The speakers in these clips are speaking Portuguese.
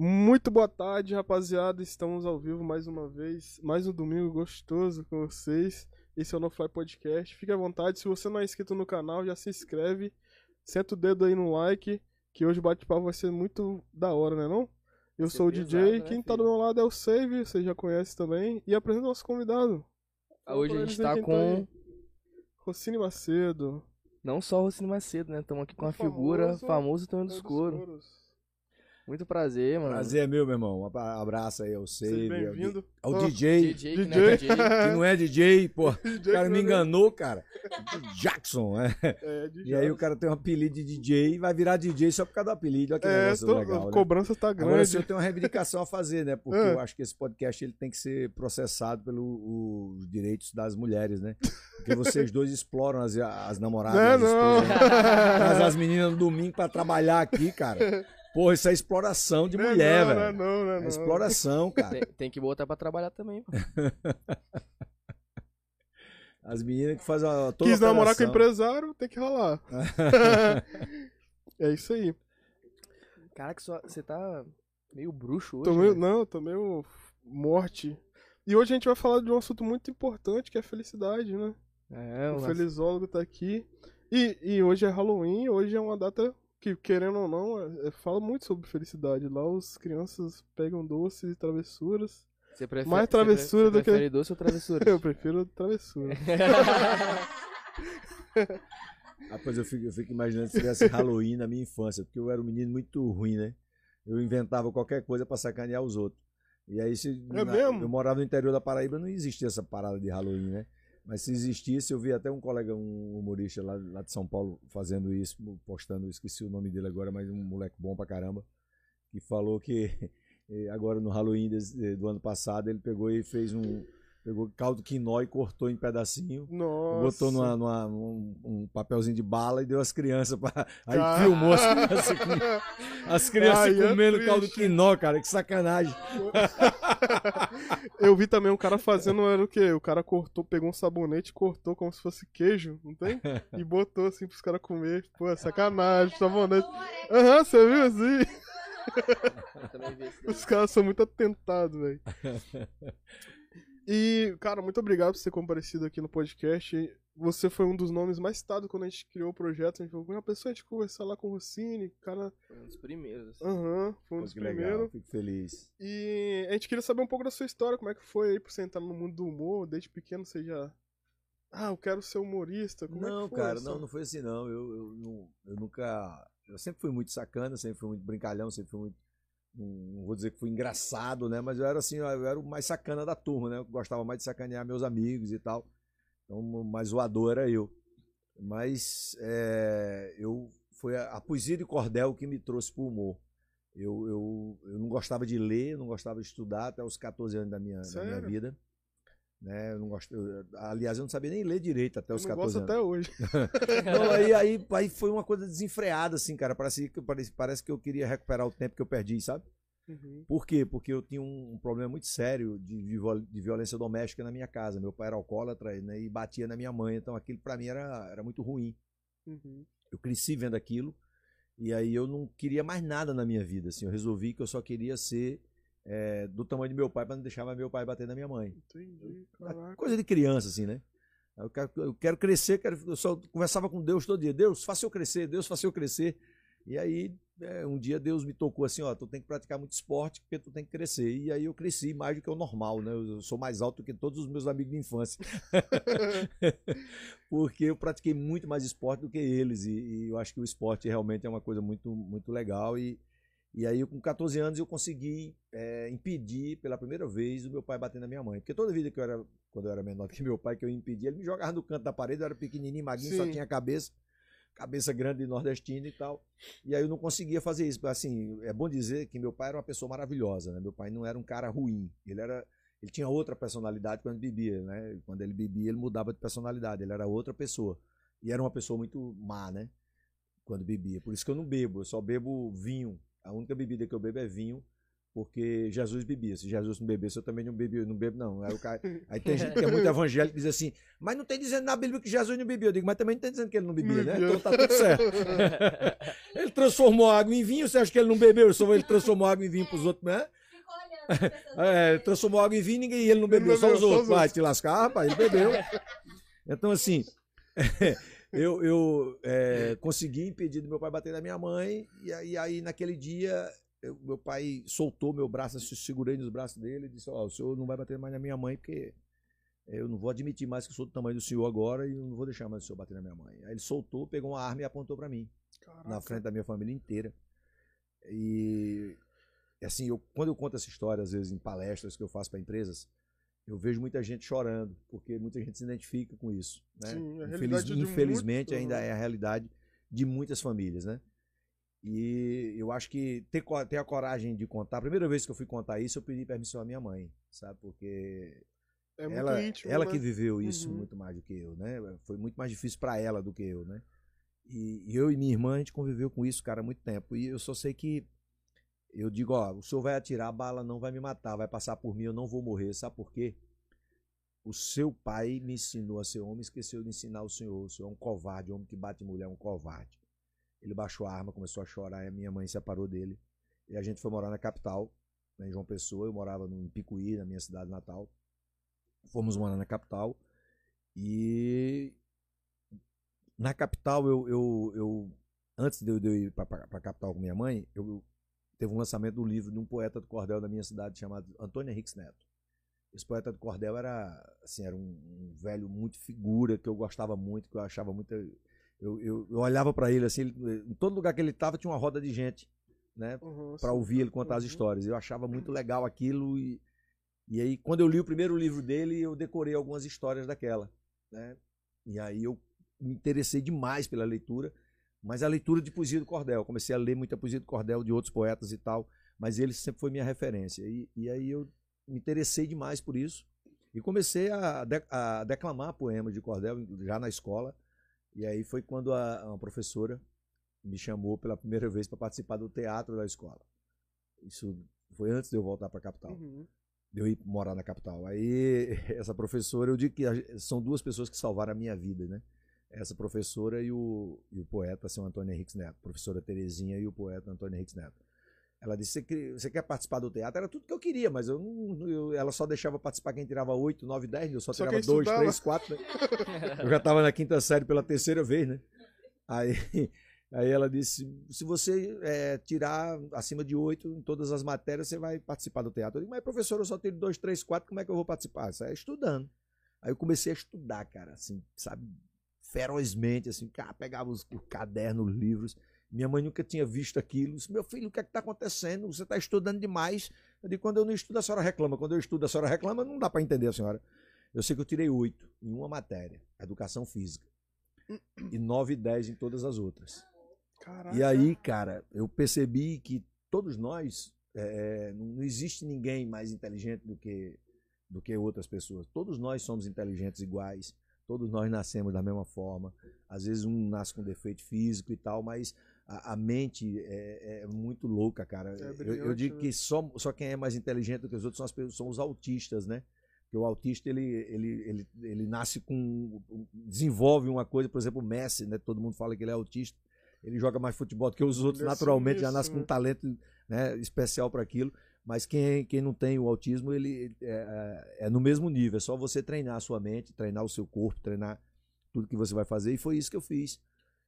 Muito boa tarde, rapaziada. Estamos ao vivo mais uma vez. Mais um domingo gostoso com vocês. Esse é o No Fly Podcast. Fique à vontade. Se você não é inscrito no canal, já se inscreve. Senta o dedo aí no like. Que hoje o bate-papo vai ser muito da hora, né? Não? Eu sou o DJ. pesado, né, Quem tá do meu lado é o Save. Você já conhece também. E apresenta o nosso convidado. Fala Hoje a gente tá com aí. Rocine Macedo. não só o Rocino Macedo, né? Estamos aqui com O a figura famoso famoso Tonho Tonho dos dos Couro. Couros. Muito prazer, mano. Prazer é meu, meu irmão. Um abra- abraço aí ao Seja Save, ao, bem-vindo. ao Ó, DJ, DJ, que não DJ. é DJ. que não é DJ, pô. O DJ cara me é- enganou, cara. Jackson, é. É, de E aí o cara tem um apelido de DJ e vai virar DJ só por causa do apelido. Olha que É, negócio tô- legal, a né? cobrança tá grande. Agora eu tenho uma reivindicação a fazer, né? Porque É. eu acho que esse podcast ele tem que ser processado pelos direitos das mulheres, né? Porque vocês dois exploram as, as namoradas. Não, as não. esposas, né? Traz as meninas no domingo pra trabalhar aqui, cara. Porra, isso é exploração de Não é mulher, não, velho. Não, é não, não é É não. exploração, cara. Tem, tem que botar pra trabalhar também, pô. As meninas que fazem a, toda Quis namorar com operação. empresário, tem que rolar. é isso aí. Caraca, só- você tá meio bruxo hoje. Tô meio, né? não, tô meio morte. E hoje a gente vai falar de um assunto muito importante, que é a felicidade, né? É, o o felizólogo tá aqui. E, e hoje é Halloween, hoje é uma data que, querendo ou não, é- é- fala muito sobre felicidade. Lá os crianças pegam doces e travessuras. Você prefere, mais travessura você do que- doce ou travessura? Eu prefiro travessura. Rapaz, eu fico, eu fico imaginando se tivesse Halloween na minha infância, porque eu era um menino muito ruim, né? Eu inventava qualquer coisa pra sacanear os outros. E aí, se, É mesmo? eu morava no interior da Paraíba, não existia essa parada de Halloween, né? Mas se existisse, eu vi até um colega, um humorista lá, lá de São Paulo, fazendo isso, postando, esqueci o nome dele agora, mas um moleque bom pra caramba, que falou que eh, agora no Halloween eh, do ano passado, ele pegou e fez um. Pegou caldo quinó e cortou em pedacinho. Nossa. Botou numa, numa- um, um papelzinho de bala e deu às crianças pra. Aí Cara. filmou as crianças, com- as crianças Ai, é comendo caldo triste. quinó, cara. Que sacanagem. Eu vi também um cara fazendo, era o quê? O cara cortou, pegou um sabonete, cortou como se fosse queijo, não tem? E botou assim pros caras comer. Pô, é sacanagem, sabonete. Aham, você viu assim? Os caras são muito atentados, velho. E, cara, muito obrigado por ter comparecido aqui no podcast. Você foi um dos nomes mais citados quando a gente criou o projeto. A gente falou, uma pessoa a gente conversar lá com o Rossini, cara. Foi um dos primeiros. assim. Aham, foi um dos legal, primeiros. fico feliz. E a gente queria saber um pouco da sua história, como é que foi aí pra você entrar no mundo do humor, desde pequeno você já. Ah, eu quero ser humorista. Como é não, que foi cara, essa- não, não foi assim, não. Eu, eu, não- eu nunca. Eu sempre fui muito sacana, sempre fui muito brincalhão, sempre fui muito. Não vou dizer que fui engraçado, né? Mas eu era assim, eu era o mais sacana da turma, né? Eu gostava mais de sacanear meus amigos e tal. Então, o mais zoador era eu. Mas é, eu foi a, a poesia de cordel que me trouxe pro humor. Eu, eu, eu não gostava de ler, não gostava de estudar até os 14 anos da minha, da minha vida. Né? Eu não gosto, eu- aliás, eu não sabia nem ler direito até Eu os não 14 gosto anos. até hoje. Não, aí, aí, aí foi uma coisa desenfreada, assim, cara. Parece parece, parece que eu queria recuperar o tempo que eu perdi, sabe? Uhum. Por quê? Porque eu tinha um, um problema muito sério de, de de violência doméstica na minha casa. Meu pai era alcoólatra né, e batia na minha mãe, então aquilo pra mim era, era muito ruim. Uhum. Eu cresci vendo aquilo e aí eu não queria mais nada na minha vida. Assim, eu resolvi que eu só queria ser é, do tamanho de meu pai pra não deixar mais meu pai bater na minha mãe. Entendi, caraca. Coisa de criança, assim, né? Eu quero, eu quero crescer, quero, eu só conversava com Deus todo dia. Deus, faça eu crescer, Deus, faça eu crescer. E aí, é, um dia Deus me tocou assim, ó, tu tem que praticar muito esporte porque tu tem que crescer. E aí eu cresci mais do que o normal, né? Eu sou mais alto do que todos os meus amigos de infância. porque eu pratiquei muito mais esporte do que eles. E, e eu acho que o esporte realmente é uma coisa muito, muito legal. E, e aí, com 14 anos, eu consegui é, impedir pela primeira vez o meu pai bater na minha mãe. Porque toda vida que eu era, quando eu era menor que meu pai, que eu impedia, ele me jogava no canto da parede, eu era pequenininho, maguinho, só Sim. tinha cabeça, cabeça grande de nordestino e tal. E aí eu não conseguia fazer isso. Assim, é bom dizer que meu pai era uma pessoa maravilhosa, né? Meu pai não era um cara ruim. Ele era. Ele tinha outra personalidade quando bebia, né? Quando ele bebia, ele mudava de personalidade, ele era outra pessoa. E era uma pessoa muito má, né? Quando bebia. Por isso que eu não bebo, eu só bebo vinho. A única bebida que eu bebo é vinho, porque Jesus bebia. Se Jesus não bebesse, eu também não bebia, não bebo, não. Aí, o cara, aí tem gente que é muito evangélico e diz assim, mas não tem dizendo na Bíblia que Jesus não bebia. Eu digo, mas também não tem dizendo que ele não bebia, né? Então tá tudo certo. ele transformou água em vinho, você acha que ele não bebeu? Só ele transformou água em vinho pros outros, né? É, transformou água em vinho ninguém, e ele não bebeu, só os os outros. Vai outros. te lascar, rapaz, ele bebeu. Então, assim, eu, eu é, consegui impedir do meu pai bater na minha mãe, e aí, aí naquele dia, eu- meu pai soltou meu braço, eu segurei nos braços dele e disse: Ó, o senhor não vai bater mais na minha mãe, porque eu não vou admitir mais que eu sou do tamanho do senhor agora e eu não vou deixar mais o senhor bater na minha mãe. Aí ele soltou, pegou uma arma e apontou pra mim Caraca. na frente da minha família inteira. E assim, eu, quando eu conto essa história, às vezes em palestras que eu faço para empresas, eu vejo muita gente chorando, porque muita gente se identifica com isso. Né? Sim, é a Infeliz- de infelizmente, muito- ainda é a realidade de muitas famílias, né? E eu acho que ter, ter a coragem de contar, a primeira vez que eu fui contar isso, eu pedi permissão à minha mãe, sabe? Porque É muito ela, íntimo, ela né? que viveu isso Uhum. muito mais do que eu, né? Foi muito mais difícil para ela do que eu, né? E, e eu e minha irmã, a gente conviveu com isso, cara, há muito tempo. E eu só sei que eu digo, ó, o senhor vai atirar, a bala não vai me matar, vai passar por mim, eu não vou morrer. Sabe por quê? O seu pai me ensinou a ser homem, esqueceu de ensinar o senhor. O senhor é um covarde, homem que bate mulher é um covarde. Ele baixou a arma, começou a chorar, e a minha mãe separou dele. E a gente foi morar na capital, né, em João Pessoa. Eu morava no Picuí, na minha cidade natal. Fomos morar na capital. E na capital, eu, eu, eu antes de eu, de eu ir para a capital com minha mãe, eu teve um lançamento do livro de um poeta do cordel da minha cidade chamado Antônio Henriques Neto. Esse poeta do cordel era assim, era um, um velho muito figura que eu gostava muito, que eu achava muito eu, eu, eu olhava para ele assim, ele- em todo lugar que ele estava tinha uma roda de gente, né, Uhum, para ouvir ele contar as Uhum. histórias. Eu achava muito legal aquilo e, e aí quando eu li o primeiro livro dele, eu decorei algumas histórias daquela, né? E aí eu me interessei demais pela leitura, mas a leitura de poesia do Cordel. Comecei a ler muita poesia do Cordel de outros poetas e tal, mas ele sempre foi minha referência. E, e aí eu me interessei demais por isso e comecei a, de- a declamar poemas de Cordel já na escola. E aí foi quando a, uma professora me chamou pela primeira vez para participar do teatro da escola. Isso foi antes de eu voltar para a capital Uhum. de eu ir morar na capital. Aí, essa professora, eu digo que são duas pessoas que salvaram a minha vida, né? Essa professora e o, e o poeta, seu Antônio Henriques Neto. Professora Terezinha e o poeta Antônio Henriques Neto. Ela disse: você, quer- participar do teatro? Era tudo que eu queria, mas eu não, eu- ela só deixava participar quem tirava 8, 9, 10, eu só, Só tirava quem 2, estudava. 3, 4. Né? Eu já estava na quinta série pela terceira vez, né? Aí, aí ela disse: se você é, tirar acima de 8 em todas as matérias, você vai participar do teatro. Eu digo, mas professor, eu só tiro 2, 3, 4, como é que eu vou participar? Isso é estudando. Aí eu comecei a estudar, cara, assim, sabe, ferozmente, assim, cara, pegava os, o caderno, os livros. Minha mãe nunca tinha visto aquilo. Disse, meu filho, o que é que está acontecendo? Você está estudando demais. Eu digo, quando eu não estudo, a senhora reclama. Quando eu estudo, a senhora reclama, não dá para entender a senhora. Eu sei que eu tirei oito em uma matéria, educação física. E nove e dez em todas as outras. Caraca. E aí, cara, eu percebi que todos nós, é, não não existe ninguém mais inteligente do que, do que outras pessoas. Todos nós somos inteligentes iguais. Todos nós nascemos da mesma forma. Às vezes um nasce com defeito físico e tal, mas a, a mente é, é muito louca, cara. É eu, eu digo né? que só, só quem é mais inteligente do que os outros são, as são os autistas, né? Porque o autista ele, ele, ele, ele nasce com. desenvolve uma coisa, por exemplo, o Messi, né? Todo mundo fala que ele é autista. Ele joga mais futebol do que os outros, é naturalmente, já nasce com né? um talento né, especial para aquilo. Mas quem, quem não tem o autismo, ele é, é- é no mesmo nível. É só você treinar a sua mente, treinar o seu corpo, treinar tudo que você vai fazer. E foi isso que eu fiz.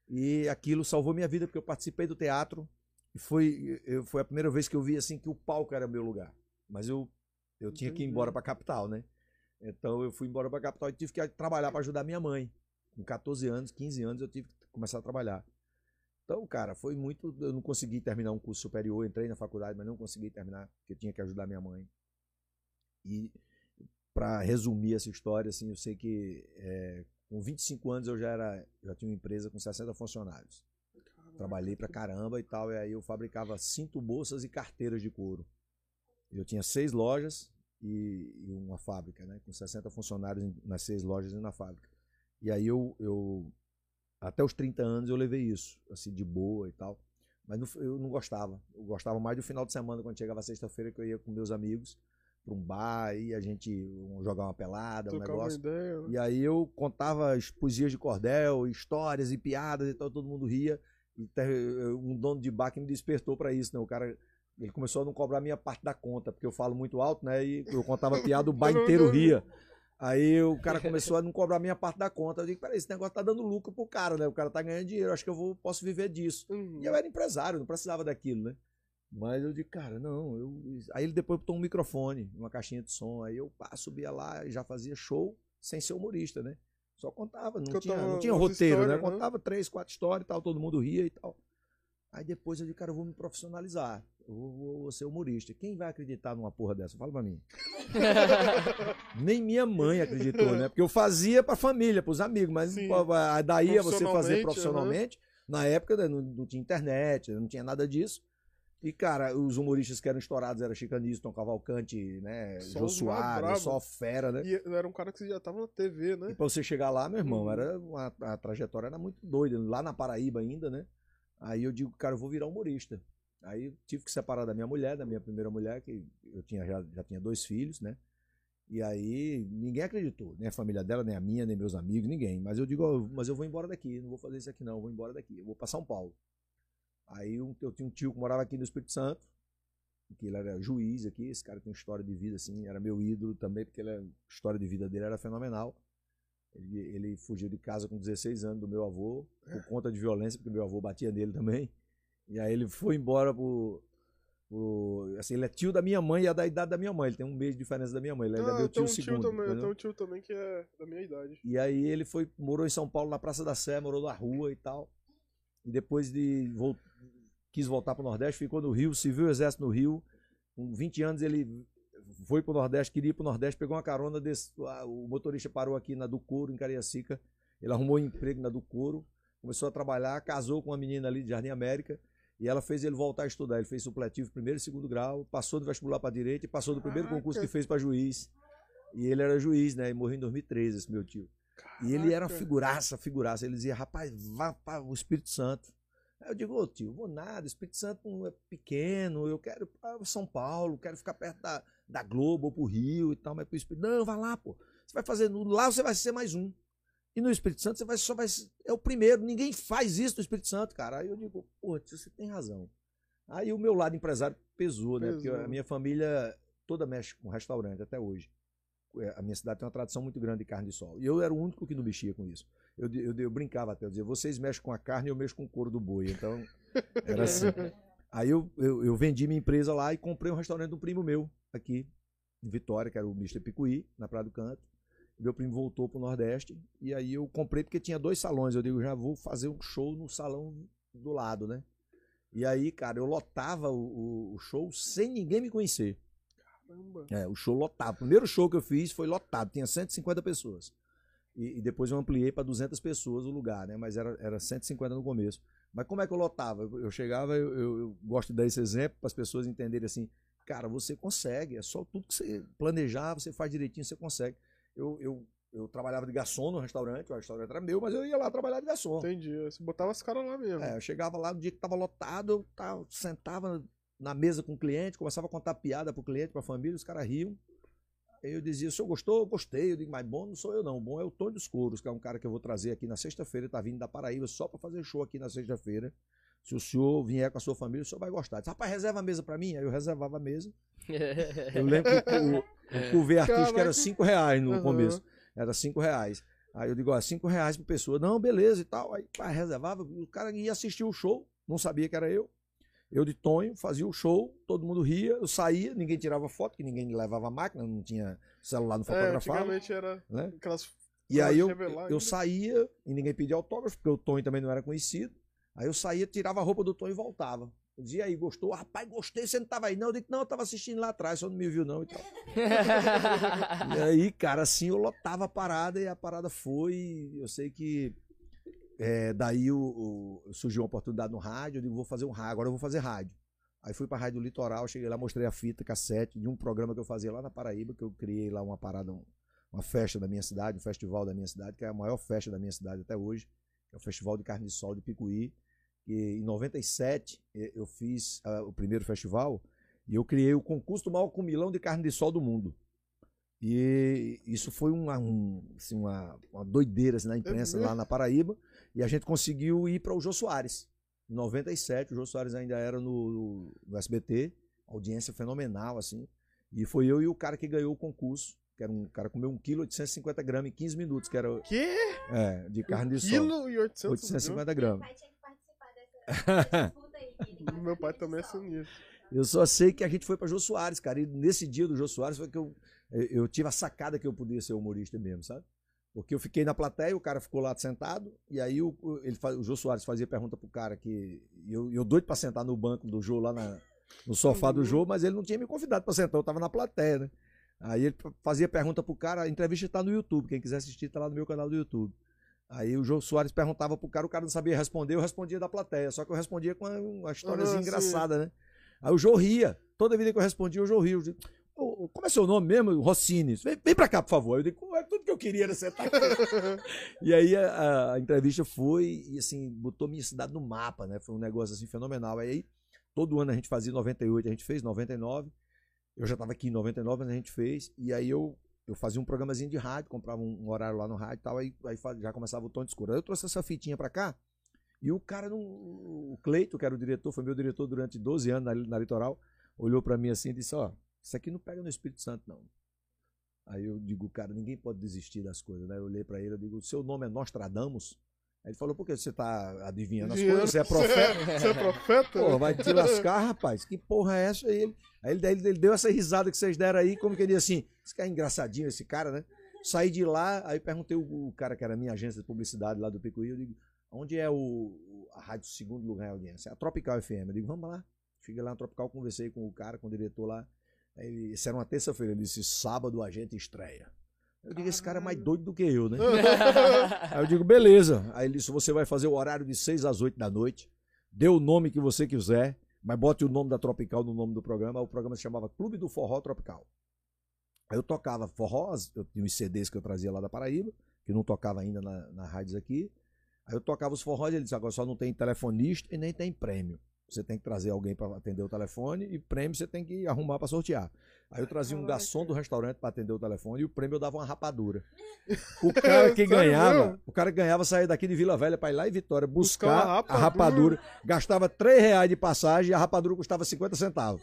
E aquilo salvou minha vida, porque eu participei do teatro. E foi, eu, foi a primeira vez que eu vi assim que o palco era meu lugar. Mas eu, eu tinha que ir embora para a capital, né? Então eu fui embora para a capital e tive que trabalhar para ajudar minha mãe. Com 14 anos, 15 anos, eu tive que começar a trabalhar. Então, cara, foi muito. Eu não consegui terminar um curso superior, entrei na faculdade, mas não consegui terminar, porque tinha que ajudar minha mãe. E para resumir essa história, assim, eu sei que é, com 25 anos eu já era, já tinha uma empresa com 60 funcionários. Trabalhei pra caramba e tal, e aí eu fabricava cinto, bolsas e carteiras de couro. Eu tinha seis lojas e, e uma fábrica, né? Com 60 funcionários nas seis lojas e na fábrica. E aí eu, eu até os 30 anos eu levei isso, assim, de boa e tal. Mas não- eu não gostava. Eu gostava mais do final de semana, quando chegava sexta-feira, que eu ia com meus amigos pra um bar e a gente um, jogar uma pelada, um Trocar uma negócio. ideia. né? E aí eu contava as poesias de cordel, histórias e piadas e tal, todo mundo ria. E um dono de bar que me despertou pra isso, né? O cara, ele começou a não cobrar minha parte da conta, porque eu falo muito alto, né? E eu contava piada, o bar inteiro ria. Aí o cara começou a não cobrar minha parte da conta. Eu digo, peraí, esse negócio tá dando lucro pro cara, né? O cara tá ganhando dinheiro, acho que eu vou, posso viver disso. Uhum. E eu era empresário, não precisava daquilo, né? Mas eu digo, cara, não, eu. Aí ele depois botou um microfone, uma caixinha de som. Aí eu pá, subia lá e já fazia show sem ser humorista, né? Só contava, não tinha, não tinha roteiro, né? né? Contava três, quatro histórias e tal, todo mundo ria e tal. Aí depois eu digo, cara, eu vou me profissionalizar. Eu vou, ser humorista. Quem vai acreditar numa porra dessa? Fala pra mim. Nem minha mãe acreditou, né? Porque eu fazia pra família, pros amigos, mas Sim. daí a você fazer Profissionalmente, profissionalmente. Na época né, não, não tinha internet, não tinha nada disso. E, cara, os humoristas que eram estourados eram Chicaniston, Cavalcante, né? Só Jô Soares, só fera, né? E era um cara que já tava na TV, E né? pra você chegar lá, meu irmão, Uhum. era uma, a trajetória era muito doida. Lá na Paraíba ainda, né? Aí eu digo, cara, eu vou virar humorista. Aí eu tive que separar da minha mulher, da minha primeira mulher, que eu tinha, já, já tinha dois filhos, né? E aí ninguém acreditou, nem a família dela, nem a minha, nem meus amigos, ninguém. Mas eu digo, mas eu vou embora daqui, não vou fazer isso aqui não, eu vou embora daqui, eu vou pra São Paulo. Aí um- eu tinha um tio que morava aqui no Espírito Santo, que ele era juiz aqui, esse cara tem história de vida assim, era meu ídolo também, porque ele, a história de vida dele era fenomenal. Ele, ele fugiu de casa com 16 anos do meu avô, por conta de violência, porque meu avô batia nele também. E aí ele foi embora pro. pro- assim, ele é tio da minha mãe e é da idade da minha mãe. Ele tem um mês de diferença da minha mãe. Ele ainda é Ah, meu eu tenho tio um tio segundo. também, eu tenho um tio também que é da minha idade. E aí ele foi, morou em São Paulo, na Praça da Sé, morou na rua e tal. E depois de quis voltar para o Nordeste, ficou no Rio, serviu o exército no Rio. Com 20 anos ele foi para o Nordeste, queria ir para o Nordeste, pegou uma carona desse, o motorista parou aqui na do Couro, em Cariacica. Ele arrumou um emprego na do Couro, começou a trabalhar, casou com uma menina ali de Jardim América. E ela fez ele voltar a estudar. Ele fez supletivo primeiro e segundo grau, passou do vestibular para direito e passou do primeiro Caraca. concurso que fez para juiz. E ele era juiz, né? E morreu em 2013, esse meu tio. E ele era uma Caraca. figuraça, figuraça. Ele dizia, rapaz, vá para o Espírito Santo. Aí eu digo, ô tio, vou nada, o Espírito Santo não é pequeno, eu quero ir para São Paulo, quero ficar perto da, da Globo ou pro Rio e tal, mas pro Espírito. Não, vai lá, pô. Você vai fazer. Lá você vai ser mais um. E no Espírito Santo você vai só vai. É o primeiro. Ninguém faz isso no Espírito Santo, cara. Aí eu digo, pô, você tem razão. Aí o meu lado empresário pesou, né? Porque a minha família toda mexe com restaurante até hoje. É, A minha cidade tem uma tradição muito grande de carne de sol. E eu era o único que não mexia com isso. Eu, eu, eu brincava até, eu dizia, vocês mexem com a carne e eu mexo com o couro do boi. Então, era assim. Aí eu, eu, eu vendi minha empresa lá e comprei um restaurante de um primo meu, aqui, em Vitória, que era o Mr. Picuí, na Praia do Canto. Meu primo voltou pro Nordeste. E aí eu comprei porque tinha dois salões. Eu digo, já vou fazer um show no salão do lado, né? E aí, cara, eu lotava o, o- show sem ninguém me conhecer. Caramba. É, o show lotado. O primeiro show que eu fiz foi lotado, tinha 150 pessoas. E, e depois eu ampliei para 200 pessoas o lugar, né? Mas era, era 150 no começo. Mas como é que eu lotava? Eu, eu chegava, eu, eu- eu gosto de dar esse exemplo para as pessoas entenderem assim: cara, você consegue, é só tudo que você planejar, você faz direitinho, você consegue. Eu, eu, eu trabalhava de garçom no restaurante, o restaurante era meu, mas eu ia lá trabalhar de garçom. Entendi. Você botava as caras lá mesmo. É, eu chegava lá no dia que tava lotado, eu tava, sentava na mesa com o cliente, começava a contar piada pro cliente, pra família, os caras riam. Aí eu dizia, o senhor gostou? Eu gostei. Eu digo, mas bom não sou eu não, bom é o Tony dos Couros, que é um cara que eu vou trazer aqui na sexta-feira, tá vindo da Paraíba só pra fazer show aqui na sexta-feira. Se o senhor vier com a sua família, o senhor vai gostar. Diz, Rapaz, reserva a mesa pra mim. Aí eu reservava a mesa. Eu lembro que o, o cuvê artístico era Caraca. 5 reais no Aham. começo. Era 5 reais. Aí eu digo, ó, 5 reais por pessoa. Não, beleza e tal. Aí pá, reservava, o cara ia assistir o show, não sabia que era eu. Eu de Tonho, fazia o show, todo mundo ria, eu saía, ninguém tirava foto, que ninguém levava máquina, não tinha celular, não É, fotografava. antigamente era né? aquelas. E aí eu, eu ainda. saía e ninguém pedia autógrafo, porque o Tonho também não era conhecido. Aí eu saía, tirava a roupa do Tonho e voltava. Eu dizia, aí, gostou? Rapaz, gostei, você não tava aí não? Eu disse, não, eu tava assistindo lá atrás, só não me viu não e tal. E aí, cara, assim, eu lotava a parada e a parada foi. Eu sei que é, daí o, o- surgiu uma oportunidade no rádio, eu digo, vou fazer um rádio, agora eu vou fazer rádio. Aí fui pra Rádio Litoral, cheguei lá, mostrei a fita, cassete de um programa que eu fazia lá na Paraíba, que eu criei lá uma parada, um- uma festa da minha cidade, um festival da minha cidade, que é a maior festa da minha cidade até hoje, é o Festival de Carne de Sol de Picuí. que em 97 eh, eu fiz ah, o primeiro festival e eu criei o concurso do maior comilão de carne de sol do mundo. E isso foi uma, um, assim, uma, uma doideira assim, na imprensa mesmo? lá na Paraíba. E a gente conseguiu ir para o Jô Soares. Em 97, o Jô Soares ainda era no, no SBT, audiência fenomenal, assim. E foi eu e o cara que ganhou o concurso, que era um cara comeu 1 kg 850 gramas em 15 minutos, que era Que? é, de carne de sol. Quilo e 800 gramas. 850 Meu gramas. pai tinha que participar dessa, dessa disputa aí. que ele gosta Meu pai também é sol. sinistro. Eu só sei que a gente foi para Jô Soares, cara. E nesse dia do Jô Soares foi que eu, eu tive a sacada que eu podia ser humorista mesmo, sabe? Porque eu fiquei na plateia, o cara ficou lá sentado, e aí o, ele, o Jô Soares fazia pergunta pro cara que. Eu, eu doido pra sentar no banco do Jô, lá na- no sofá do Jô, mas ele não tinha me convidado pra sentar, eu tava na plateia, né? Aí ele fazia pergunta pro cara, a entrevista tá no YouTube, quem quiser assistir tá lá no meu canal do YouTube. Aí o Jô Soares perguntava pro cara, o cara não sabia responder, eu respondia da plateia, só que eu respondia com uma, uma históriazinha Aham, sim. engraçada, né? Aí o Jô ria. Toda vida que eu respondia, o Jô ria. Eu digo, "Ô, ô, como é seu nome mesmo? Rossini. Vem, vem pra cá, por favor. Eu digo, "Ué, tudo que eu queria era sentar aqui. e aí a, a entrevista foi e assim, botou minha cidade no mapa, né? Foi um negócio assim fenomenal. Aí todo ano a gente fazia 98, a gente fez 99. Eu já estava aqui em 99, mas a gente fez. E aí eu, eu fazia um programazinho de rádio, comprava um, um horário lá no rádio e tal, aí, aí já começava o tom de escuro. Aí eu trouxe essa fitinha pra cá. E o cara, não, o Cleito, que era o diretor, foi meu diretor durante 12 anos na, na Litoral, olhou pra mim assim e disse: Ó, isso aqui não pega no Espírito Santo, não. Aí eu digo, cara, ninguém pode desistir das coisas, né? Eu olhei pra ele, eu digo, seu nome é Nostradamus? Aí ele falou, por que você tá adivinhando as coisas? Você é profeta? Você é profeta? Pô, vai te lascar, rapaz. Que porra é essa? Aí ele, aí ele, ele deu essa risada que vocês deram aí, como que ele disse assim, esse cara é engraçadinho, esse cara, né? Saí de lá, aí perguntei o, o cara que era minha agência de publicidade lá do Picuí, eu digo, onde é o, o- a rádio segundo lugar em audiência? A Tropical FM. Eu digo, vamos lá. Cheguei lá na Tropical, conversei com o cara, com o diretor lá. Aí ele, isso era uma terça-feira, ele disse, sábado a gente estreia. Eu digo, esse cara é mais doido do que eu, né? Aí eu digo, beleza. Aí ele disse, você vai fazer o horário de 6 às 8 da noite. Dê o nome que você quiser, mas bote o nome da Tropical no nome do programa. O programa se chamava Clube do Forró Tropical. Aí eu tocava forró, eu tinha uns CDs que eu trazia lá da Paraíba, que não tocava ainda na, na rádios aqui. Aí eu tocava os forrós e ele disse, agora só não tem telefonista e nem tem prêmio. Você tem que trazer alguém para atender o telefone e prêmio você tem que arrumar para sortear. Aí eu trazia um garçom do restaurante para atender o telefone e o prêmio eu dava uma rapadura. O cara que ganhava, o cara que ganhava sair daqui de Vila Velha para ir lá em Vitória buscar Buscar uma a rapadura. rapadura, gastava 3 reais de passagem e a rapadura custava 50 centavos.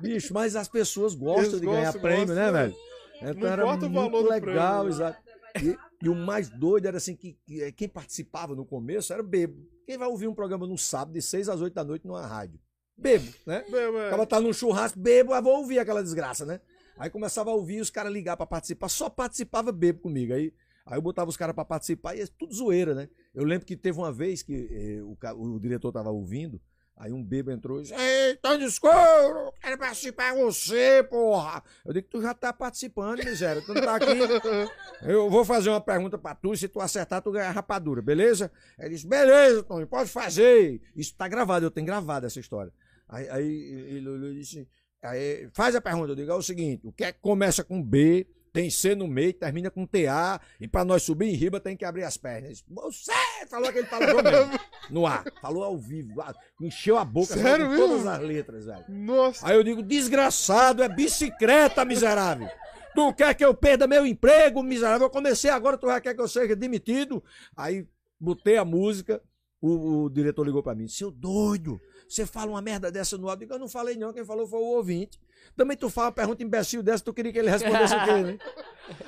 Bicho, mas as pessoas gostam Eles de ganhar gostam, prêmio, gostam, né, né? velho? Então Não era importa o muito legal, prêmio. exato. E, e o mais doido era assim que, que, eh, quem participava no começo era bebo. Quem vai ouvir um programa no sábado de 6 às 8 da noite numa rádio? Bebo, né? Bem, O mas- cara tá num churrasco, bebo, ah, vou ouvir aquela desgraça, né? Aí começava a ouvir os caras ligar pra participar, só participava bebo comigo. Aí, aí eu botava os caras pra participar e é tudo zoeira, né? Eu lembro que teve uma vez que eh, o, o diretor tava ouvindo, aí um bebo entrou e disse: Ei, Tony Escuro, quero participar com você, porra. Eu digo: Tu já tá participando, miséria, tu não tá aqui. Eu vou fazer uma pergunta pra tu, e se tu acertar, tu ganha a rapadura, beleza? Ele disse: Beleza, Tony, pode fazer. Isso tá gravado, eu tenho gravado essa história. Aí, aí ele olhou e disse: aí, faz a pergunta, eu digo, é o seguinte: o que é que começa com B, tem C no meio, termina com TA, e pra nós subir em riba tem que abrir as pernas. Você falou aquele palavrão mesmo, no ar, falou ao vivo, ah, encheu a boca Sério com todas as letras, velho. Nossa, Aí eu digo, desgraçado, é bicicleta, miserável. Tu quer que eu perda meu emprego, miserável? Eu comecei agora, tu já quer que eu seja demitido? Aí botei a música, o, o diretor ligou pra mim, seu doido, você fala uma merda dessa no áudio? Eu digo, eu não falei não, quem falou foi o ouvinte. Também tu fala uma pergunta imbecil dessa, tu queria que ele respondesse o quê, né?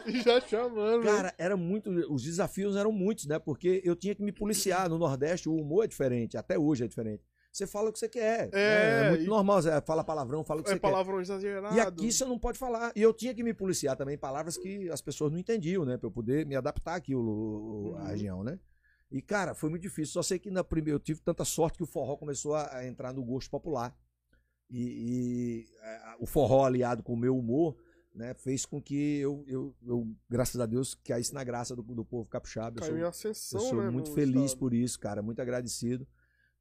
já chamando. Cara, era muito. Os desafios eram muitos, né? Porque eu tinha que me policiar. No Nordeste, o humor é diferente. Até hoje é diferente. Você fala o que você quer. né? É, É, muito e- normal. Você fala palavrão, fala o que é você quer. palavrão exagerado. E aqui você não pode falar. E eu tinha que me policiar também palavras que as pessoas não entendiam, né? Pra eu poder me adaptar aqui, o, o- a Uhum. região, né? E, cara, foi muito difícil. Só sei que na primeira eu tive tanta sorte que o forró começou a, a entrar no gosto popular. E, e, é, o forró aliado com o meu humor, né? Fez com que eu, eu, eu, graças a Deus, caísse na graça do, do povo capixaba. Eu Caiu sou- em eu ascensão, sou né? muito feliz estado. por isso, cara, muito agradecido,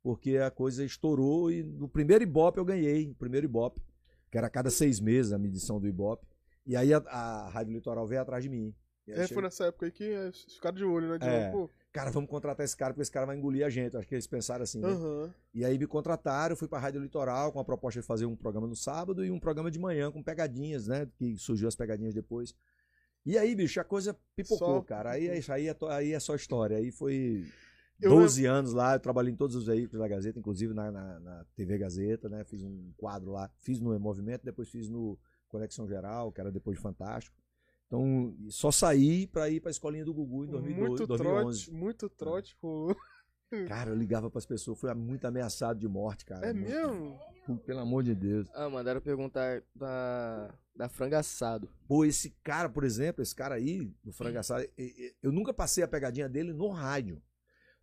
porque a coisa estourou e no primeiro Ibope eu ganhei, o primeiro Ibope, que era a cada seis meses a medição do Ibope, e aí a, a Rádio Litoral veio atrás de mim. É, foi nessa época aí que é, ficaram de olho, né? De É. novo, pô, cara, vamos contratar esse cara, porque esse cara vai engolir a gente. Acho que eles pensaram assim, né? Aham. E aí me contrataram, fui pra Rádio Litoral com a proposta de fazer um programa no sábado e um programa de manhã com pegadinhas, né? Que surgiu as pegadinhas depois. E aí, bicho, a coisa pipocou, Só cara. Aí é aí, é aí é só história. Aí foi Eu 12 anos lá, eu trabalhei em todos os veículos da Gazeta, inclusive na, na, na TV Gazeta, né? Fiz um quadro lá, fiz no Movimento, depois fiz no Conexão Geral, que era depois de Fantástico. Então, só saí pra ir pra escolinha do Gugu em 2012, Muito 2011. trote, muito trote, pô. Cara, eu ligava pras pessoas, fui muito ameaçado de morte, cara. É Muito- mesmo? Pelo amor de Deus. Ah, mandaram perguntar da, da frango assado. Pô, esse cara, por exemplo, esse cara aí, do frango assado, eu nunca passei a pegadinha dele no rádio.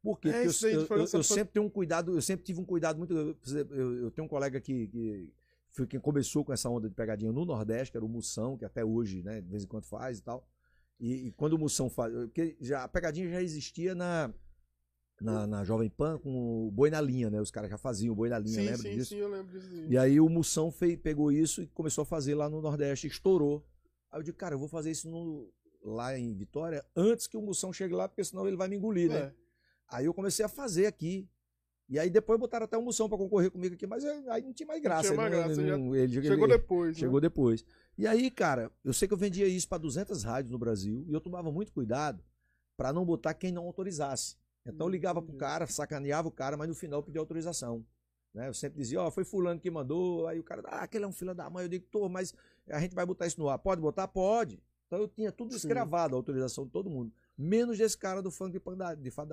Por quê? É, Porque isso aí eu, eu- eu- eu foi- sempre tenho um cuidado, eu sempre tive um cuidado muito. Eu, por exemplo, eu- eu tenho um colega que, que foi quem começou com essa onda de pegadinha no Nordeste, que era o Moção, que até hoje, né, de vez em quando faz e tal. E, e quando o Moção faz. Porque já, a pegadinha já existia na, na, na Jovem Pan com o Boi na Linha, né? Os caras já faziam o Boi na Linha, Sim, lembra sim, disso? sim, eu lembro disso. E aí o Moção fei- pegou isso e começou a fazer lá no Nordeste, estourou. Aí eu digo, cara, eu vou fazer isso no- lá em Vitória antes que o Moção chegue lá, porque senão ele vai me engolir, né? É. Aí eu comecei a fazer aqui. E aí depois botaram até o Moção pra concorrer comigo aqui, mas aí aí não tinha mais graça. tinha mais ele graça, ele já- não- ele- Chegou ele- depois, né? Chegou depois. E aí, cara, eu sei que eu vendia isso pra 200 rádios no Brasil e eu tomava muito cuidado pra não botar quem não autorizasse. Então eu ligava pro Entendi. cara, sacaneava o cara, mas no final eu pedia autorização. Né? Eu sempre dizia, ó, foi fulano que mandou, aí o cara, ah, aquele é um filho da mãe. Eu digo, tô, mas a gente vai botar isso no ar. Pode botar? Pode. Então eu tinha tudo gravado, a autorização de todo mundo. Menos desse cara do funk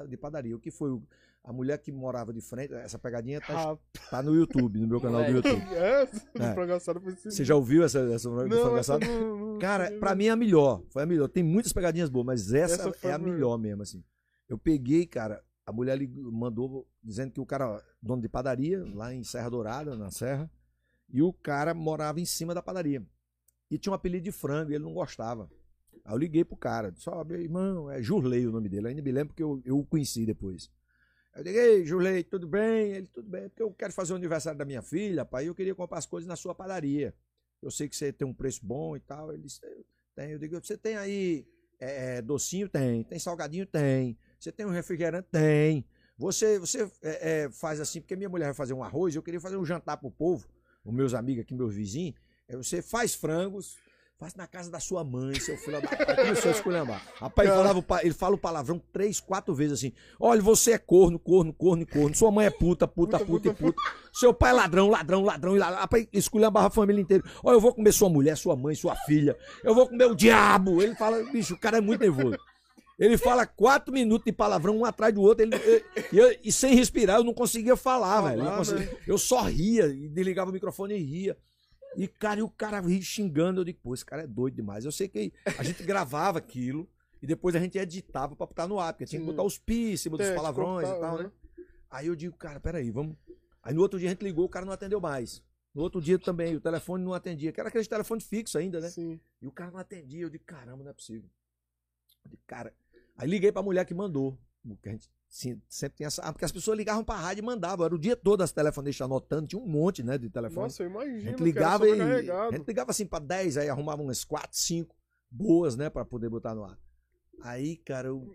de padaria, o que foi a mulher que morava de frente, essa pegadinha tá, tá no YouTube, no meu canal do Moleque. YouTube. é, É. Você já ouviu essa, essa do Não, frango essa assado? não, não Cara, pra mim é a melhor. Foi a melhor. Tem muitas pegadinhas boas, mas essa, Essa é a melhor. mesmo, assim. Eu peguei, cara, a mulher mandou dizendo que o cara, dono de padaria, lá em Serra Dourada, na Serra, e o cara morava em cima da padaria. E tinha um apelido de frango e ele não gostava. Aí eu liguei pro cara, disse, ó, meu irmão, é Jurley o nome dele, ainda me lembro porque eu, eu o conheci depois. Eu liguei, Jurlei, tudo bem? Ele, tudo bem, porque eu quero fazer o aniversário da minha filha, pai, eu queria comprar as coisas na sua padaria. Eu sei que você tem um preço bom e tal. Ele disse, "Eu tenho. Eu digo, você tem aí é, é, docinho? Tem. Tem salgadinho? Tem. Você tem um refrigerante? Tem. Você, você é, é, faz assim, porque minha mulher vai fazer um arroz, eu queria fazer um jantar pro povo, os meus amigos aqui, meus vizinhos. É, você faz frangos, faz na casa da sua mãe, seu filho da... Começou a esculhambar. Rapaz, ele, falava, ele fala o palavrão três, quatro vezes assim. Olha, você é corno, corno, corno e corno. Sua mãe é puta, puta, Puta, puta, e puta. Seu pai é ladrão, ladrão, ladrão. E ladrão. Rapaz, esculhambava a família inteira. Olha, eu vou comer sua mulher, sua mãe, sua filha. Eu vou comer o diabo. Ele fala, bicho, o cara é muito nervoso. Ele fala quatro minutos de palavrão, um atrás do outro. Ele, e, eu- e sem respirar, eu não conseguia falar, Falar, velho. Eu, conseguia- né? eu só ria, desligava o microfone e ria. E, cara, e o cara ria xingando. Eu digo, pô, esse cara é doido demais. Eu sei que a gente gravava aquilo e depois a gente editava pra botar no ar, porque tinha que botar os pi em cima dos É, palavrões e tal, né? Aí eu digo, cara, peraí, vamos. Aí no outro dia a gente ligou, o cara não atendeu mais. No outro dia também, o telefone não atendia, que era aquele telefone fixo ainda, né? Sim. E o cara não atendia. Eu digo, caramba, não é possível. Eu digo, cara. Aí liguei pra mulher que mandou. Porque a gente sim, sempre tem essa. Ah, porque as pessoas ligavam pra rádio e mandavam. Era o dia todo as telefonistas anotando, tinha um monte, né, de telefone. Nossa, eu a imagino. gente que ligava era e. A gente ligava assim pra 10, aí arrumava umas 4, 5 boas, né, pra poder botar no ar. Aí, cara, eu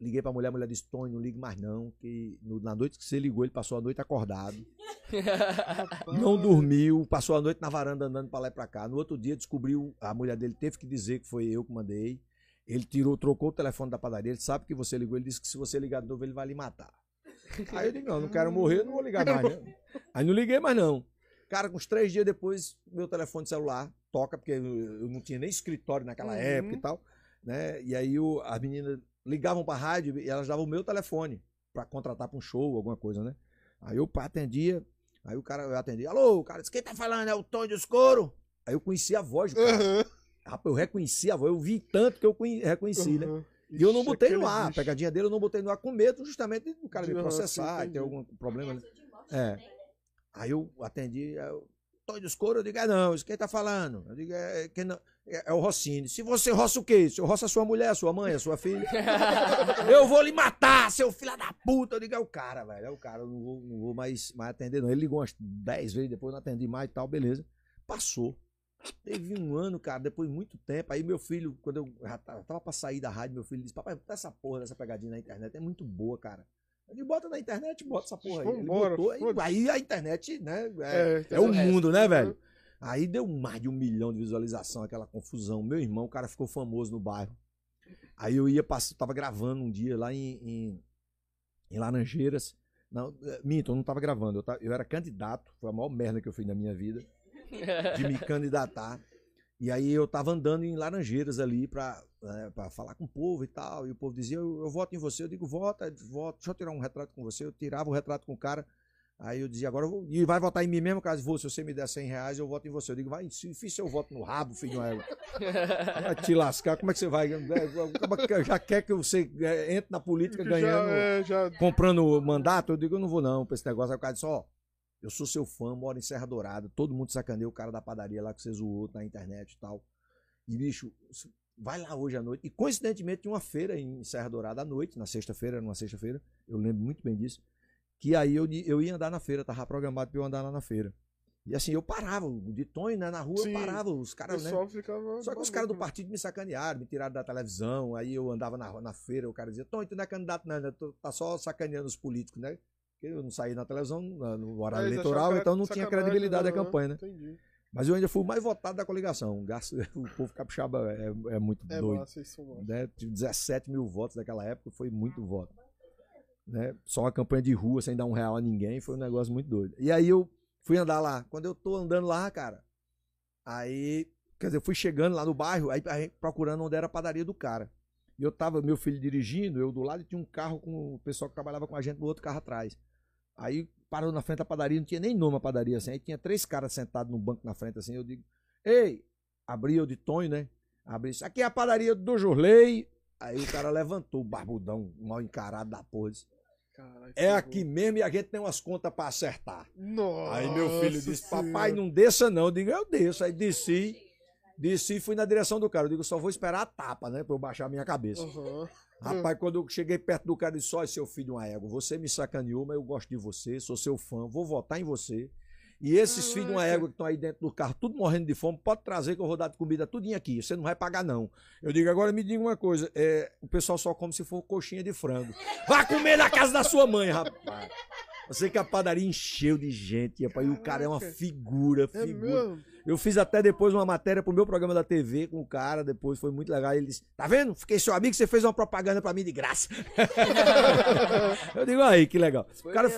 liguei pra mulher, a mulher disse, Tony, não ligue mais não, que no- na noite que você ligou, ele passou a noite acordado. Não dormiu, passou a noite na varanda andando pra lá e pra cá. No outro dia descobriu, a mulher dele teve que dizer que foi eu que mandei. Ele tirou, trocou o telefone da padaria, ele sabe que você ligou, ele disse que se você ligar de novo ele vai lhe matar. Aí eu digo, não, não quero morrer, não vou ligar mais, né? Aí não liguei mais não. Cara, uns três dias depois, meu telefone celular toca, porque eu, não tinha nem escritório naquela Uhum. época e tal, né? E aí o, as meninas ligavam pra rádio e elas davam o meu telefone pra contratar pra um show, alguma coisa, né? Aí eu atendia, aí o cara eu atendia, alô, o cara disse, quem tá falando? É o Tony dos Couro? Aí eu conheci a voz do cara. Aham. Rapaz, eu reconheci a voz, eu vi tanto que eu conhe- reconheci, né? Aham. E eu não Ixi, botei no ar, a pegadinha dele eu não botei no ar com medo justamente do cara me processar e ter algum problema. né? De É. né? Aí eu atendi, eu, Tony dos Couro, eu digo, é não, isso quem tá falando? Eu digo, é, quem não, é, é o Rossini. Se você roça o quê? Se eu roça a sua mulher, a sua mãe, a sua filha, eu vou lhe matar, seu filho da puta. Eu digo, é o cara, velho, é o cara, eu não vou, não vou mais, mais atender não. Ele ligou umas 10 vezes, depois eu não atendi mais e tal, beleza. Passou. Teve um ano, cara, depois de muito tempo. Aí meu filho, quando eu já tava, tava pra sair da rádio, meu filho disse: Papai, bota essa porra dessa pegadinha na internet, é muito boa, cara. Disse, bota na internet, bota essa porra aí. Ele Vambora, botou, aí, aí a internet, né? É, É, é o mundo, né, velho? Aí deu mais de um milhão de visualização, aquela confusão. Meu irmão, o cara ficou famoso no bairro. Aí eu ia passar, tava gravando um dia lá em, em, em Laranjeiras. Não, eh, minto, eu não tava gravando. Eu, ta- eu era candidato, foi a maior merda que eu fiz na minha vida, de me candidatar. E aí eu tava andando em Laranjeiras ali eh, pra falar com o povo e tal. E o povo dizia, eu, eu voto em você. Eu digo, vota, voto, deixa eu tirar um retrato com você. Eu tirava o retrato com o cara. Aí eu dizia, agora eu vou. E vai votar em mim mesmo, caso vou, se você me der 100 reais, eu voto em você. Eu digo, vai, se fiz seu voto no rabo, filho de uma égua. Vai te lascar, como é que você vai? É Já quer que você eh, entre na política ganhando, Já, é, já... comprando mandato? Eu digo, eu não vou não pra esse negócio. Aí o cara disse, ó, eu sou seu fã, moro em Serra Dourada, todo mundo sacaneia o cara da padaria lá que você zoou na internet e tal. E, bicho, vai lá hoje à noite. E coincidentemente tinha uma feira em Serra Dourada à noite, na sexta-feira, era uma sexta-feira, eu lembro muito bem disso. Que aí eu, eu ia andar na feira, tava programado pra eu andar lá na feira. E assim, eu parava, de Tonho, né, na rua, Sim. eu parava, os caras, né? ficava. Só que os caras do né? partido me sacanearam, me tiraram da televisão, aí eu andava na, na feira, o cara dizia, Tony, tu não é candidato não, né? tu tá só sacaneando os políticos, né? Eu não saí na televisão no horário É, eleitoral, então não tinha credibilidade da aham, campanha, né? Entendi. Mas eu ainda fui o mais votado da coligação. O povo capixaba é, é muito É doido. massa, isso massa. Né? Tive 17 mil votos naquela época, foi muito voto. Né? Só uma campanha de rua sem dar um real a ninguém, foi um negócio muito doido. E aí eu fui andar lá. Quando eu tô andando lá, cara, aí, quer dizer, eu fui chegando lá no bairro, aí aí procurando onde era a padaria do cara. E eu tava, meu filho dirigindo, eu do lado e tinha um carro com o pessoal que trabalhava com a gente no outro carro atrás. Aí parou na frente da padaria, não tinha nem nome a padaria assim. Aí tinha três caras sentados no banco na frente assim. Eu digo, ei, abri eu de Tonho, né? Abri isso. Aqui é a padaria do Jurley. Aí o cara levantou, o barbudão, mal encarado da porra. disse, Caralho, É aqui mesmo e a gente tem umas contas pra acertar. Nossa Aí meu filho disse, papai, não desça não. Eu digo, eu desço. Aí desci, desci e fui na direção do cara. Eu digo, só vou esperar a tapa, né? Pra eu baixar a minha cabeça. Aham. Rapaz, quando eu cheguei perto do cara, eu disse: Olha, seu filho de uma égua, você me sacaneou, mas eu gosto de você, sou seu fã, vou votar em você. E esses filhos de uma égua que estão aí dentro do carro, tudo morrendo de fome, pode trazer que eu vou dar de comida tudinho aqui. Você não vai pagar, não. Eu digo, agora me diga uma coisa: é, o pessoal só come se for coxinha de frango. Vá comer na casa da sua mãe, rapaz. Eu sei que a padaria encheu de gente, rapaz, e o cara é uma figura, É figura. mesmo? Eu fiz até depois uma matéria pro meu programa da TV com o cara, depois foi muito legal. Ele disse: Tá vendo? Fiquei seu amigo, você fez uma propaganda pra mim de graça. eu digo, aí, que legal. O cara,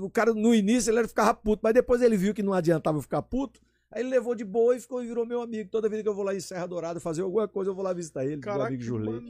o cara, no início, ele ficava puto, mas depois ele viu que não adiantava eu ficar puto. Aí ele levou de boa e ficou e virou meu amigo. Toda vez que eu vou lá em Serra Dourada fazer alguma coisa, eu vou lá visitar ele, meu Caraca, amigo que Jurley.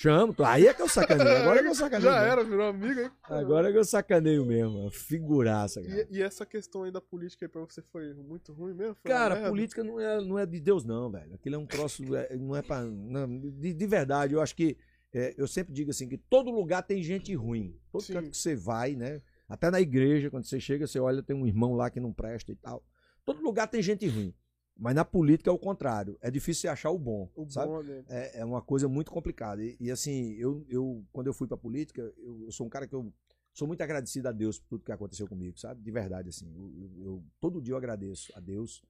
Chamo, aí é que eu sacaneio. Agora é que eu sacaneio. Já mesmo. era, virou amigo, hein? Agora é que eu sacaneio mesmo. Figuraça, cara. E, e essa questão aí da política aí pra você foi muito ruim mesmo? Foi Cara, política não é, não é de Deus, não, velho. Aquilo é um troço, é- não é pra. não, de, de verdade, eu acho que. é, eu sempre digo assim, que todo lugar tem gente ruim. Todo Sim. canto que você vai, né? Até na igreja, quando você chega, você olha, tem um irmão lá que não presta e tal. Todo lugar tem gente ruim. Mas na política é o contrário. É difícil você achar o bom, O sabe? bom. É, é uma coisa muito complicada. E, e, assim, eu, eu, quando eu fui pra política, eu, eu sou um cara que eu sou muito agradecido a Deus por tudo que aconteceu comigo, sabe? De verdade, assim. Eu, eu- todo dia eu agradeço a Deus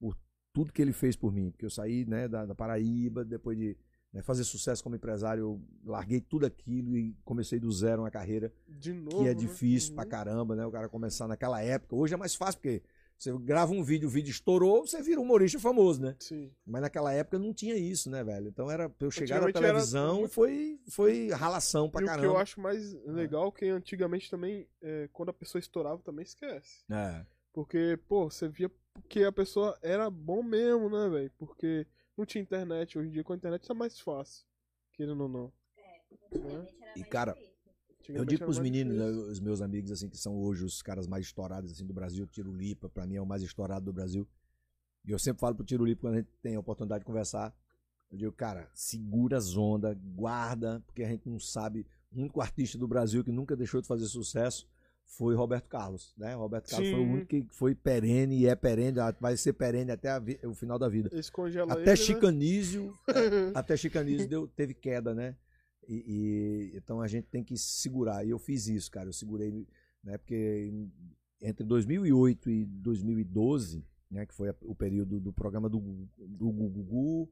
por tudo que ele fez por mim. Porque eu saí né, da, da Paraíba, depois de né, fazer sucesso como empresário, eu larguei tudo aquilo e comecei do zero uma carreira De novo. que é né? difícil pra Uhum. caramba, né? O cara começar naquela época. Hoje é mais fácil, porque você grava um vídeo, o vídeo estourou, você vira um humorista famoso, né? Sim. Mas naquela época não tinha isso, né, velho? Então era pra eu chegar na televisão, muito- foi, foi ralação pra e o que eu caramba. acho mais legal é que antigamente também, é, quando a pessoa estourava, também esquece. É. Porque, pô, você via que a pessoa era bom mesmo, né, velho? Porque não tinha internet. Hoje em dia, com a internet, tá mais fácil. Querendo ou não. Né? E, cara, Eu digo pros mais meninos, né, difícil. os meus amigos, assim, que são hoje os caras mais estourados assim, do Brasil, Tiro Lipa, pra mim é o mais estourado do Brasil. E eu sempre falo pro Tiro Lipa quando a gente tem a oportunidade de conversar. Eu digo, cara, segura as ondas, guarda, porque a gente não sabe. O único artista do Brasil que nunca deixou de fazer sucesso foi Roberto Carlos, né? Roberto Carlos foi o Sim. único que foi perene e é perene, vai ser perene até o final da vida. Até ele, Chicanísio, né? até Chicanísio deu, teve queda, né? E, e- então a gente tem que se segurar. E eu fiz isso, cara. Eu segurei, né? Porque entre 2008 e 2012, né, que foi o período do programa do, do Gugu.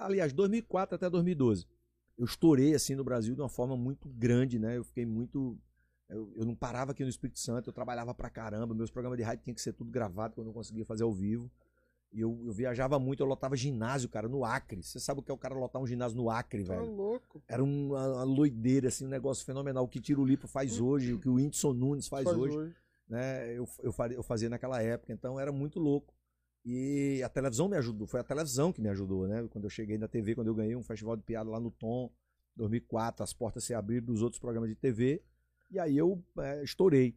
Aliás, 2004 até 2012. Eu estourei assim no Brasil de uma forma muito grande, né? Eu fiquei muito. Eu, eu não parava aqui no Espírito Santo, eu trabalhava pra caramba. Meus programas de rádio tinham que ser tudo gravado, que eu conseguia fazer ao vivo. E eu, eu viajava muito, eu lotava ginásio, cara, no Acre. Você sabe o que é o cara lotar um ginásio no Acre, Tá velho? louco. Era uma, uma loideira, assim, um negócio fenomenal. O que Tiro Lipa faz hoje, o que o Whindersson Nunes faz, Faz hoje hoje. né? Eu, eu, eu fazia naquela época, então era muito louco. E a televisão me ajudou, foi a televisão que me ajudou, né? Quando eu cheguei na TV, quando eu ganhei um festival de piada lá no Tom, 2004, as portas se abriram dos outros programas de TV, e aí eu é, estourei.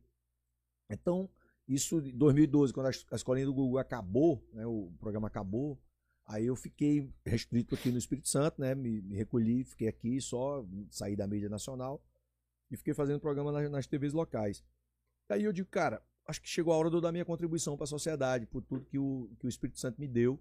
Então, isso em 2012, quando a, es- a escolinha do Google acabou, né? O programa acabou, aí eu fiquei restrito aqui no Espírito Santo, né? Me, me recolhi, fiquei aqui só, saí da mídia nacional e fiquei fazendo programa nas, nas TVs locais. Aí eu digo, cara, acho que chegou a hora de eu dar minha contribuição para a sociedade, por tudo que o, que o Espírito Santo me deu.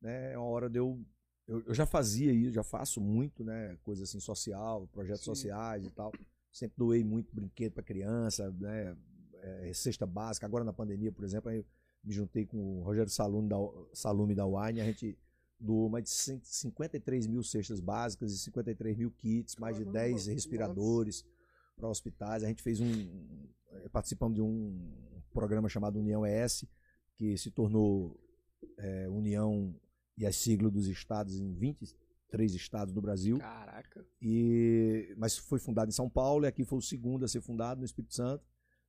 Né? É uma hora de eu, eu. Eu já fazia isso, já faço muito, né? Coisa assim, social, projetos Sim. sociais e tal. Sempre doei muito brinquedo para criança, né? É, cesta básica. Agora na pandemia, por exemplo, aí eu me juntei com o Rogério Salume da, Salume da Wine, a gente doou mais de 153 mil cestas básicas e 53 mil kits, mais de Caramba, 10 nossa. respiradores para hospitais. A gente fez um. eh, Participamos de um programa chamado União ES, que se tornou eh, União e as siglas dos estados em 23 estados do Brasil. Caraca. E, mas foi fundado em São Paulo e aqui foi o segundo a ser fundado no Espírito Santo.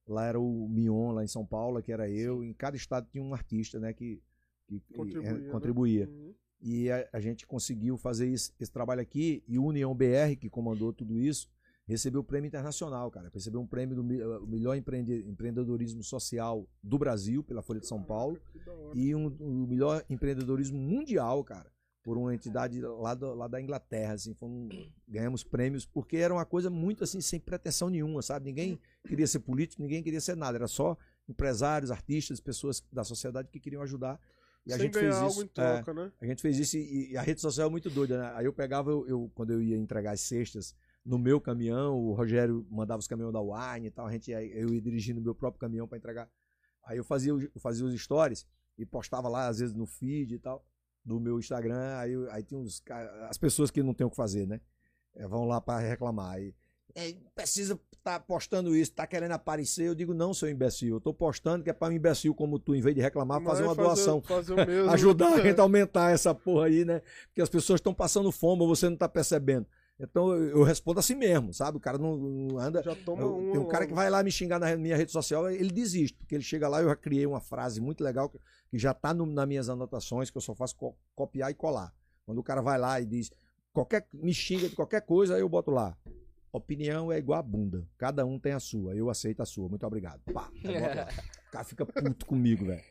Lá era o Mion, lá em São Paulo, que era eu. Em cada estado tinha um artista né, que, que que, Contribuía, eh, né? contribuía. Uhum. E a, a gente conseguiu fazer esse, esse trabalho aqui. E o União BR, que comandou tudo isso, recebeu o prêmio internacional, cara. Recebeu um prêmio do eh, melhor empreende- empreendedorismo social do Brasil, pela Folha de São Paulo. E um, o melhor empreendedorismo mundial, cara. Por uma entidade lá, do- lá da Inglaterra, assim. Um- ganhamos prêmios, porque era uma coisa muito assim, sem pretensão nenhuma, sabe? Ninguém queria ser político, ninguém queria ser nada. Era só empresários, artistas, pessoas da sociedade que queriam ajudar. E a Sem gente ganhar fez algo isso. em é, troca, né? a gente fez isso e, e a rede social é muito doida, né? Aí eu pegava, eu, eu- quando eu ia entregar as cestas no meu caminhão, o Rogério mandava os caminhões da Wine e tal, a gente ia, eu ia dirigindo o meu próprio caminhão para entregar. Aí eu fazia, os- eu fazia os stories e postava lá, às vezes, no feed e tal, do meu Instagram. Aí, aí tinha uns. As pessoas que não tem o que fazer, né? É, vão lá para reclamar. Aí, "É, precisa estar postando isso, tá querendo aparecer. Eu digo, não, seu imbecil. Eu tô postando que é para um imbecil como tu, em vez de reclamar, fazer uma doação Fazer o mesmo. ajudar a É. gente a aumentar essa porra aí, né? Porque as pessoas estão passando fome, você não tá percebendo. Então eu, respondo assim mesmo, sabe? O cara não, não anda. Já toma um. tem um cara que vai lá me xingar na minha rede social, ele desiste, porque ele chega lá, eu já criei uma frase muito legal que, que já tá no, nas minhas anotações, que eu só faço co- copiar e colar. Quando o cara vai lá e diz, qualquer, me xinga de qualquer coisa, aí eu boto lá. Opinião é igual a bunda. Cada um tem a sua. Eu aceito a sua. Muito obrigado. Pá. O cara fica puto comigo, velho.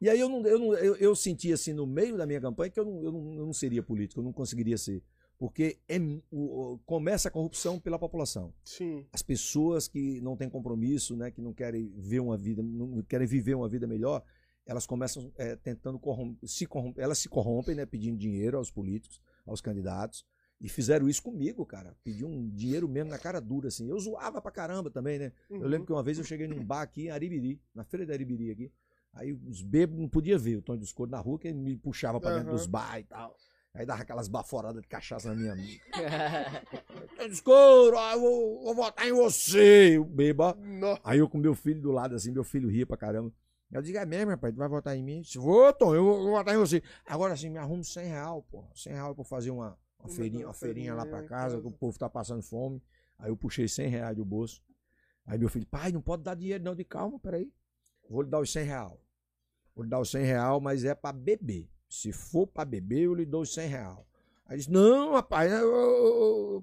E aí eu, não, eu, não, eu, eu senti assim no meio da minha campanha que eu não, eu não, eu não seria político, eu não conseguiria ser. Porque é, o- começa a corrupção pela população. Sim. As pessoas que não têm compromisso, né, que não querem ver uma vida, não querem viver uma vida melhor, elas começam é, tentando se corromper, elas se corrompem, né, pedindo dinheiro aos políticos, aos candidatos. E fizeram isso comigo, cara. Pediu um dinheiro mesmo na cara dura, assim. Eu zoava pra caramba também, né? Eu Uhum. lembro que uma vez eu cheguei num bar aqui em Aribiri, na feira de Aribiri aqui. Aí os bêbados não podia ver o Tony dos Cores na rua, que ele me puxava pra dentro dos bar e tal. Aí dava aquelas baforadas de cachaça na minha amiga. Ó, eu vou, vou votar em você, beba. Nó- Aí eu com meu filho do lado, assim, meu filho ria pra caramba. Eu digo, é mesmo, rapaz, tu vai votar em mim? Vou, Tom, eu vou, votar em você. Agora assim, me arrumo 100 real, pô. 100 real pra fazer uma, uma, feirinha, uma feirinha lá pra casa. que o povo tá passando fome. Aí eu puxei 100 reais do bolso. Aí meu filho, pai, não pode dar dinheiro não, de calma, peraí. Vou lhe dar os 100 real. Vou lhe dar os 100 real, mas é pra beber. Se for pra beber, eu lhe dou os 100 real. Aí disse, não, rapaz,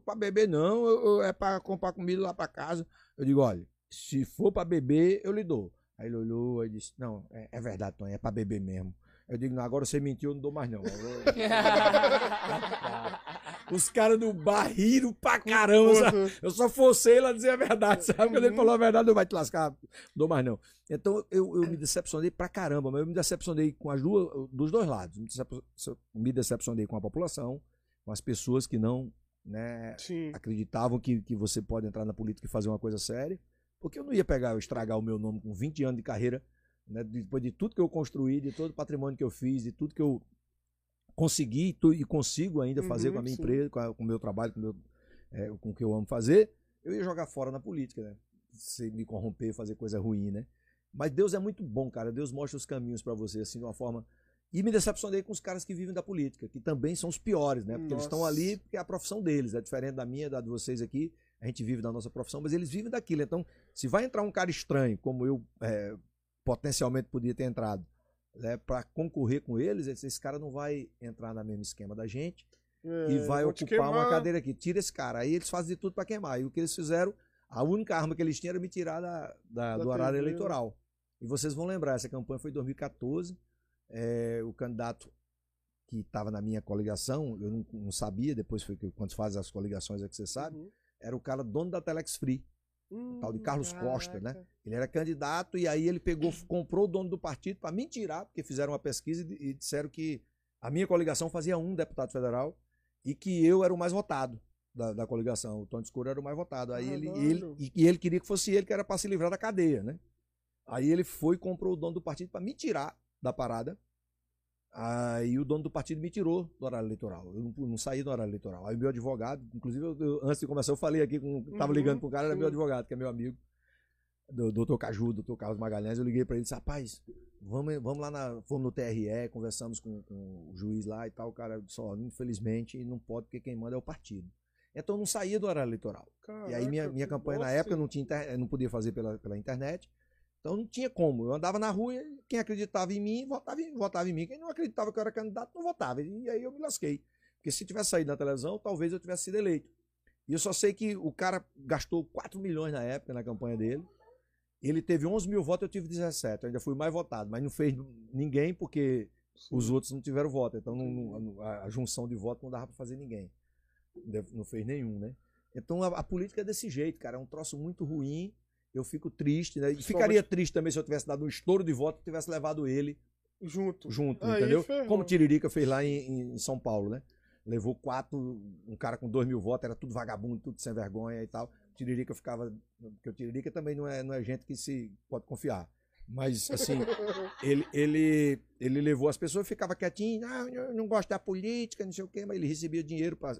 pra beber não, eu- eu- é pra comprar comida lá pra casa. Eu digo, olha, se for pra beber, eu lhe dou. Aí ele olhou e disse, não, é, é verdade, Tony, é pra beber mesmo. Eu digo, não, agora você mentiu, eu não dou mais não. Os caras do bar riram pra caramba, sabe? Eu só forcei a dizer a verdade, sabe? Quando ele Uhum. falou a verdade, não vai te lascar, não dou mais não. Então eu, eu me decepcionei pra caramba, mas eu me decepcionei com as duas, dos dois lados. Me decep- Me decepcionei com a população, com as pessoas que não né, Sim. acreditavam que, que você pode entrar na política e fazer uma coisa séria. Porque eu não ia pegar, estragar o meu nome com 20 anos de carreira né? Depois de tudo que eu construí, de todo o patrimônio que eu fiz, de tudo que eu consegui e consigo ainda fazer Uhum, com a minha sim. empresa, com, a- com o meu trabalho, com, o meu, é, com o que eu amo fazer, eu ia jogar fora na política, né? Se me corromper, fazer coisa ruim, né? Mas Deus é muito bom, cara. Deus mostra os caminhos pra você, assim, de uma forma. E me decepcionei com os caras que vivem da política, que também são os piores, né? Porque eles estão Nossa. ali porque é a profissão deles, é diferente da minha, da de vocês aqui. A gente vive da nossa profissão, mas eles vivem daquilo. Então, se vai entrar um cara estranho, como eu é, potencialmente podia ter entrado, né, para concorrer com eles, esse, esse cara não vai entrar no mesmo esquema da gente É, e vai ocupar uma cadeira aqui. Tira esse cara. Aí eles fazem de tudo para queimar. E o que eles fizeram, a única arma que eles tinham era me tirar da, da- Da do horário TV, né? eleitoral. E vocês vão lembrar, essa campanha foi em 2014. é, o candidato que estava na minha coligação, eu não, não sabia, depois foi que quando faz as coligações é que você sabe, Uhum. era o cara dono da Telex Free, Hum, tal de Carlos Costa, né? caraca. Ele era candidato e aí ele pegou, comprou o dono do partido para me tirar, porque fizeram uma pesquisa e, e disseram que a minha coligação fazia um deputado federal e que eu era o mais votado da, da coligação. O Tony Escuro era o mais votado. Aí ele, Caralho. ele, e, e ele queria que fosse ele que era para se livrar da cadeia, né? Aí ele foi e comprou o dono do partido para me tirar da parada. Aí o dono do partido me tirou do horário eleitoral. Eu não, não saí do horário eleitoral. Aí o meu advogado, inclusive, eu- eu- antes de começar, eu falei aqui com. Tava Uhum, ligando pro cara, era meu advogado, que é meu amigo do doutor Caju, doutor Carlos Magalhães, eu liguei pra ele e disse, rapaz, vamos, vamos lá na. Fomos no TRE, conversamos com, com o juiz lá e tal. O cara disse, ó, infelizmente não pode, porque quem manda é o partido. Então eu não saía do horário eleitoral. e aí minha, Caraca, minha campanha na época não tinha não podia fazer pela, pela internet. Então não tinha como. Eu andava na rua, e quem acreditava em mim, votava em, votava em mim. Quem não acreditava que eu era candidato, não votava. E aí eu me lasquei. Porque se tivesse saído na televisão, talvez eu tivesse sido eleito. E eu só sei que o cara gastou 4 milhões na época na campanha dele. Ele teve 11 mil votos, eu tive 17. Eu ainda fui mais votado, mas não fez ninguém porque os outros não tiveram voto. Então não- não- a, junção de votos não dava para fazer ninguém. Não fez nenhum, né? Então a, a política é desse jeito, cara. É um troço muito ruim. Eu fico triste, né? E ficaria triste também se eu tivesse dado um estouro de voto e tivesse levado ele Junto. junto, Aí entendeu? ferrou. Como o Tiririca fez lá em, em São Paulo, né? Levou quatro, um cara com dois mil votos, era tudo vagabundo, tudo sem vergonha e tal. Tiririca ficava. Porque o Tiririca também não é, não é gente que se pode confiar. Mas, assim, ele, ele, ele levou as pessoas, ficava quietinho, ah, eu não gosto da política, não sei o quê, mas ele recebia dinheiro para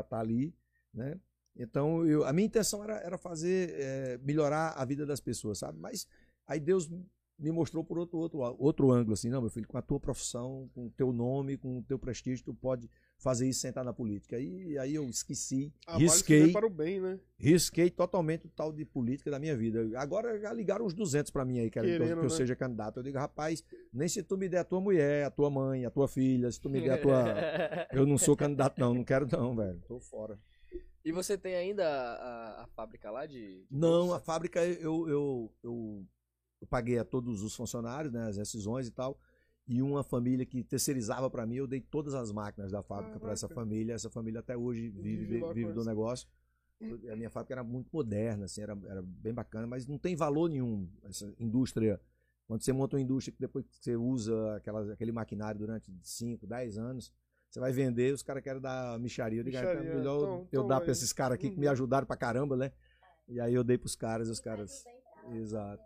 estar ali, né? Então, eu, a minha intenção era, era fazer, eh, melhorar a vida das pessoas, sabe? Mas aí Deus me mostrou por outro, outro, outro ângulo, assim, não, meu filho, com a tua profissão, com o teu nome, com o teu prestígio, tu pode fazer isso sem estar na política. E aí eu esqueci, Ah, risquei, para o bem, né? risquei totalmente o tal de política da minha vida. Agora já ligaram uns 200 para mim aí, querem que eu- Querendo, que eu né? seja candidato. Eu digo, rapaz, nem se tu me der a tua mulher, a tua mãe, a tua filha, se tu me der a tua... Eu não sou candidato não, não quero não, velho. Tô fora. E você tem ainda a, a- a fábrica lá de. de Não, bolsa? a fábrica eu, eu, eu, eu paguei a todos os funcionários, né, as rescisões e tal. E uma família que terceirizava para mim, eu dei todas as máquinas da fábrica para essa família. Essa família até hoje vive, Vive vive do negócio. A minha fábrica era muito moderna, assim, era, era bem bacana, mas não tem valor nenhum essa indústria. Quando você monta uma indústria que depois que você usa aquela, aquele maquinário durante 5, 10 anos, você vai vender, os caras querem dar micharia. Eu digo, ah, é Micharia, melhor então- eu então dar é. para esses caras aqui que me Uhum. ajudaram pra caramba, né? E aí eu dei pros caras, e os caras. Exato.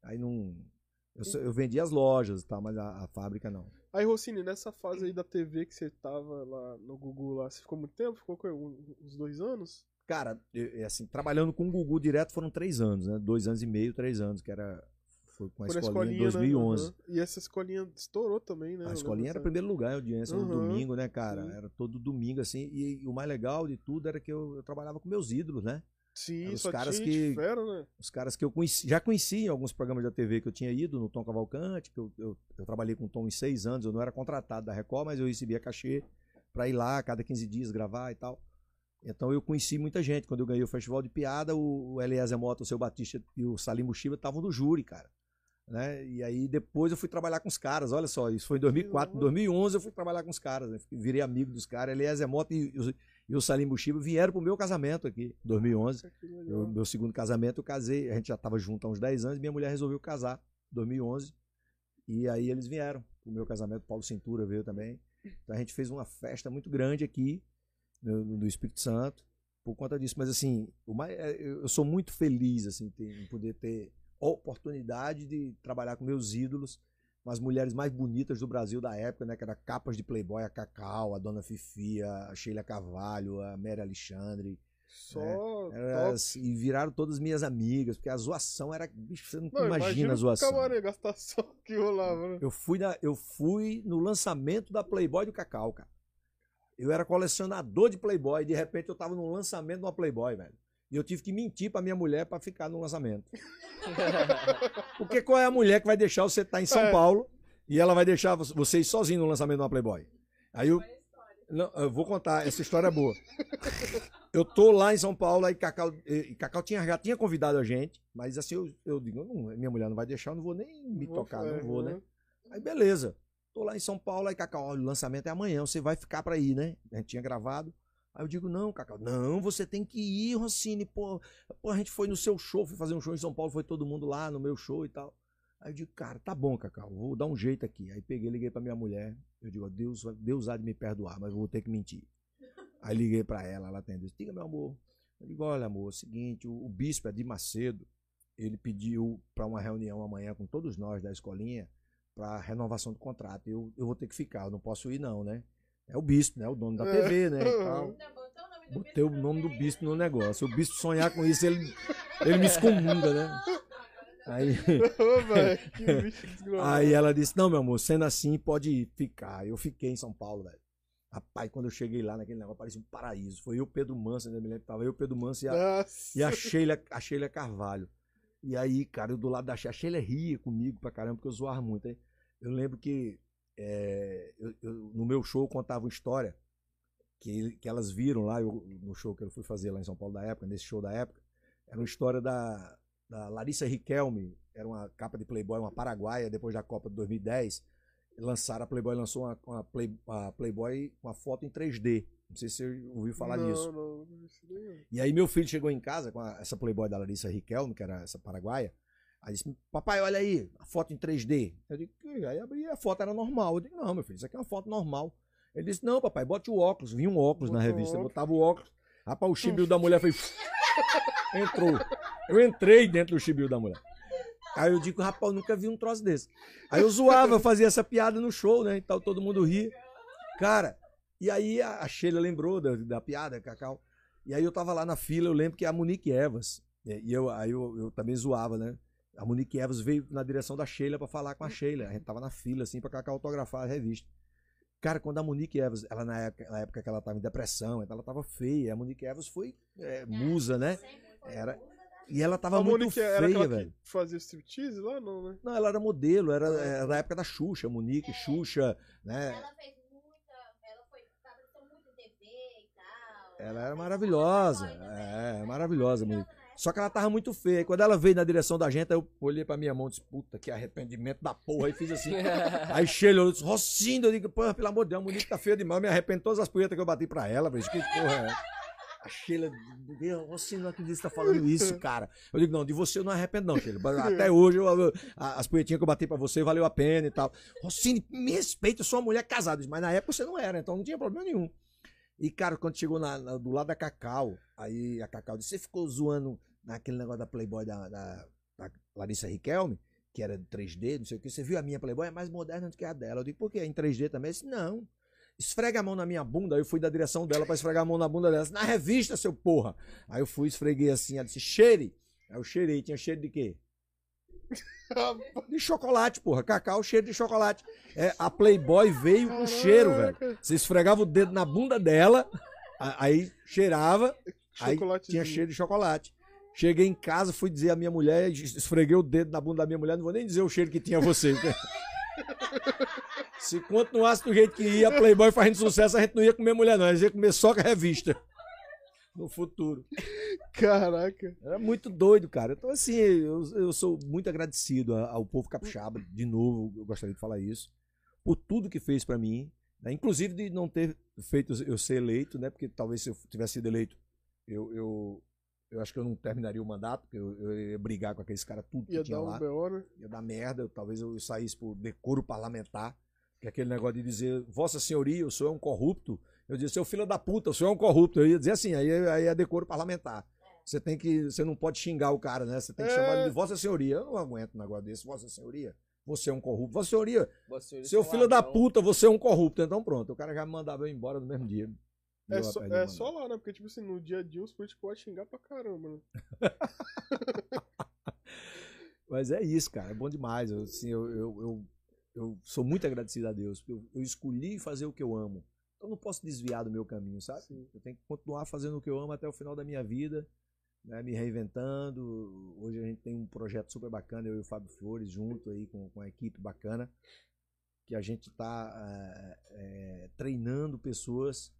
Aí não. Eu, só- eu vendi as lojas e tal, mas a, a fábrica não. Aí, Rossini, nessa fase aí da TV que você tava lá no Google lá, você ficou muito tempo? Ficou com um- uns dois anos? Cara, eu- é assim, trabalhando com o Gugu direto foram três anos, né? Dois anos e meio, três anos, que era. Foi com a Por a escolinha, em né? 2011. Aham. E essa escolinha estourou também, né? A escolinha era lembro, primeiro lugar em audiência no Uhum. domingo, né, cara? Era todo domingo, assim. E, o mais legal de tudo era que eu, eu trabalhava com meus ídolos, né? Sim, Eram os caras que- fera, né? Os caras que eu conheci, já conheci em alguns programas da TV que eu tinha ido, no Tom Cavalcante, que eu, eu, eu trabalhei com o Tom em seis anos, eu não era contratado da Record, mas eu recebia cachê pra ir lá cada 15 dias gravar e tal. Então eu conheci muita gente. Quando eu ganhei o Festival de Piada, o, o Eliezer Mota, o Seu Batista e o Salim Mushiba estavam no júri, cara. Né? E aí depois eu fui trabalhar com os caras, olha só, isso foi em 2004. Em 2011 eu fui trabalhar com os caras, né? virei amigo dos caras. Eliezer Mota e, e o- e o Salim Mushiba vieram pro meu casamento aqui, em 2011. Nossa, que legal. Eu, meu segundo casamento, eu casei, a gente já estava junto há uns 10 anos, minha mulher resolveu casar, em 2011. E aí eles vieram. O meu casamento, Paulo Cintura veio também. Então a gente fez uma festa muito grande aqui, no, no Espírito Santo, por conta disso. Mas assim, é, eu sou muito feliz assim, em poder ter oportunidade de trabalhar com meus ídolos, com as mulheres mais bonitas do Brasil da época, né? Que era capas de Playboy, a Cacau, a Dona Fifi, a Sheila Carvalho, a Mary Alexandre. Só Era top. assim, e viraram todas minhas amigas, porque a zoação era. Bicho, você não, Não, imagina a zoação. camarim, a gastação que rolava, né? Eu fui, na, eu fui no lançamento da Playboy do Cacau, cara. Eu era colecionador de Playboy, de repente eu tava no lançamento de uma Playboy, velho. E eu tive que mentir pra minha mulher pra ficar no lançamento. Porque qual é a mulher que vai deixar você estar em São É. Paulo e ela vai deixar vo- você ir sozinho no lançamento de uma Playboy? Aí eu. Não, eu vou contar, essa história é boa. Eu tô lá em São Paulo, aí Cacau, e Cacau tinha, já tinha convidado a gente, mas assim, eu, eu digo, não, minha mulher não vai deixar, eu não vou nem me Vou tocar, fazer, não vou, né? né? Aí beleza. Tô lá em São Paulo, aí Cacau, olha, o lançamento é amanhã, você vai ficar pra ir, né? A gente tinha gravado. Aí eu digo, não, Cacau, não, você tem que ir, Rossini, pô. Pô, a gente foi no seu show, fui fazer um show em São Paulo, foi todo mundo lá no meu show e tal. Aí eu digo, cara, tá bom, Cacau, vou dar um jeito aqui. Aí peguei, liguei pra minha mulher. Eu digo, Deus, Deus há de me perdoar, mas vou ter que mentir. Aí liguei pra ela, ela atendeu. Diga, meu amor. Eu digo, olha, amor, é o seguinte, o, o bispo é de Macedo, ele pediu pra uma reunião amanhã com todos nós da escolinha para renovação do contrato. Eu, eu vou ter que ficar, eu não posso ir não, né? É o bispo, né? O dono da É. TV, né? E tal. Ainda botou o nome do Botei o bispo nome do no bispo no negócio. O bispo sonhar com isso, ele, ele me excomunga, né? Aí, Ô, velho, que bicho desgraçado. aí ela disse: Não, meu amor, sendo assim, pode ficar. Eu fiquei em São Paulo, velho. Rapaz, quando eu cheguei lá naquele negócio, parecia um paraíso. Foi eu, Pedro Manso, né? Me lembro que tava eu, Pedro Manso e a, Nossa. e a Sheila, a Sheila Carvalho. E aí, cara, eu do lado da Sheila, a Sheila ria comigo pra caramba, porque eu zoava muito. Hein? Eu lembro que é, eu- eu- no meu show eu contava uma história que, que elas viram lá, eu- no show que eu fui fazer lá em São Paulo da época, nesse show da época. Era uma história da, da Larissa Riquelme, era uma capa de Playboy, uma paraguaia, depois da Copa de 2010. Lançaram, a Playboy lançou uma, uma, Play- uma Playboy com uma foto em 3D. Não sei se você ouviu falar não, nisso. Não, não, não. E aí meu filho chegou em casa com a- essa Playboy da Larissa Riquelme, que era essa paraguaia. Aí disse, papai, olha aí, a foto em 3D. Eu digo, aí abri a foto era normal. Eu digo, não, meu filho, isso aqui é uma foto normal. Ele disse, não, papai, bote o óculos. Vinha um óculos na revista, eu óculos. botava o óculos. Rapaz, o chibio da mulher foi. Entrou. Eu entrei dentro do chibio da mulher. Aí eu digo, rapaz, eu nunca vi um troço desse. Aí eu zoava, eu fazia essa piada no show, né? Então todo mundo ria. Cara, e aí a Sheila lembrou da, da piada, Cacau. E aí eu tava lá na fila, eu lembro que a Monique Evas, e e eu, aí eu, eu também zoava, né? A Monique Evas veio na direção da Sheila pra falar com a Sheila. A gente tava na fila, assim, pra autografar a revista. Cara, quando a Monique Evas, ela na época, na época que ela tava em depressão, então ela tava feia. A Monique Evas foi é, musa, né? Era- E ela tava A muito Monique era feia, aquela velho. que fazia striptease lá, não, né? Não, ela era modelo, era, era da época da Xuxa, Monique, Xuxa, né? Ela fez muita. Ela foi. Apareceu muito em TV e tal. Ela era fez maravilhosa. É, né? maravilhosa, Monique. Só que ela tava muito feia. E quando ela veio na direção da gente, aí eu olhei pra minha mão e disse, puta, que arrependimento da porra. Aí fiz assim. aí Sheila olhou e disse, Rocinho, eu digo, porra, pelo amor de Deus, a Monique tá feia demais. Eu me arrependo todas as punhetas que eu bati pra ela, velho. Que porra é? A Sheila, meu, Rocinho, não acredito que você tá falando isso, cara. Eu digo, não, de você eu não arrependo, não, Sheila. Até hoje, eu- eu- as punhetinhas que eu bati pra você valeu a pena e tal. Rocinho, me respeita, eu sou uma mulher casada. Eu Mas na época você não era, então não tinha problema nenhum. E, cara, quando chegou na- na- do lado da Cacau, aí a Cacau disse, você ficou zoando naquele negócio da Playboy da, da- da Larissa Riquelme, que era de 3D, não sei o que, você viu a minha Playboy? É mais moderna do que a dela. Eu digo, por quê? Em 3D também? Eu disse, não. Esfrega a mão na minha bunda. Aí eu fui da direção dela pra esfregar a mão na bunda dela. Na revista, seu porra. Aí eu fui, esfreguei assim, ela disse, cheire. Aí eu cheirei, tinha cheiro de quê? De chocolate, porra. Cacau, cheiro de chocolate. É, a Playboy veio com cheiro, velho. Você esfregava o dedo na bunda dela, aí cheirava, aí tinha cheiro de chocolate. Cheguei em casa, fui dizer à minha mulher, esfreguei o dedo na bunda da minha mulher, não vou nem dizer o cheiro que tinha você. Se continuasse do jeito que ia, Playboy fazendo sucesso, a gente não ia comer mulher, não. A gente ia comer só com a revista. No futuro. Caraca. Era muito doido, cara. Então, assim, eu, eu sou muito agradecido ao povo capixaba, de novo, eu gostaria de falar isso, por tudo que fez pra mim, né? inclusive de não ter feito eu ser eleito, né? Porque talvez se eu tivesse sido eleito, eu, eu, eu acho que eu não terminaria o mandato, porque eu, eu ia brigar com aqueles caras tudo que Ia tinha dar lá um B.O., né? ia dar merda, eu- talvez eu saísse por decoro parlamentar, que é aquele negócio de dizer, Vossa Senhoria, o senhor é um corrupto. Eu dizia, seu filho da puta, o senhor é um corrupto. Eu ia dizer assim, aí, aí é decoro parlamentar. Você tem que. Você não pode xingar o cara, né? Você tem que É. chamar ele de Vossa Senhoria. Eu não aguento um negócio desse, Vossa Senhoria. Você é um corrupto. Vossa Senhoria, seu filho da puta, você é um corrupto. Então pronto, o cara já me mandava eu embora no mesmo dia. É, só, é só lá, né? Porque, tipo assim, no dia a dia os políticos podem xingar pra caramba, né? Mas é isso, cara. É bom demais. Eu, assim, eu, eu, eu, eu sou muito agradecido a Deus. Eu, eu escolhi fazer o que eu amo. Então eu não posso desviar do meu caminho, sabe? Sim. Eu tenho que continuar fazendo o que eu amo até o final da minha vida, né? me reinventando. Hoje a gente tem um projeto super bacana, eu e o Fábio Flores, junto aí com, com a equipe bacana, que a gente está treinando pessoas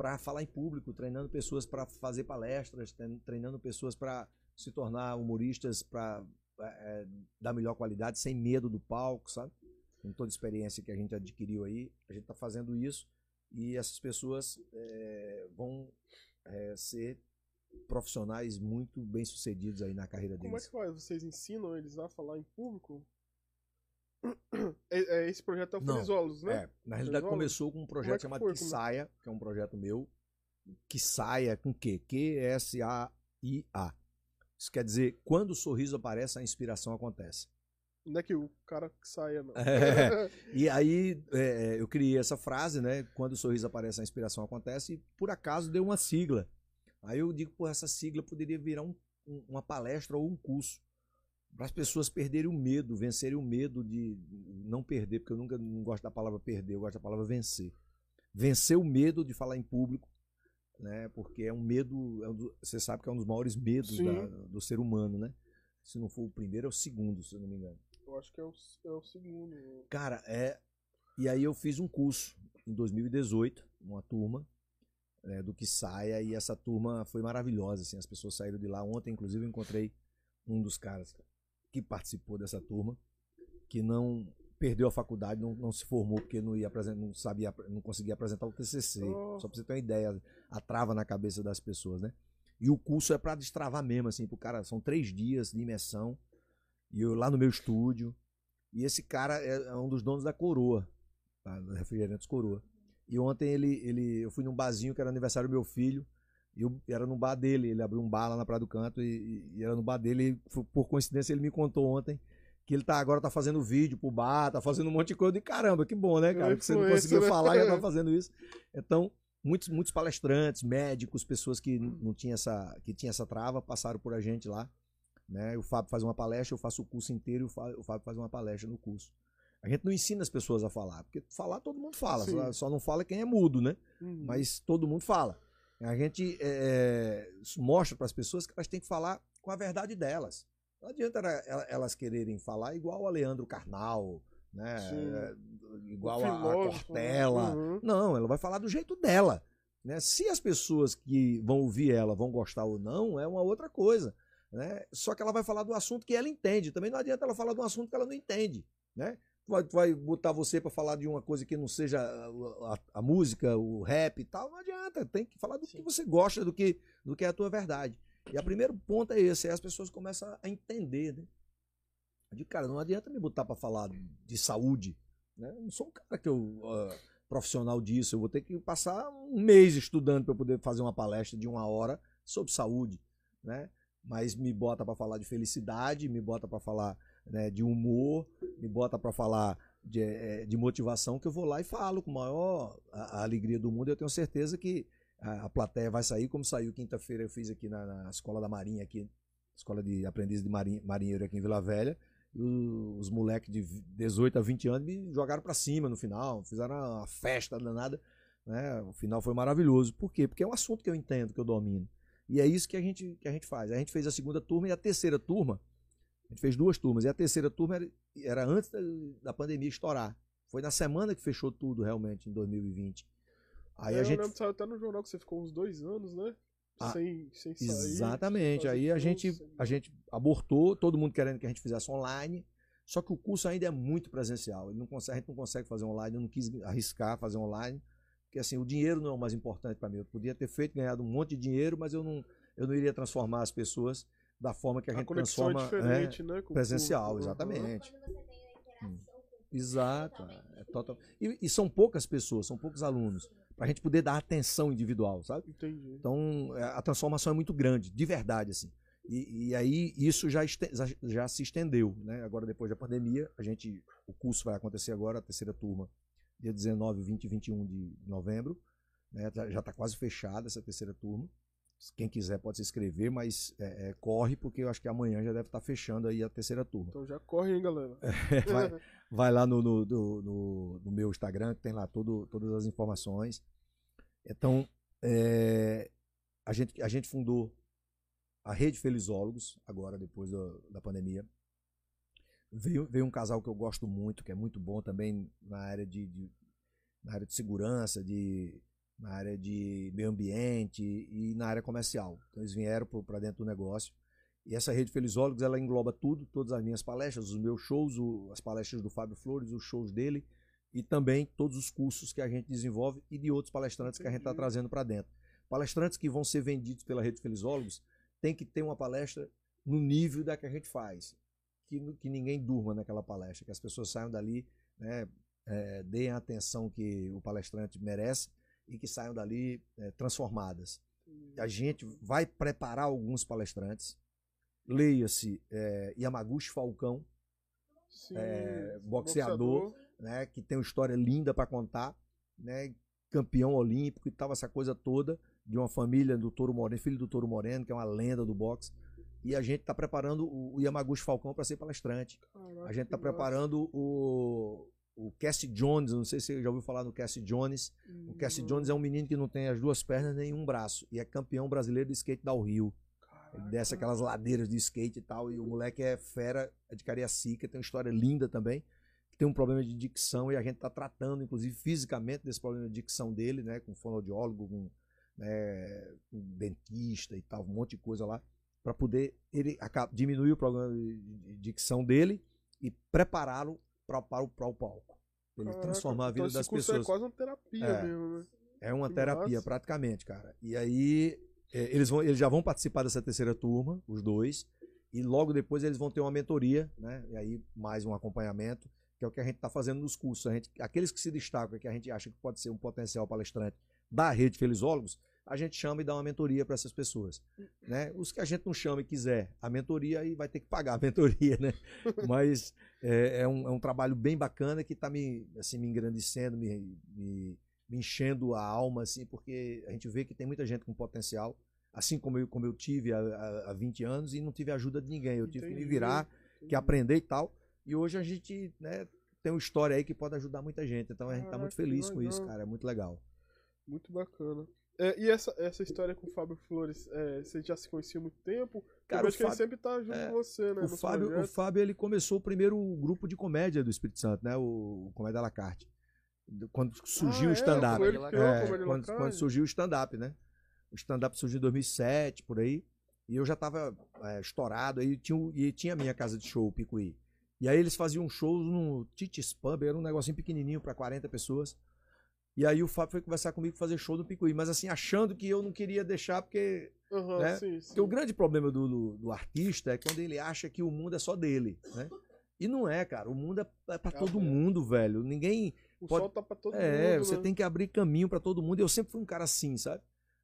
para falar em público, treinando pessoas para fazer palestras, trein- treinando pessoas para se tornar humoristas para dar melhor qualidade, sem medo do palco, sabe? Com toda a experiência que a gente adquiriu aí, a gente está fazendo isso e essas pessoas eh, vão eh, ser profissionais muito bem sucedidos aí na carreira Como é deles. que faz? Vocês ensinam eles a falar em público? É, é, esse projeto é o Frisolos, né? É, na realidade Frisolos? começou com um é projeto que chamado foi? Que Como- Saia, que é um projeto meu. Que Saia com Q? Q-S-A-I-A. Isso quer dizer, quando o sorriso aparece, a inspiração acontece. Não é que o cara que saia, não. É. E aí é, eu criei essa frase, né? Quando o sorriso aparece, a inspiração acontece, e por acaso deu uma sigla. Aí eu digo, pô, essa sigla poderia virar um- um- uma palestra ou um curso. Para as pessoas perderem o medo, vencerem o medo de não perder, porque eu nunca não gosto da palavra perder, eu gosto da palavra vencer. Vencer o medo de falar em público, né? Porque é um medo, é um do- você sabe que é um dos maiores medos da- do ser humano, né? Se não for o primeiro, é o segundo, se eu não me engano. Eu acho que é o, é o segundo. Cara, é. E aí eu fiz um curso em 2018, uma turma né, do que saia, e essa turma foi maravilhosa, assim, as pessoas saíram de lá. Ontem, inclusive, eu encontrei um dos caras que participou dessa turma, que não perdeu a faculdade, não, não se formou porque não ia não sabia, não conseguia apresentar o TCC. Oh. Só pra você ter uma ideia, a trava na cabeça das pessoas, né? E o curso é pra destravar mesmo, assim, pro cara, são três dias de imersão, e eu lá no meu estúdio, e esse cara é, é um dos donos da Coroa, tá? Refrigerantes Coroa. E ontem ele, ele, eu fui num barzinho que era aniversário do meu filho, e eu, era no bar dele. Ele abriu um bar lá na Praia do Canto, e, e era no bar dele. E, por coincidência, ele me contou ontem que ele tá, agora tá fazendo vídeo pro bar, tá fazendo um monte de coisa. E caramba, que bom, né, cara? É Que você não conseguiu né? falar e já tá fazendo isso. Então, muitos, muitos palestrantes, médicos, pessoas que não tinham essa, que tinha essa trava, passaram por a gente lá. Né? O Fábio faz uma palestra, eu faço o curso inteiro e o Fá- o Fábio faz uma palestra no curso. A gente não ensina as pessoas a falar, porque falar todo mundo fala, só, só não fala quem é mudo, né? Uhum. Mas todo mundo fala. A gente é, mostra para as pessoas que elas têm que falar com a verdade delas. Não adianta ela- ela- elas quererem falar igual a Leandro Carnal, né? Sim. É, igual a, Filósofo, Cortella. uhum. Não, ela vai falar do jeito dela. Né? Se as pessoas que vão ouvir ela vão gostar ou não, é uma outra coisa. Né? Só que ela vai falar do assunto que ela entende. Também não adianta ela falar de um assunto que ela não entende. Né? Vai, vai botar você para falar de uma coisa que não seja a, a- a música, o rap e tal, não adianta. Tem que falar do que você gosta, do que, do que é a tua verdade. E o primeiro ponto é esse, aí as pessoas começam a entender, né? Eu digo, cara, não adianta me botar para falar de saúde, né? Eu não sou um cara que eu ah, profissional disso, eu vou ter que passar um mês estudando para poder fazer uma palestra de uma hora sobre saúde, né? Mas me bota para falar de felicidade, me bota para falar né, de humor, me bota para falar de, eh, de motivação, que eu vou lá e falo com maior a- a alegria do mundo. Eu tenho certeza que a, a plateia vai sair, como saiu quinta-feira, eu fiz aqui na, na Escola da Marinha, aqui, Escola de Aprendiz de Marinhe- Marinheiro aqui em Vila Velha. E o- os moleques de 18 a 20 anos me jogaram para cima no final, fizeram uma festa danada. Né? O final foi maravilhoso. Por quê? Porque é um assunto que eu entendo, que eu domino. E é isso que a gente, que a gente faz. A gente fez a segunda turma e a terceira turma, a gente fez duas turmas, e a terceira turma era, era antes da, da pandemia estourar. Foi na semana que fechou tudo realmente, em 2020. Aí É, a eu gente lembro que saiu até no jornal que você ficou uns dois anos, né? Ah, sem, sem sair. Exatamente. sem Aí a gente, sem- a gente abortou, todo mundo querendo que a gente fizesse online. Só que o curso ainda é muito presencial. Ele não consegue, a gente não consegue fazer online. Eu não quis arriscar fazer online. Porque assim, o dinheiro não é o mais importante para mim. Eu podia ter feito, ganhado um monte de dinheiro, mas eu não, eu não iria transformar as pessoas da forma que a, A gente conexão transforma. é né? diferente, né? com o presencial, público. Exatamente. A público, Exato. totalmente É total... e, e são poucas pessoas, são poucos alunos. pra gente poder dar atenção individual, sabe? Entendi. Então, é, a transformação é muito grande, de verdade, assim. E, e aí, isso já, este- já, já se estendeu, né? Agora, depois da pandemia, a gente, o curso vai acontecer agora, a terceira turma, dia 19, 20 e 21 de novembro, né? Já está quase fechada essa terceira turma. Quem quiser pode se inscrever, mas é, é, corre, porque eu acho que amanhã já deve estar fechando aí a terceira turma. Então já corre, hein, galera. vai, vai lá no, no, do- no- no meu Instagram, que tem lá todo, todas as informações. Então, é, a, gente, a gente fundou a Rede Felizólogos, agora, depois da, da pandemia. Veio, veio um casal que eu gosto muito, que é muito bom também na área de, de- na área de segurança, de, na área de meio ambiente e na área comercial. Então, eles vieram para dentro do negócio. E essa rede Felizólogos, ela engloba tudo, todas as minhas palestras, os meus shows, o- as palestras do Fábio Flores, os shows dele e também todos os cursos que a gente desenvolve e de outros palestrantes que a gente está trazendo para dentro. Palestrantes que vão ser vendidos pela rede Felizólogos tem que ter uma palestra no nível da que a gente faz. Que, que ninguém durma naquela palestra, que as pessoas saiam dali, né, é, deem a atenção que o palestrante merece e que saiam dali é, transformadas a gente vai preparar alguns palestrantes. Leia-se é, Yamaguchi Falcão, Sim, é, boxeador. né, que tem uma história linda para contar, né, campeão olímpico e tal, essa coisa toda, de uma família do Toro Moreno, filho do Toro Moreno, que é uma lenda do boxe. E a gente está preparando o Yamaguchi Falcão para ser palestrante. Caraca, A gente está preparando o, o Cassie Jones, não sei se você já ouviu falar no Cassie Jones. O Cassie Jones é um menino que não tem as duas pernas nem um braço e é campeão brasileiro de skate da Rio. Ele desce aquelas ladeiras de skate e tal. E o moleque é fera, é de Cariacica, tem uma história linda também. Tem um problema de dicção e a gente está tratando, inclusive, fisicamente desse problema de dicção dele, né? Com fonoaudiólogo, com, né, com dentista e tal, um monte de coisa lá, para poder ele diminuir o problema de dicção dele e prepará-lo pra- para o para o palco. Pra Ele Caraca, transformar a vida então das curso pessoas. É quase uma terapia É. mesmo, né? É uma Que terapia, massa. praticamente, cara. E aí, é, eles, vão, eles já vão participar dessa terceira turma, os dois, e logo depois eles vão ter uma mentoria, né? E aí, mais um acompanhamento, que é o que a gente está fazendo nos cursos. A gente, aqueles que se destacam, que a gente acha que pode ser um potencial palestrante da rede Felizólogos, a gente chama e dá uma mentoria para essas pessoas. Né? Os que a gente não chama e quiser a mentoria, aí vai ter que pagar a mentoria, né? Mas é, é um, é um trabalho bem bacana que está me, assim, me engrandecendo, me, me, me enchendo a alma, assim, porque a gente vê que tem muita gente com potencial, assim como eu, como eu tive há, há, há 20 anos e não tive ajuda de ninguém. Eu tive que me Entendi, virar, que entendi. aprender e tal. E hoje a gente né, tem uma história aí que pode ajudar muita gente. Então a gente está muito que feliz com isso, cara. É muito legal. Muito bacana. É, e essa, essa história com o Fábio Flores, é, você já se conhecia há muito tempo? Cara, eu que ele Fábio- sempre tá junto é, com você, né? O Fábio, o. Fábio, ele começou o primeiro grupo de comédia do Espírito Santo, né? O, o Comédia à la carte. Do- Quando surgiu Ah, o é? stand-up. Ele É, quando, quando surgiu o stand-up, né? O stand-up surgiu em 2007, por aí. E eu já tava é, estourado. Aí tinha, e tinha a minha casa de show, o Picuí. E aí eles faziam shows no Titis Pub, era um negocinho pequenininho para 40 pessoas. E aí o Fábio foi conversar comigo fazer show no Picuí, mas assim, achando que eu não queria deixar, porque Aham, né? sim, sim. porque o grande problema do, do, do artista é quando ele acha que o mundo é só dele, né? E não é, cara. O mundo é, é para É todo aberto. mundo, velho. Ninguém. O pode- sol tá pra todo é, mundo, você né? tem que abrir caminho para todo mundo. Eu sempre fui um cara assim, sabe?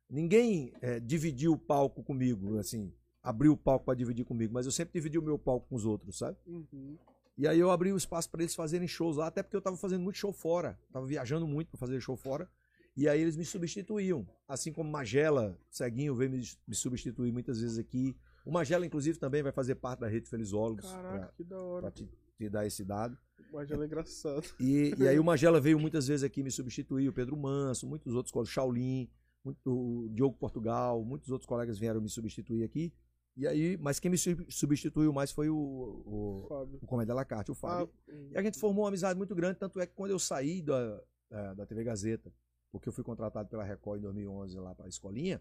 Ninguém é, dividiu o palco comigo, assim, abriu o palco para dividir comigo, mas eu sempre dividi o meu palco com os outros, sabe? Uhum. E aí eu abri o espaço para eles fazerem shows lá, até porque eu tava fazendo muito show fora. Tava viajando muito para fazer show fora. E aí eles me substituíam. Assim como Magela, Ceguinho, veio me, me substituir muitas vezes aqui. O Magela, inclusive, também vai fazer parte da rede Felizólogos, Caraca, que da hora. te, te dar esse dado. Mas ela é engraçado. E, e aí o Magela veio muitas vezes aqui me substituir, o Pedro Manso, muitos outros colegas, o Shaolin, muito, o Diogo Portugal, muitos outros colegas vieram me substituir aqui. E aí, mas quem me sub- substituiu mais foi o, o, Fábio. o Comédia Lacarte, o Fábio. Ah, E a gente formou uma amizade muito grande, tanto é que quando eu saí da, da, da TV Gazeta, porque eu fui contratado pela Record em 2011 lá para a escolinha,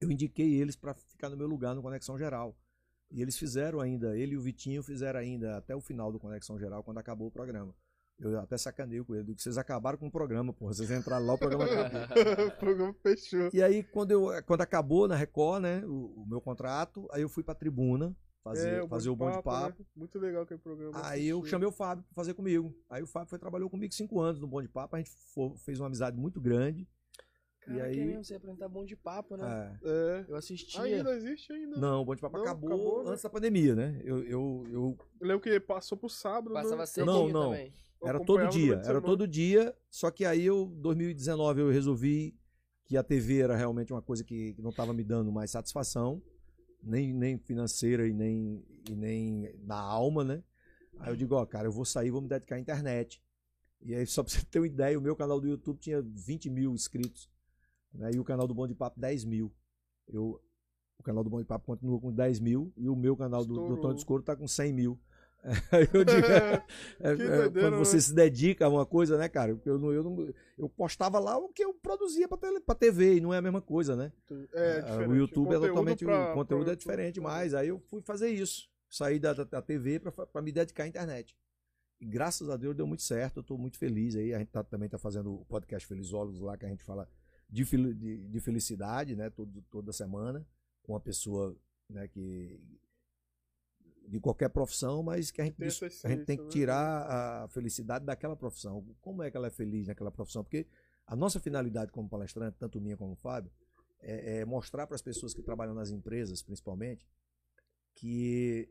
eu indiquei eles para ficar no meu lugar no Conexão Geral. E eles fizeram ainda, ele e o Vitinho fizeram ainda até o final do Conexão Geral, quando acabou o programa. Eu até sacaneio com ele, digo, vocês acabaram com o programa, porra, vocês entraram lá, o programa acabou. o programa fechou. E aí, quando, eu, quando acabou na Record, né, o, o meu contrato, aí eu fui pra tribuna fazer, É, fazer o bom de papo. né? Muito legal aquele programa. Aí eu chamei o Fábio pra fazer comigo. Aí o Fábio foi, trabalhou comigo cinco anos no Bom de Papo. A gente fo- fez uma amizade muito grande. Caraca, aí- é mesmo, você ia apresentar bom de papo, né? É. É. Eu assistia. Ainda existe ainda. Não, o Bom de Papo Não, acabou, acabou, né? antes da pandemia, né? Eu, eu, eu Eu lembro que passou pro sábado, Passava né? Não, não. também. Era todo dia, era todo dia. Só que aí eu, 2019, eu resolvi que a TV era realmente uma coisa que não estava me dando mais satisfação, nem, nem financeira e nem, e nem na alma, né? Aí eu digo, ó, cara, eu vou sair, vou me dedicar à internet. E aí, só pra você ter uma ideia, o meu canal do YouTube tinha 20 mil inscritos, né? E o canal do Bom de Papo, 10 mil. Eu, o canal do Bom de Papo continua com 10 mil e o meu canal do, do Estourou. Tony Escuro tá com 100 mil. Aí eu digo, é, é, doideira, quando você né? se dedica a uma coisa, né, cara? Porque eu, não, eu, não, eu postava lá o que eu produzia pra, tele, pra TV e não é a mesma coisa, né? É, Ah, o YouTube é Conteúdo totalmente. pra- o conteúdo pra- é diferente, mas aí eu fui fazer isso. Saí da, da, da TV pra, pra me dedicar à internet. E graças a Deus deu muito certo, eu tô muito feliz aí. A gente tá- também tá fazendo o podcast Felizólogos lá, que a gente fala de, de, de felicidade, né? Todo, toda semana, com uma pessoa né, que. De qualquer profissão, mas que a gente, essa a gente tem que né? tirar a felicidade daquela profissão. Como é que ela é feliz naquela profissão? Porque a nossa finalidade como palestrante, tanto minha como o Fábio, é, é mostrar para as pessoas que trabalham nas empresas, principalmente, que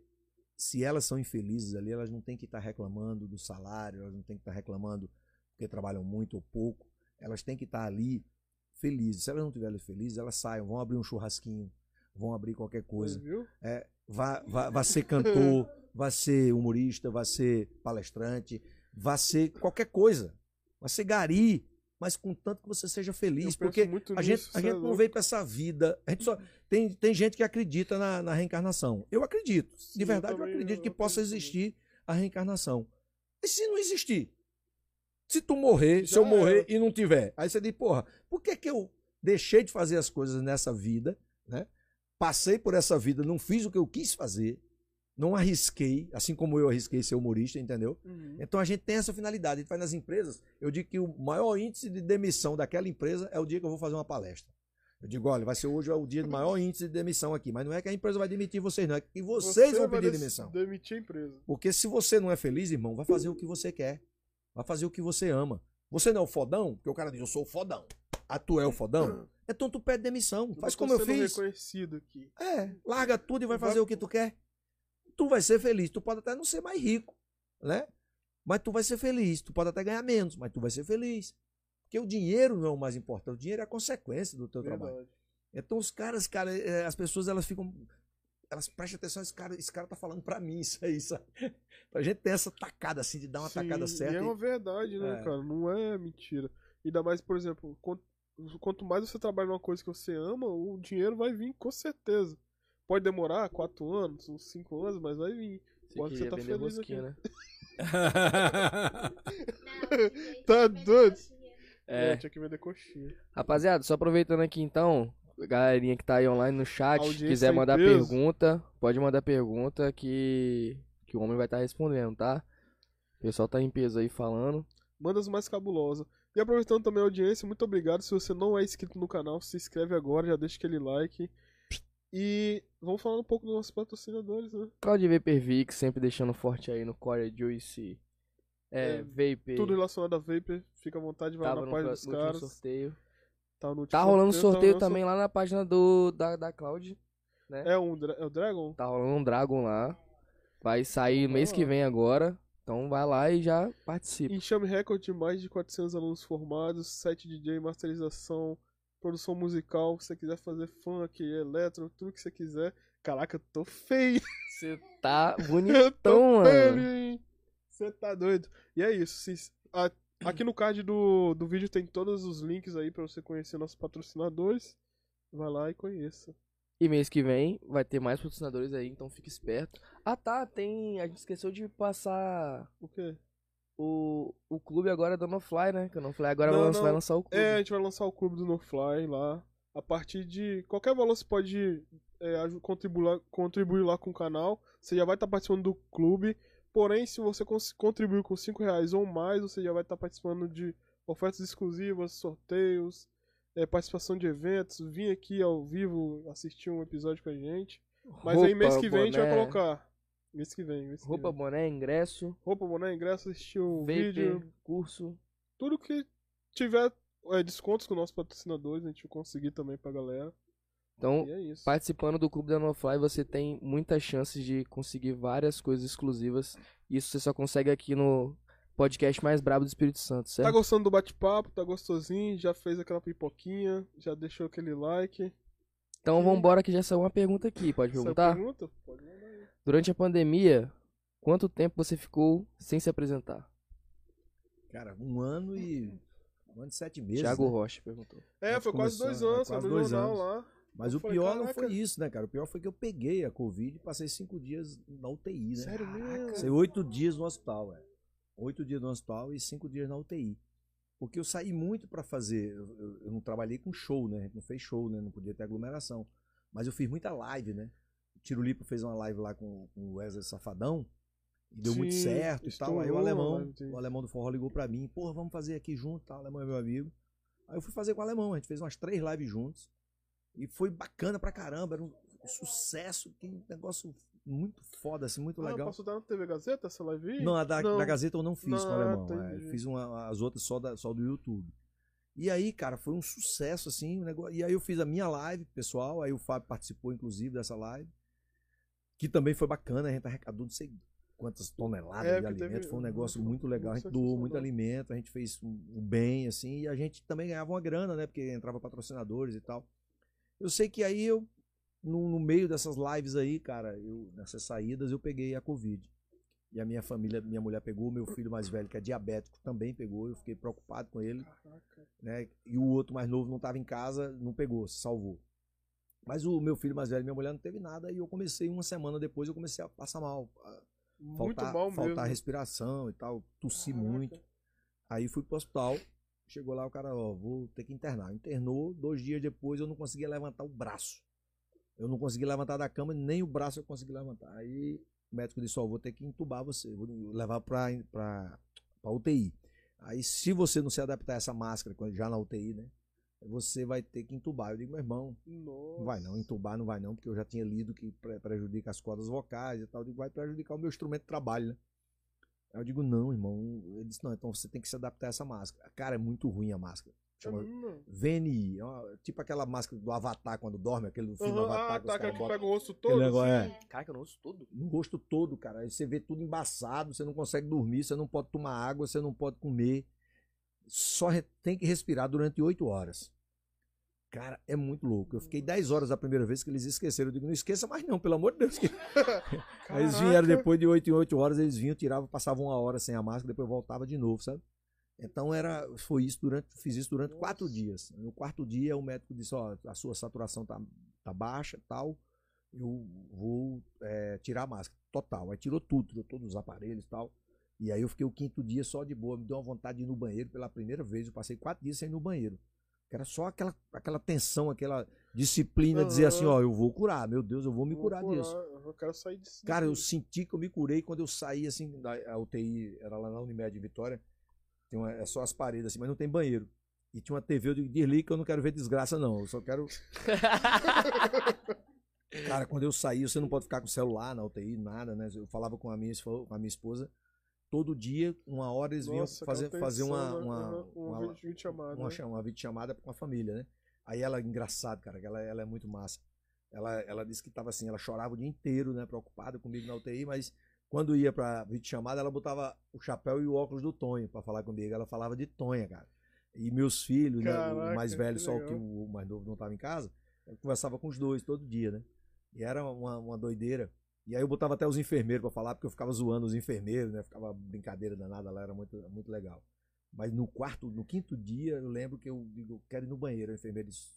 se elas são infelizes ali, elas não têm que estar reclamando do salário, elas não têm que estar reclamando porque trabalham muito ou pouco, elas têm que estar ali felizes. Se elas não estiverem felizes, elas saiam, vão abrir um churrasquinho, vão abrir qualquer coisa Viu? é, vá, vá, vá ser cantor, vá ser humorista, vá ser palestrante, vá ser qualquer coisa. Vá ser gari, mas contanto que você seja feliz. Eu Porque muito a gente, nisso, a cê é gente não veio pra essa vida. A gente só, tem, tem gente que acredita na, na reencarnação. Eu acredito. Sim, De verdade, eu, também, acredito que eu possa existir a reencarnação. E se não existir? Se tu morrer, se Já eu morrer era. e não tiver, aí você diz, porra, por que que eu deixei de fazer as coisas nessa vida, né? Passei por essa vida, não fiz o que eu quis fazer, não arrisquei, assim como eu arrisquei ser humorista, entendeu? Uhum. Então a gente tem essa finalidade. A gente faz nas empresas. Eu digo que o maior índice de demissão daquela empresa é o dia que eu vou fazer uma palestra. Eu digo, olha, vai ser hoje é o dia do maior índice de demissão aqui. Mas não é que a empresa vai demitir vocês, não. É que vocês Você vão vai pedir demissão. Demitir a empresa. Porque se você não é feliz, irmão, vai fazer o que você quer. Vai fazer o que você ama. Você não é o fodão? Porque o cara diz, eu sou o fodão. Ah, tu é o fodão? Então tu pede demissão. Faz Eu tô como eu fiz. reconhecido aqui. É, larga tudo e vai Vai- fazer o que tu quer. Tu vai ser feliz. Tu pode até não ser mais rico, né? Mas tu vai ser feliz. Tu pode até ganhar menos, mas tu vai ser feliz. Porque o dinheiro não é o mais importante. O dinheiro é a consequência do teu trabalho. Verdade. Então os caras, cara, é, as pessoas elas ficam. Elas prestam atenção, esse cara, esse cara tá falando pra mim isso aí, sabe? Pra gente ter essa tacada assim, de dar uma Sim, tacada E certa. é e- uma verdade, né, É. cara? Não é mentira. Ainda mais, por exemplo, quanto, mais você trabalha numa coisa que você ama, o dinheiro vai vir com certeza. Pode demorar quatro anos, uns cinco anos, mas vai vir. Você Pode você tá feliz aqui. né? Não, Tá doido? É. É, tinha que vender coxinha. Rapaziada, só aproveitando aqui então, a galerinha que tá aí online no chat, Audiência quiser mandar pergunta, pode mandar pergunta que, que o homem vai estar respondendo, tá? O pessoal tá em peso aí falando. Manda as mais cabulosas. E aproveitando também a audiência, muito obrigado. Se você não é inscrito no canal, se inscreve agora, já deixa aquele like. E vamos falar um pouco dos nossos patrocinadores, né? Claudio Vaporvix, sempre deixando forte aí no Core Juice. É, É, Vape. Tudo relacionado a Vapor, fica à vontade, vai tava na no, página dos caras. sorteio. Tá, no Tá rolando tá sorteio também lá na página do, da, da Cloud. Né? É, um, é o Dragon? Tá rolando um Dragon lá. Vai sair Vai mês lá. que vem agora. Então vai lá e já participa. Enxame recorde de mais de 400 alunos formados, 7 DJ, masterização, produção musical. Se você quiser fazer funk, eletro, tudo que você quiser. Caraca, eu tô feio. Você tá bonitão, mano. Você tá doido. E é isso. se- a- aqui no card do, do vídeo tem todos os links aí pra você conhecer nossos patrocinadores. Vai lá e conheça. E mês que vem vai ter mais patrocinadores aí, então fique esperto. Ah tá, tem. A gente esqueceu de passar O quê? o, o clube agora do No Fly, né? Que o No Fly agora Não, vai, lançar, vai lançar o clube. É, a gente vai lançar o clube do No Fly lá. A partir de qualquer valor você pode é, contribuir, lá, contribuir lá com o canal. Você já vai estar participando do clube. Porém, se você contribuir com 5 reais ou mais, você já vai estar participando de ofertas exclusivas, sorteios, é, participação de eventos, vir aqui ao vivo assistir um episódio com a gente. Mas Roupa, aí mês que vem a gente vai boné, colocar. Mês que vem. Mês que Roupa, vem. boné, ingresso, Roupa, boné, ingresso, assistir o vídeo. curso. Tudo que tiver é, descontos com nossos patrocinadores, a gente vai conseguir também pra galera. Então, é participando do Clube da NoFly, você tem muitas chances de conseguir várias coisas exclusivas. Isso você só consegue aqui no podcast mais brabo do Espírito Santo, Tá certo? gostando do bate-papo, tá gostosinho, já fez aquela pipoquinha, já deixou aquele like. Então vambora que já saiu uma pergunta aqui, pode perguntar? pergunta? Pode mandar aí. Durante a pandemia, quanto tempo você ficou sem se apresentar? Cara, um ano e. Um ano e sete meses. Thiago né? Rocha perguntou. É, foi quase dois é, anos, quase dois jornal anos. lá. Mas Eu o falei, pior não caraca. foi isso, né, cara? O pior foi que eu peguei a Covid e passei cinco dias na UTI, né? Sério mesmo? Passei oito dias no hospital, velho. Oito dias no hospital e cinco dias na UTI. Porque eu saí muito pra fazer. Eu, eu- eu não trabalhei com show, né? A gente não fez show, né? Não podia ter aglomeração. Mas eu fiz muita live, né? O Tiro Lipa fez uma live lá com, com o Wesley Safadão. E deu muito Sim, certo e tal. Aí o alemão, dele. o alemão do forró ligou pra mim, porra, vamos fazer aqui junto, tá? O alemão é meu amigo. Aí eu fui fazer com o alemão, a gente fez umas três lives juntos. E foi bacana pra caramba, era um sucesso, que negócio muito foda, assim, muito Ah, legal. posso dar na TV Gazeta essa live? Não, a da, Não. da Gazeta eu não fiz com o alemão. é, fiz uma, as outras só, da, só do YouTube. E aí, cara, foi um sucesso, assim, o negócio. E aí eu fiz a minha live, pessoal. Aí o Fábio participou, inclusive, dessa live. Que também foi bacana, a gente arrecadou não sei quantas toneladas É, de que teve- alimento. Foi um negócio muito- legal. A gente doou muito alimento, a gente fez um, um bem, assim, e a gente também ganhava uma grana, né? Porque entrava patrocinadores e tal. Eu sei que aí eu, no, no meio dessas lives aí, cara, eu, nessas saídas, eu peguei a Covid. E a minha família, minha mulher pegou, meu filho mais velho, que é diabético, também pegou. Eu fiquei preocupado com ele, Caraca. né? E o outro mais novo não estava em casa, não pegou, se salvou. Mas o meu filho mais velho, minha mulher não teve nada e eu comecei uma semana depois, eu comecei a passar mal, a Muito faltar, mal faltar mesmo. respiração e tal, tossi Caraca. muito. Aí fui pro hospital, chegou lá o cara, ó, vou ter que internar. Internou, dois dias depois eu não conseguia levantar o braço. Eu não consegui levantar da cama, nem o braço eu consegui levantar. Aí o médico disse, ó, vou ter que entubar você, vou levar pra UTI. Aí se você não se adaptar a essa máscara, já na UTI, né, você vai ter que entubar. Eu digo, meu irmão, Nossa. não vai não, entubar não vai não, porque eu já tinha lido que pre- prejudica as cordas vocais e tal. Eu digo, vai prejudicar o meu instrumento de trabalho, né? Aí eu digo, não, irmão. Ele disse, não, então você tem que se adaptar a essa máscara. Cara, é muito ruim a máscara. Chama É mesmo? VNI. É tipo aquela máscara do Avatar quando dorme, aquele do filme Aham, Avatar. Ah, que tá, que botam pega o rosto aquele todo. negócio, assim. é, Caraca, eu não ouço tudo. no rosto todo, cara. Aí você vê tudo embaçado, você não consegue dormir, você não pode tomar água, você não pode comer. Só tem que respirar durante oito horas. Cara, é muito louco. Eu fiquei 10 horas a primeira vez que eles esqueceram. Eu digo, não esqueça mais não, pelo amor de Deus. Aí eles vieram Caraca. depois de 8 em 8 horas, eles vinham, tiravam, passavam uma hora sem a máscara, depois voltava de novo, sabe? Então era, foi isso durante, fiz isso durante quatro Nossa. dias. No quarto dia o médico disse, ó, a sua saturação tá, tá baixa tal, eu vou é, tirar a máscara, total. Aí tirou tudo, tirou todos os aparelhos tal. E aí eu fiquei o quinto dia só de boa, me deu uma vontade de ir no banheiro pela primeira vez. Eu passei quatro dias sem ir no banheiro. Era só aquela, aquela tensão, aquela disciplina, dizer assim, ó, eu vou curar, meu Deus, eu vou me Vou curar disso. Eu quero sair disso. Cara, eu senti que eu me curei quando eu saí, assim, da a UTI, era lá na Unimed Vitória, tem uma, é só as paredes, assim, mas não tem banheiro. E tinha uma TV, eu digo, desliga que eu não quero ver desgraça, não, eu só quero... Cara, quando eu saí, você não pode ficar com o celular na UTI, nada, né? Eu falava com a minha, com a minha esposa, todo dia, uma hora eles vinham Nossa, fazer, fazer uma, tensão, uma, né? Aham, uma, uma vídeo chamada. uma, né? uma videochamada com a família, né? Aí ela, engraçado, cara, que ela, ela é muito massa. Ela, ela disse que tava assim, ela chorava o dia inteiro, né? Preocupada comigo na UTI, mas quando ia pra videochamada, ela botava o chapéu e o óculos do Tonho pra falar comigo. Ela falava de Tonha, cara. E meus filhos, né? Caraca, O mais velho, só que o mais novo não tava em casa, eu conversava com os dois todo dia, né? E era uma, uma doideira. E aí eu botava até os enfermeiros pra falar, porque eu ficava zoando os enfermeiros, né? Ficava brincadeira danada lá, era muito, muito legal. Mas no quarto, no quinto dia, eu lembro que eu digo, eu quero ir no banheiro. O enfermeiro disse,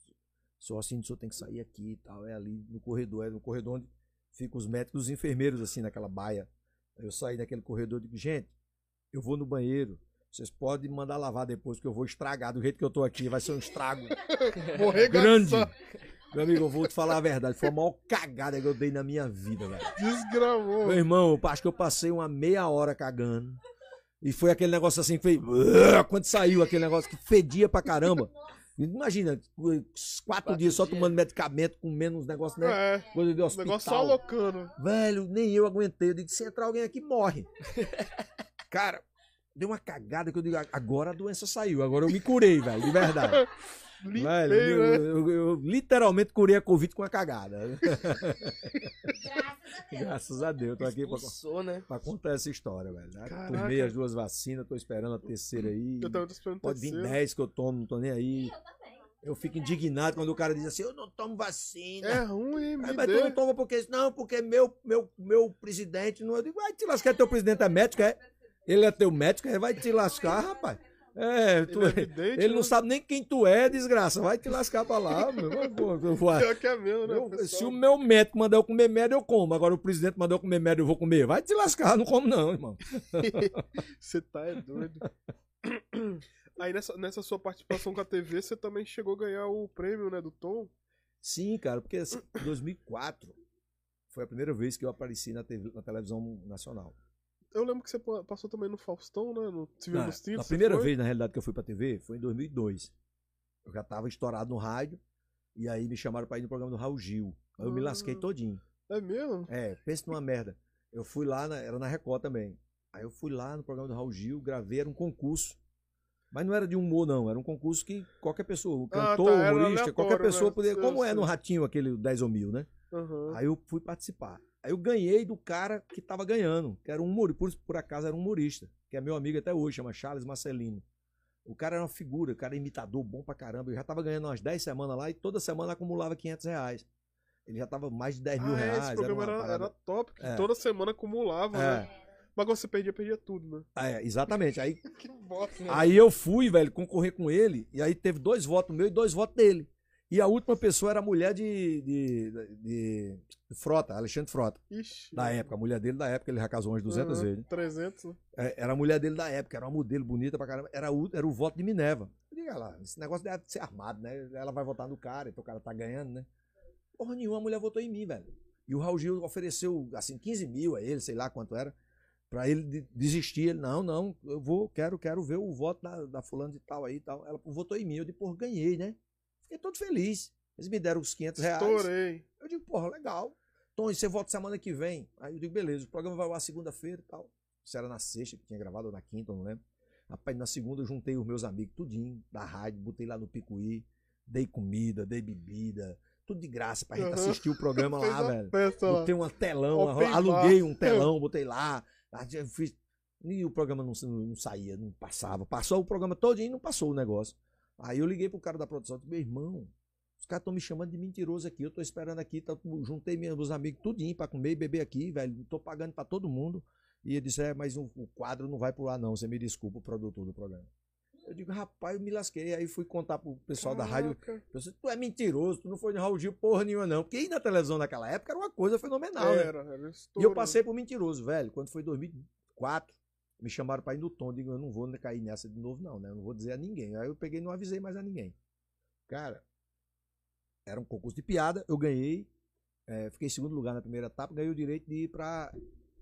só assim, o senhor tem que sair aqui e tal. É ali no corredor, é no corredor onde ficam os médicos e os enfermeiros, assim, naquela baia. Eu saí daquele corredor e digo, gente, eu vou no banheiro. Vocês podem me mandar lavar depois, porque eu vou estragar do jeito que eu tô aqui. Vai ser um estrago grande. Meu amigo, eu vou te falar a verdade. Foi a maior cagada que eu dei na minha vida, velho. Desgravou. Meu irmão, eu acho que eu passei uma meia hora cagando. E foi aquele negócio assim, que fez. Quando saiu aquele negócio que fedia pra caramba. Imagina, quatro, Quatro dias só dias. tomando medicamento, comendo uns negócios, né? É, Coisa de o hospital. negócio só alocando. Velho, nem eu aguentei. Eu digo, se entrar alguém aqui, morre. Cara, deu uma cagada que eu digo, agora a doença saiu, agora eu me curei, velho, de verdade. Limpei, eu, né? eu- eu literalmente curei a Covid com a cagada. Graças a Deus. Graças a Deus, tô aqui pra, Expulsou, né? pra contar essa história, velho. Caraca. Tomei as duas vacinas, tô esperando a terceira aí. Eu tava esperando Pode vir terceiro. 10 que eu tomo, não tô nem aí. Eu também. Eu fico indignado quando o cara diz assim, eu não tomo vacina. É ruim, me Aí, mas tu não dê. toma porque não, porque meu, meu, meu presidente não. Eu digo, vai te lascar, teu presidente é médico, é? Ele é teu médico, é? Vai te lascar, rapaz. É, tu, Ele é ele não né? sabe nem quem tu é, desgraça. Vai te lascar pra lá, meu. Pô, eu vou- Pior que é mesmo, né? eu- se o meu médico mandar eu comer merda, eu como. Agora o presidente mandar eu comer merda, eu vou comer. Vai te lascar, não como não, irmão. Você tá é doido. Aí nessa, nessa sua participação com a TV, você também chegou a ganhar o prêmio, né, do Tom. Sim, cara, porque assim, em 2004 foi a primeira vez que eu apareci na, TV na televisão nacional. Eu lembro que você pa- passou também no Faustão, né? No Tintos. na você primeira foi? vez, na realidade, que eu fui pra TV foi em 2002. Eu já tava estourado no rádio. E aí me chamaram pra ir no programa do Raul Gil. Aí eu me Ah. lasquei todinho. É mesmo? É, pensa numa merda. Eu fui lá, na- era na Record também. Aí eu fui lá no programa do Raul Gil, gravei, era um concurso. Mas não era de humor, não. Era um concurso que qualquer pessoa, um Ah, cantor, tá, humorista, qualquer pessoa né? poderia. Como é no Ratinho, aquele 10 ou mil, né? Aham. Aí eu fui participar. Aí eu ganhei do cara que tava ganhando, que era um humorista, por, por acaso era um humorista, que é meu amigo até hoje, chama Charles Marcelino. O cara era uma figura, o cara é imitador bom pra caramba. Eu já tava ganhando umas 10 semanas lá e toda semana acumulava 500 reais. Ele já tava mais de 10 mil Ah, é, reais. esse programa era, parada- era top, que É. toda semana acumulava, É. né? Mas quando você perdia, perdia tudo, né? É, exatamente. Aí, bosta, né? aí eu fui, velho, concorrer com ele, e aí teve dois votos meu e dois votos dele. E a última pessoa era a mulher de, de, de- de Frota, Alexandre Frota, Ixi. da época. A mulher dele da época, ele já casou umas 200 Aham, vezes. né? 300, né? É, era a mulher dele da época, era uma modelo bonita pra caramba. Era o, era o voto de Minerva. Eu digo, lá, esse negócio deve ser armado, né? Ela vai votar no cara, então o cara tá ganhando, né? Porra nenhuma, a mulher votou em mim, velho. E o Raul Gil ofereceu, assim, 15 mil a ele, sei lá quanto era, pra ele de- desistir. Ele, não, não, eu vou, quero, quero ver o voto da, da fulana de tal aí e tal. Ela votou em mim. Eu digo, porra, ganhei, né? Fiquei todo feliz. Eles me deram os 500 reais. Estourei. Eu digo, porra, legal. Tom, você volta semana que vem? Aí eu digo, beleza, o programa vai lá segunda-feira e tal. Isso era na sexta que tinha gravado, ou na quinta, não lembro. Rapaz, na segunda eu juntei os meus amigos, tudinho, da rádio, botei lá no Picuí, dei comida, dei bebida, tudo de graça pra gente Aham. assistir o programa lá, velho. lá. Botei um telão, Open aluguei bar. um telão, botei lá. Fiz- E o programa não, não saía, não passava. Passou o programa todinho e não passou o negócio. Aí eu liguei pro cara da produção, disse, meu irmão, os caras estão me chamando de mentiroso aqui, eu tô esperando aqui, tá, juntei meus amigos tudinho pra comer e beber aqui, velho, tô pagando pra todo mundo. E ele disse, é, mas o, o quadro não vai pro ar não, você me desculpa, o produtor do programa. Eu digo, rapaz, eu me lasquei. Aí fui contar pro pessoal da rádio, Caraca. eu disse, tu é mentiroso, tu não foi no Raul Gil porra nenhuma não. Porque ir na televisão naquela época era uma coisa fenomenal, né? Era, era E eu passei por mentiroso, velho. Quando foi 2004, me chamaram pra ir no tom. Eu digo, eu não vou cair nessa de novo, não, né? Eu não vou dizer a ninguém. Aí eu peguei e não avisei mais a ninguém. Cara, era um concurso de piada, eu ganhei. é, fiquei em segundo lugar na primeira etapa, ganhei o direito de ir pra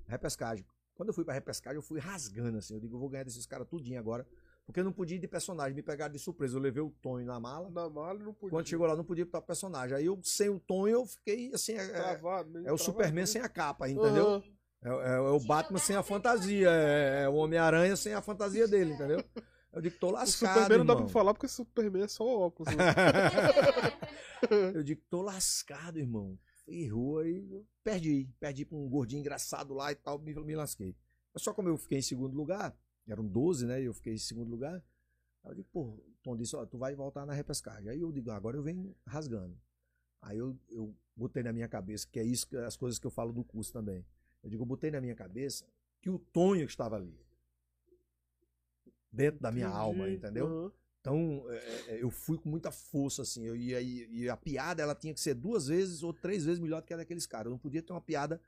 repescagem. Quando eu fui pra repescagem, eu fui rasgando, assim. Eu digo, eu vou ganhar desses caras tudinho agora. Porque eu não podia ir de personagem, me pegaram de surpresa. Eu levei o Tonho na mala. Na mala não podia. Quando chegou lá, não podia botar o personagem. Aí eu, sem o Tonho, eu fiquei assim. É, é- Travado, é o Superman sem a capa, entendeu? Aham. É, é- é o Batman sem a fantasia, é, é o Homem-Aranha sem a fantasia dele, entendeu? Eu digo, tô O lascado, Superman não dá pra irmão. falar porque o Superman é só óculos. né? Eu digo, tô lascado, irmão. Errou aí, perdi. Perdi pra um gordinho engraçado lá e tal, me, me lasquei. Mas só como eu fiquei em segundo lugar, eram 12, né? E eu fiquei em segundo lugar. Aí eu digo, pô, o Tom disse, ó, tu vai voltar na repescagem. Aí eu digo, agora eu venho rasgando. Aí eu, eu botei na minha cabeça, que é isso, que- as coisas que eu falo do curso também. Eu digo, eu botei na minha cabeça que o Tonho estava ali. Dentro da minha Entendi. alma, entendeu? Aham. Então, é, é, eu fui com muita força, assim. Eu, e, e a piada, ela tinha que ser duas vezes ou três vezes melhor do que a daqueles caras. Eu não podia ter uma piada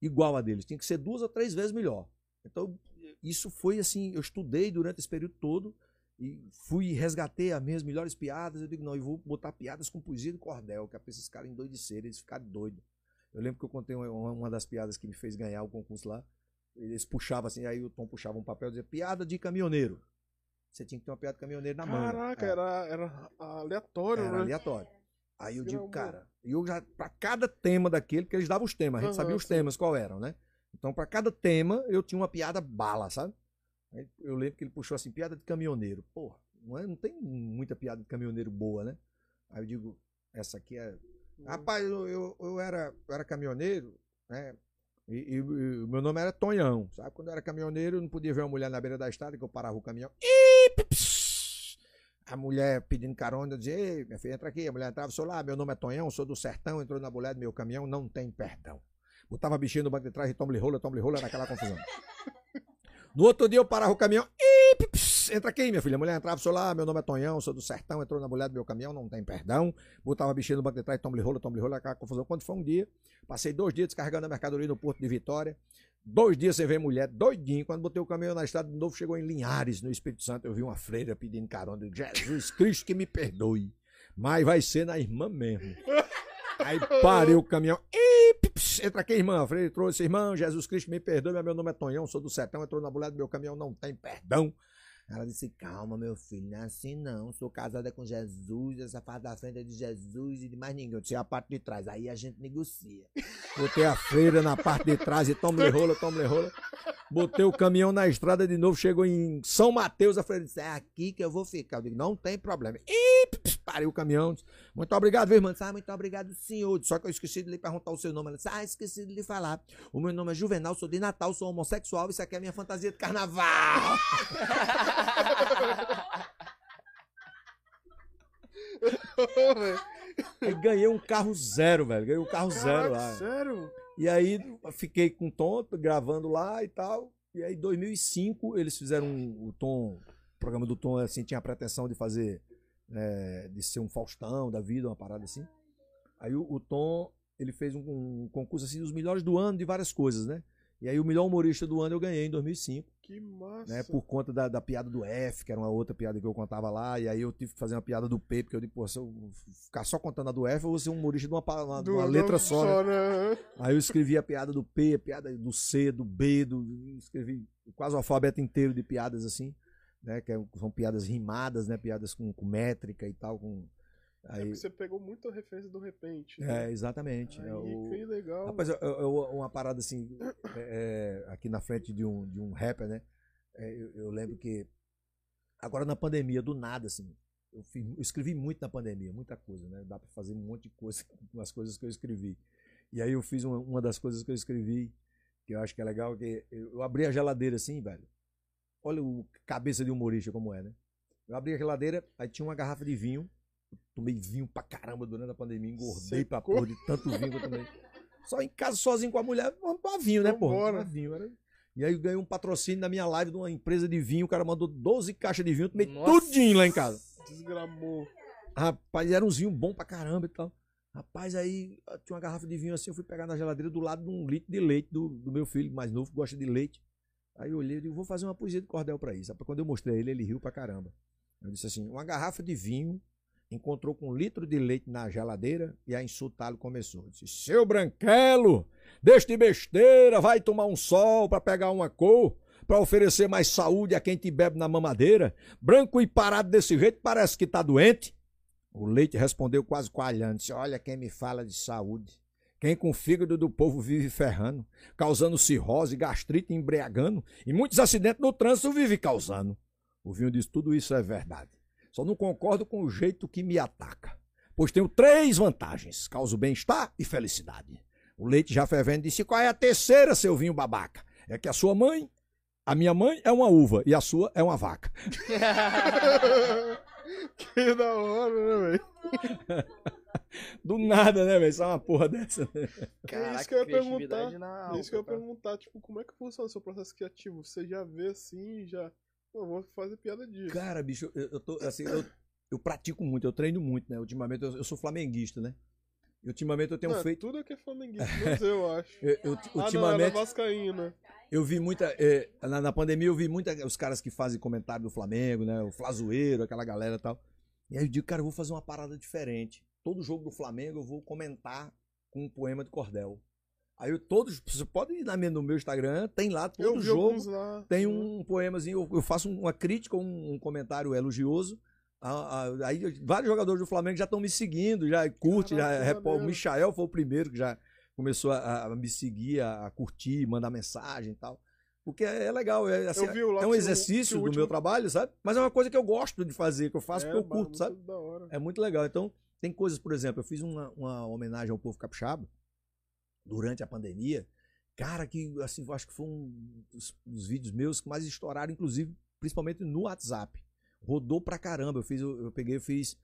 igual a deles. Tinha que ser duas ou três vezes melhor. Então, isso foi assim. Eu estudei durante esse período todo e fui e resgatei as minhas melhores piadas. Eu digo, não, eu vou botar piadas com poesia de cordel, que é pra esses caras endoidecerem, eles ficarem doidos. Eu lembro que eu contei uma, das piadas que me fez ganhar o concurso lá. Eles puxavam assim, aí o Tom puxava um papel e dizia, piada de caminhoneiro. você tinha que ter uma piada de caminhoneiro na mão. Caraca, era, era aleatório, Era né? aleatório. Aí eu digo, cara, e eu já, pra cada tema daquele, porque eles davam os temas, a gente Aham, sabia os temas qual eram, né? Então, pra cada tema, eu tinha uma piada bala, sabe? Aí eu lembro que ele puxou assim, piada de caminhoneiro. Porra, não, é, não tem muita piada de caminhoneiro boa, né? Aí eu digo, essa aqui é. Rapaz, eu, eu, eu era, eu era caminhoneiro, né? E, e- e o meu nome era Tonhão, sabe? Quando eu era caminhoneiro, eu não podia ver uma mulher na beira da estrada que eu parava o caminhão. Pss! A mulher pedindo carona, eu dizia, ei, minha filha, entra aqui. A mulher entrava, sou lá, meu nome é Tonhão, sou do sertão, entrou na mulher do meu caminhão, não tem perdão. Botava a bichinha no banco de trás e toma-lhe rola, toma-lhe rola, era aquela confusão. No outro dia eu parava o caminhão, pss, entra aqui, minha filha. A mulher entrava, sou lá, meu nome é Tonhão, sou do sertão, entrou na mulher do meu caminhão, não tem perdão. Botava a bichinha no banco de trás, toma-lhe rola, toma-lhe rola, aquela confusão. Quando foi um dia, passei dois dias descarregando a mercadoria no Porto de Vitória. Dois dias sem ver mulher, doidinho. Quando botei o caminhão na estrada de novo, chegou em Linhares, no Espírito Santo. Eu vi uma freira pedindo carona. Eu Jesus Cristo que me perdoe. Mas vai ser na irmã mesmo. Aí parei o caminhão. Pips, entra aqui, irmã. A freira trouxe, irmão, Jesus Cristo me perdoe. Meu nome é Tonhão, sou do sertão. Entrou na mulher do meu caminhão, não tem perdão. Ela disse, calma, meu filho, não é assim não. Sou casada com Jesus, essa parte da frente é de Jesus e de mais ninguém. Eu é a parte de trás. Aí a gente negocia. Botei a freira na parte de trás e toma rola, toma rola. Botei o caminhão na estrada de novo, chegou em São Mateus, a freira disse, é aqui que eu vou ficar. Eu digo, não tem problema. Pss, parei o caminhão. Muito obrigado, viu, irmã? Disse, Ah, muito obrigado, senhor. Só que eu esqueci de lhe perguntar o seu nome. Ela disse, ah, esqueci de lhe falar. O meu nome é Juvenal, sou de Natal, sou homossexual, isso aqui é a minha fantasia de carnaval. Ô, velho. E ganhei um carro zero, velho. Ganhei um carro zero Caraca, lá. sério? E aí fiquei com o Tom gravando lá e tal. E aí em 2005 eles fizeram um- o Tom, o programa do Tom assim tinha a pretensão de fazer é, de ser um Faustão da vida, uma parada assim. Aí o, o Tom ele fez um, um concurso assim dos melhores do ano de várias coisas, né? E aí o melhor humorista do ano eu ganhei em 2005 Que massa. né? Por conta da, da piada do F, que era uma outra piada que eu contava lá, e aí eu tive que fazer uma piada do P, porque eu digo, pô, se eu ficar só contando a do F, eu vou ser um humorista de uma, uma- Do- uma letra só, né? né? Aí eu escrevi a piada do P, a piada do C, do B, do. Escrevi quase o alfabeto inteiro de piadas assim, né? Que é- são piadas rimadas, né? Piadas com, com métrica e tal. Com... É Aí, porque você pegou muita referência do repente. né? é, exatamente. Aí, é o- que legal. Rapaz, eu- eu- uma parada assim, é, é, aqui na frente de um, de um rapper, né? É, eu, eu lembro que agora na pandemia, do nada, assim, eu, fiz- eu escrevi muito na pandemia, muita coisa, né? Dá pra fazer um monte de coisa com as coisas que eu escrevi. E aí eu fiz uma, uma das coisas que eu escrevi, que eu acho que é legal, que eu, eu abri a geladeira assim, velho. Olha o cabeça de humorista como é, né? Eu abri a geladeira, aí tinha uma garrafa de vinho. Eu tomei vinho pra caramba durante a pandemia, engordei pra Secou. porra de tanto vinho que eu tomei. Só em casa, sozinho com a mulher, vamos pra vinho, né, porra? Pra vinho. Era... E aí eu ganhei um patrocínio na minha live de uma empresa de vinho. O cara mandou 12 caixas de vinho, eu tomei Nossa. tudinho lá em casa. Desgramou. Rapaz, era um vinho bom pra caramba e tal. Rapaz, aí tinha uma garrafa de vinho assim, eu fui pegar na geladeira do lado de um litro de leite do, do meu filho mais novo, que gosta de leite. Aí eu olhei e vou fazer uma poesia de cordel pra isso. Quando eu mostrei ele, ele riu pra caramba. Eu disse assim, uma garrafa de vinho encontrou com um litro de leite na geladeira e a insultá-lo começou. Disse, seu branquelo, deixa de besteira, vai tomar um sol pra pegar uma cor, pra oferecer mais saúde a quem te bebe na mamadeira. Branco e parado desse jeito parece que tá doente. O leite respondeu quase coalhando. Olha quem me fala de saúde. Quem com o fígado do povo vive ferrando, causando cirrose, gastrite, embriagando, e muitos acidentes no trânsito vive causando. O vinho diz, tudo isso é verdade. Só não concordo com o jeito que me ataca. Pois tenho três vantagens: causo bem-estar e felicidade. O leite já fervendo disse: qual é a terceira, seu vinho babaca? É que a sua mãe, a minha mãe é uma uva e a sua é uma vaca. que da hora, né, velho? Do nada, né, velho? Só uma porra dessa. né? É isso que eu ia perguntar. na É isso que eu ia alta, tá? perguntar, tipo, como é que funciona o seu processo criativo? Você já vê assim, já. Pô, vou fazer piada disso. Cara, bicho, eu, eu tô assim, eu, eu pratico muito, eu treino muito, né? Ultimamente eu, eu sou flamenguista, né? E ultimamente eu tenho Não, feito. Tudo aqui é flamenguista, eu acho. Eu, eu- Ah, não, era ultimamente vascaína. eu vi muita. eh, na, na pandemia eu vi muita os caras que fazem comentário do Flamengo, né? O Flazoeiro, aquela galera e tal. E aí eu digo, cara, eu vou fazer uma parada diferente. Todo jogo do Flamengo eu vou comentar com um poema de cordel. Aí eu, todos, você pode ir na minha- no meu Instagram, tem lá todo Eu jogo. lá. Tem um poemazinho, eu, eu faço uma crítica, um, um comentário elogioso. Ah, ah, aí vários jogadores do Flamengo já estão me seguindo, já curte, Caraca, já que repo- O. Michael foi o primeiro que já começou a, a me seguir, a, a curtir, mandar mensagem e tal. Porque é, é legal, é, assim, é um exercício que o do último- meu trabalho, sabe? Mas é uma coisa que eu gosto de fazer, que eu faço É, porque eu ba- curto, sabe? É muito legal. Então, tem coisas, por exemplo, eu fiz uma, uma homenagem ao povo capixaba durante a pandemia. Cara, que assim, acho que foi um dos, dos vídeos meus que mais estouraram, inclusive, principalmente no WhatsApp. Rodou pra caramba. Eu fiz, eu, eu peguei, eu fiz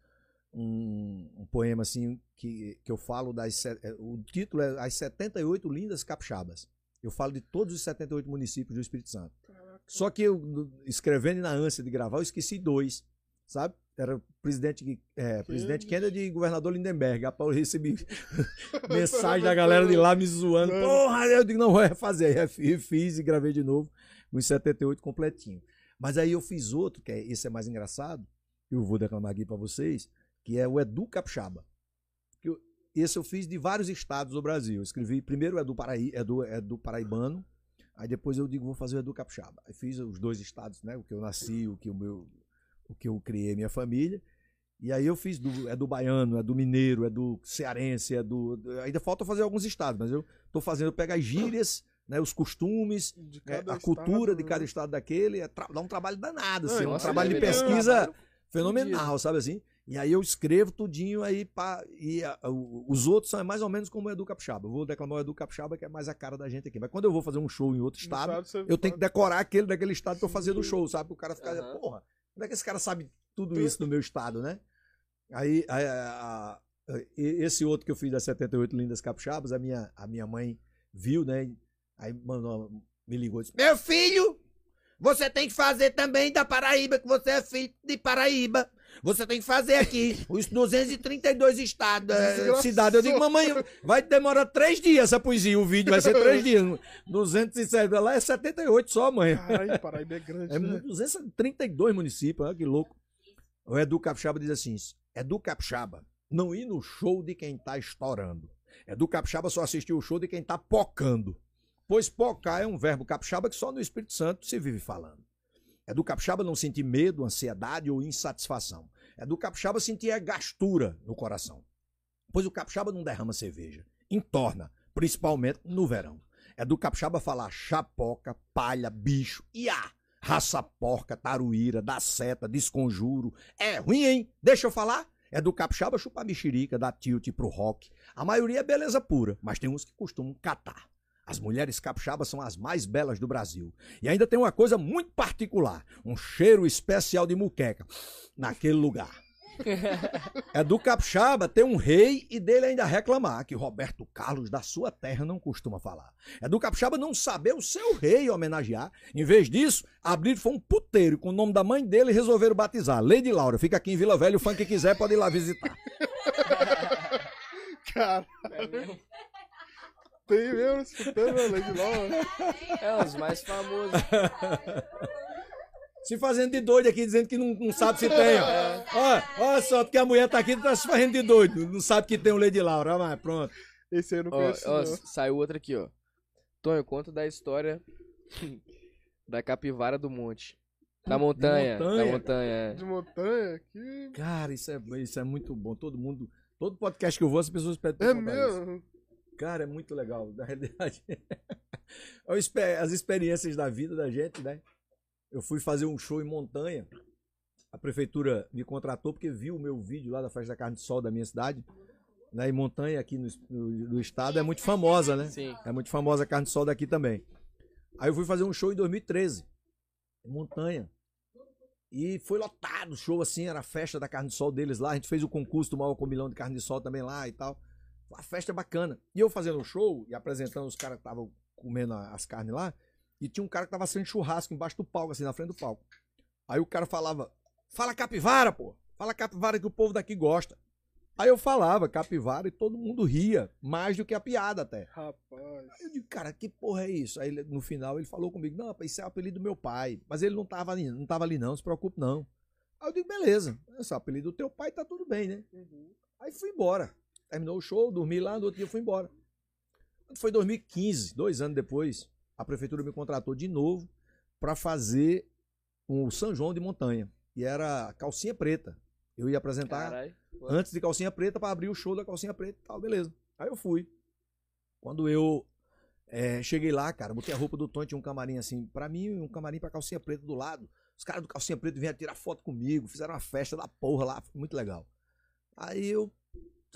um, um poema assim que, que eu falo das. é, O título é As 78 Lindas Capixabas. Eu falo de todos os 78 municípios do Espírito Santo. Caraca. Só que eu, escrevendo na ânsia de gravar, eu esqueci dois, sabe? Era presidente, é, presidente Kennedy e governador Lindenberg. Rapaz, eu recebi mensagem da galera de lá me zoando. Mano. Porra, eu digo, não, vou refazer. Refiz e gravei de novo, os 78 completinho. Mas aí eu fiz outro, que é, esse é mais engraçado, eu vou declamar aqui pra vocês, que é o Edu Capixaba. Que eu- esse eu fiz de vários estados do Brasil. Eu escrevi primeiro o Edu, Paraí, Edu, Edu Paraibano, aí depois eu digo, vou fazer o Edu Capixaba. Aí fiz os dois estados, né? O que eu nasci, o que o meu, o que eu criei minha família. E aí eu fiz do, é do baiano, é do mineiro, é do cearense, é do. Ainda falta fazer alguns estados, mas eu tô fazendo, eu pego as gírias, né, os costumes, De é, cada a cultura estado, de cada né? estado daquele, é dá um trabalho danado, assim, é um trabalho de pesquisa fenomenal, sabe assim? E aí eu escrevo tudinho aí pá, e a- o- os outros são mais ou menos como o Edu Capixaba. Eu vou declamar o Edu Capixaba que é mais a cara da gente aqui. Mas quando eu vou fazer um show em outro estado, você eu tenho que decorar aquele daquele estado pra eu fazer no show, sabe? O cara fica, Aham. porra, como é que esse cara sabe tudo isso no meu estado, né? Aí, a- a- e- esse outro que eu fiz das 78 Lindas Capixabas, a minha, a minha mãe viu, né? Aí mandou, me ligou e disse: Meu filho, você tem que fazer também da Paraíba, que você é filho de Paraíba. Você tem que fazer aqui os 232 estados, eh, cidades. Eu digo, mamãe, vai demorar três dias essa poesia, o vídeo vai ser três dias. 207, lá é 78 só, mãe. Caralho, Paraíba é grande, É né? 232 municípios, olha que louco. O Edu Capixaba diz assim: Edu Capixaba, não ir no show de quem tá estourando. Edu Capixaba só assistiu o show de quem tá pocando. Pois pocar é um verbo capixaba que só no Espírito Santo se vive falando. Edu Capixaba não sentir medo, ansiedade ou insatisfação. Edu Capixaba sentir é gastura no coração. Pois o capixaba não derrama cerveja, entorna, principalmente no verão. É do capixaba falar chapoca, palha, bicho, iá, raça porca, taruíra, da seta, desconjuro. É ruim, hein? Deixa eu falar. É do capixaba chupar mexerica, dar tilt pro rock. A maioria é beleza pura, mas tem uns que costumam catar. As mulheres capixabas são as mais belas do Brasil. E ainda tem uma coisa muito particular: um cheiro especial de muqueca naquele lugar. É do capixaba ter um rei e dele ainda reclamar que Roberto Carlos da sua terra não costuma falar. É do capixaba não saber o seu rei homenagear. Em vez disso, abrir foi um puteiro com o nome da mãe dele e resolveram batizar. Lady Laura, fica aqui em Vila Velha, o fã que quiser pode ir lá visitar. Cara, É mesmo? Tem mesmo escutando a Lady Laura. É os mais famosos. Se fazendo de doido aqui, dizendo que não, não sabe se tem, ó. Olha, olha só, porque a mulher tá aqui tá se fazendo de doido. Não sabe que tem o Lady Laura, mas pronto. Esse aí eu não Ó, conheço, ó, não. saiu outra aqui, ó. Tonho, conta da história da capivara do monte. Da montanha. montanha? Da montanha. é. De montanha, que... Cara, isso é, isso é muito bom. Todo mundo, todo podcast que eu vou, as pessoas pedem pra É contar isso. Cara, é muito legal, na realidade. É As experiências da vida da gente, né? Eu fui fazer um show em montanha. A prefeitura me contratou porque viu o meu vídeo lá da Festa da Carne de Sol da minha cidade. Né? E montanha aqui no, no- no estado é muito famosa, né? Sim. É muito famosa a carne de sol daqui também. Aí eu fui fazer um show em 2013, em montanha. E foi lotado o show assim, era a festa da carne de sol deles lá. A gente fez o concurso do maior comilão de carne de sol também lá e tal. Uma festa bacana. E eu fazendo o show e apresentando os caras que estavam comendo a- as carnes lá. E tinha um cara que tava sendo churrasco embaixo do palco, assim, na frente do palco. Aí o cara falava: Fala capivara, pô. Fala capivara que o povo daqui gosta. Aí eu falava capivara e todo mundo ria, mais do que a piada até. Rapaz. Aí eu digo, cara, que porra é isso? Aí no final ele falou comigo, não, rapaz, isso é o apelido do meu pai. Mas ele não tava ali, não tava ali não, se preocupe não. Aí eu digo, beleza, esse é o apelido do teu pai, tá tudo bem, né? Uhum. Aí fui embora. Terminou o show, dormi lá, no outro dia fui embora. Foi 2015, dois anos depois, a prefeitura me contratou de novo para fazer o São João de Montanha. E era calcinha preta. Eu ia apresentar Caralho. antes de calcinha preta para abrir o show da calcinha preta e tal, beleza. Aí eu fui. Quando eu é, cheguei lá, cara, botei a roupa do Tony, tinha um camarim assim, pra mim, e um camarim pra calcinha preta do lado. Os caras do calcinha preta vieram tirar foto comigo, fizeram uma festa da porra lá, foi muito legal. Aí eu